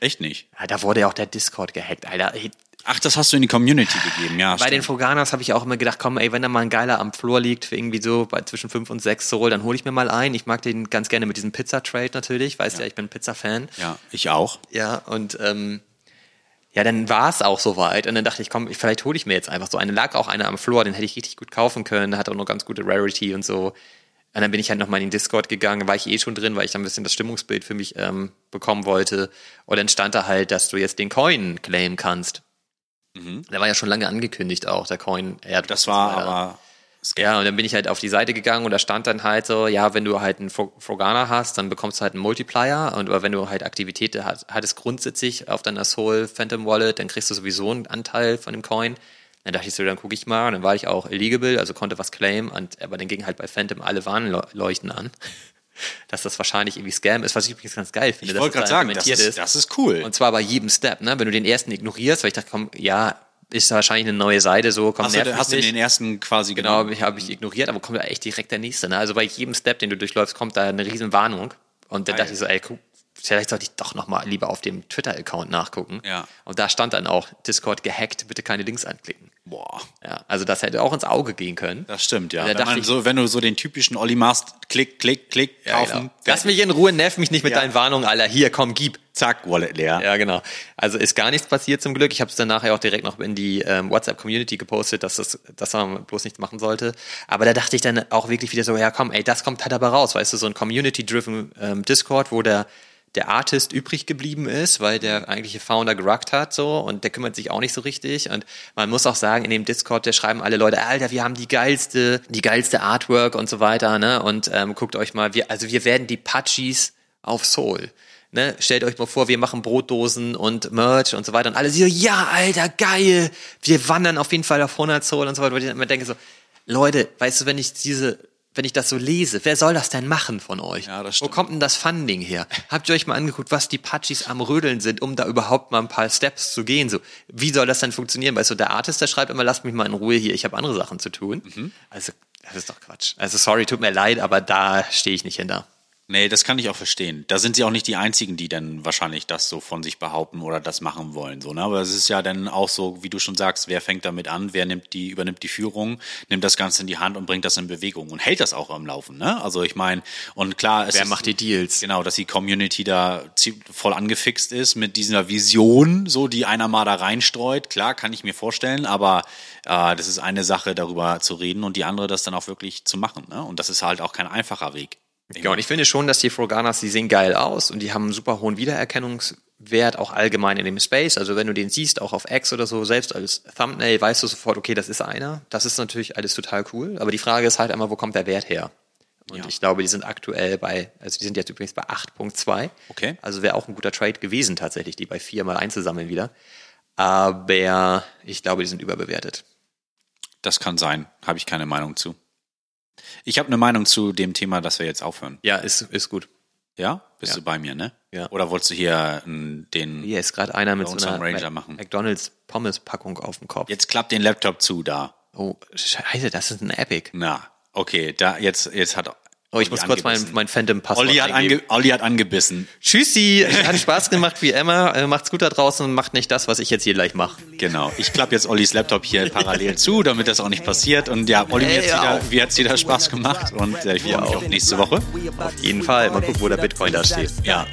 S2: Echt nicht.
S1: Ja, da wurde ja auch der Discord gehackt, Alter. Ey,
S2: Ach, das hast du in die Community gegeben, ja.
S1: bei den
S2: stimmt.
S1: Froganas habe ich auch immer gedacht, komm, ey, wenn da mal ein geiler am Floor liegt für irgendwie so bei zwischen 5 und 6 Soul, dann hole ich mir mal ein. Ich mag den ganz gerne mit diesem Pizza-Trade natürlich. Weißt ja, ich bin Pizza-Fan.
S2: ja, ich auch.
S1: Ja, und ähm, ja, dann war es auch soweit. Und dann dachte ich, komm, vielleicht hole ich mir jetzt einfach so eine. Lag auch einer am Floor, den hätte ich richtig gut kaufen können. Hat auch noch ganz gute Rarity und so. Und dann bin ich halt nochmal in den Discord gegangen, war ich eh schon drin, weil ich dann ein bisschen das Stimmungsbild für mich ähm, bekommen wollte. Und dann stand da halt, dass du jetzt den Coin claimen kannst. Der war ja schon lange angekündigt auch, der Coin.
S2: Mhm. Das war aber.
S1: ja, und dann bin ich halt auf die Seite gegangen und da stand dann halt so, ja, wenn du halt einen Fro- Frogana hast, dann bekommst du halt einen Multiplier und aber wenn du halt Aktivität hat- hattest grundsätzlich auf deiner Soul Phantom Wallet, dann kriegst du sowieso einen Anteil von dem Coin. Dann dachte ich so, dann gucke ich mal und dann war ich auch illegible, also konnte was claimen und aber dann ging halt bei Phantom alle Warnleuchten an. Dass das wahrscheinlich irgendwie Scam ist, was ich übrigens ganz geil finde.
S2: Ich wollte
S1: das
S2: gerade
S1: da
S2: sagen, das ist, das ist cool.
S1: Und zwar bei jedem Step, ne? Wenn du den ersten ignorierst, weil ich dachte, komm, ja, ist wahrscheinlich eine neue Seite, so, komm,
S2: hast du, hast du den ersten quasi
S1: Genau, habe ich, ignoriert, aber kommt da echt direkt der nächste. Ne? Also bei jedem Step, den du durchläufst, kommt da eine riesen Warnung. Und dann
S2: Geil.
S1: dachte ich so, ey, guck, vielleicht sollte ich doch noch mal lieber auf dem Twitter-Account nachgucken.
S2: Ja.
S1: Und da stand dann auch, Discord gehackt, bitte keine Links anklicken.
S2: Boah,
S1: Ja, also das hätte auch ins Auge gehen können.
S2: das stimmt, ja. Wenn, man
S1: ich-
S2: so, wenn du so den typischen Olli machst, klick, klick, klick,
S1: Ja,
S2: kaufen,
S1: genau. Lass mich in Ruhe, nerv mich nicht mit
S2: Ja.
S1: deinen Warnungen, Alter. Hier, komm, gib.
S2: zack, Wallet leer.
S1: Ja, genau. Also ist gar nichts passiert zum Glück. Ich habe es dann nachher auch direkt noch in die ähm, WhatsApp-Community gepostet, dass das, dass man bloß nichts machen sollte. Aber da dachte ich dann auch wirklich wieder so, ja komm, ey, das kommt halt aber raus, weißt du, so ein Community-driven ähm, Discord, wo der der Artist übrig geblieben ist, weil der eigentliche Founder geruckt hat so und der kümmert sich auch nicht so richtig und man muss auch sagen, in dem Discord, der schreiben alle Leute, Alter, wir haben die geilste, die geilste Artwork und so weiter, ne? Und ähm, guckt euch mal, wir, also wir werden die Pachis auf Soul. Ne, stellt euch mal vor, wir machen Brotdosen und Merch und so weiter und alle so, ja, Alter, geil, wir wandern auf jeden Fall auf 100 Soul und so weiter. Und immer denke so, Leute, weißt du, wenn ich diese wenn ich das so lese, wer soll das denn machen von euch?
S2: Ja, das
S1: Wo kommt denn das Funding her? Habt ihr euch mal angeguckt, was die Pachis am Rödeln sind, um da überhaupt mal ein paar Steps zu gehen? So, wie soll das denn funktionieren? Weißt du, der Artist, der schreibt immer, lasst mich mal in Ruhe hier, ich habe andere Sachen zu tun.
S2: Mhm.
S1: Also, das ist doch Quatsch. Also, sorry, tut mir leid, aber da stehe ich nicht hinter.
S2: Nee, das kann ich auch verstehen. Da sind sie auch nicht die einzigen, die dann wahrscheinlich das so von sich behaupten oder das machen wollen. So, ne? Aber es ist ja dann auch so, wie du schon sagst, wer fängt damit an, wer nimmt die, übernimmt die Führung, nimmt das Ganze in die Hand und bringt das in Bewegung und hält das auch am Laufen. Ne? Also ich meine, und klar, es
S1: Wer
S2: ist,
S1: macht die Deals?
S2: Genau, dass die Community da voll angefixt ist mit dieser Vision, so die einer mal da reinstreut. Klar, kann ich mir vorstellen, aber äh, das ist eine Sache, darüber zu reden und die andere, das dann auch wirklich zu machen. Ne? Und das ist halt auch kein einfacher Weg.
S1: Ja, und ich finde schon, dass die Froganas, die sehen geil aus und die haben einen super hohen Wiedererkennungswert, auch allgemein in dem Space. Also wenn du den siehst, auch auf X oder so, selbst als Thumbnail, weißt du sofort, okay, das ist einer. Das ist natürlich alles total cool. Aber die Frage ist halt einmal, wo kommt der Wert her? Und
S2: Ja.
S1: ich glaube, die sind aktuell bei, also die sind jetzt übrigens bei 8.2.
S2: Okay.
S1: Also wäre auch ein guter Trade gewesen tatsächlich, die bei vier mal einzusammeln wieder. Aber ich glaube, die sind überbewertet.
S2: Das kann sein, habe ich keine Meinung zu. Ich habe eine Meinung zu dem Thema, dass wir jetzt aufhören.
S1: Ja, ist, ist gut.
S2: Ja? Bist
S1: Ja.
S2: du bei mir, ne?
S1: Ja.
S2: Oder wolltest du hier n, den.
S1: Hier ist gerade einer mit so einer
S2: Ranger
S1: Ma-
S2: machen.
S1: McDonalds Pommes-Packung auf dem Kopf.
S2: Jetzt klappt den Laptop zu da.
S1: Oh, scheiße, das ist ein Epic.
S2: Na, okay, da jetzt, jetzt hat.
S1: Oh, ich
S2: Olli
S1: muss kurz mein, mein Phantom-Passwort
S2: Olli hat, ange, Olli hat angebissen.
S1: Tschüssi, hat Spaß gemacht wie immer. Äh, Macht's gut da draußen und macht nicht das, was ich jetzt hier gleich mache.
S2: Genau. Ich klappe jetzt Ollis Laptop hier parallel zu, damit das auch nicht passiert. Und ja, Olli, mir
S1: Ey,
S2: hat's wieder, mir hat's wieder Spaß gemacht. Und äh, ich freue mich auf nächste Woche.
S1: Auf jeden Fall. Mal gucken, wo der Bitcoin da steht.
S2: Ja,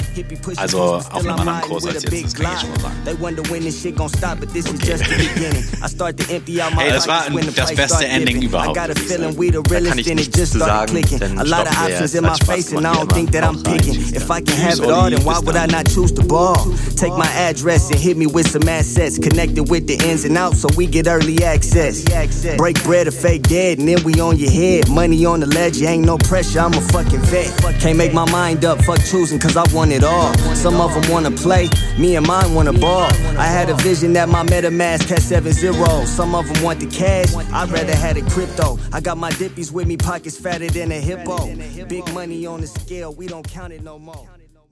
S2: also auf einem anderen Kurs als jetzt, das kann ich schon mal sagen.
S3: Hey,
S2: das war das beste Ending überhaupt.
S1: Da kann ich nichts zu sagen, denn
S3: of options
S1: jetzt.
S3: in my face and I don't think that. I'm picking. If I can have it all, then why would I not choose the ball? Take my address and hit me with some assets connected with the ins and outs so we get early access. Break bread or fake dead and then we on your head. Money on the ledge, ain't no pressure, I'm a fucking vet. Can't make my mind up, fuck choosing cause I want it all. Some of them wanna play, me and mine wanna ball. I had a vision that my MetaMask had seven zeros. Some of them want the cash, I'd rather had it crypto. I got my dippies with me, pockets fatter than a hippo. Big money on the scale, we don't count it no more.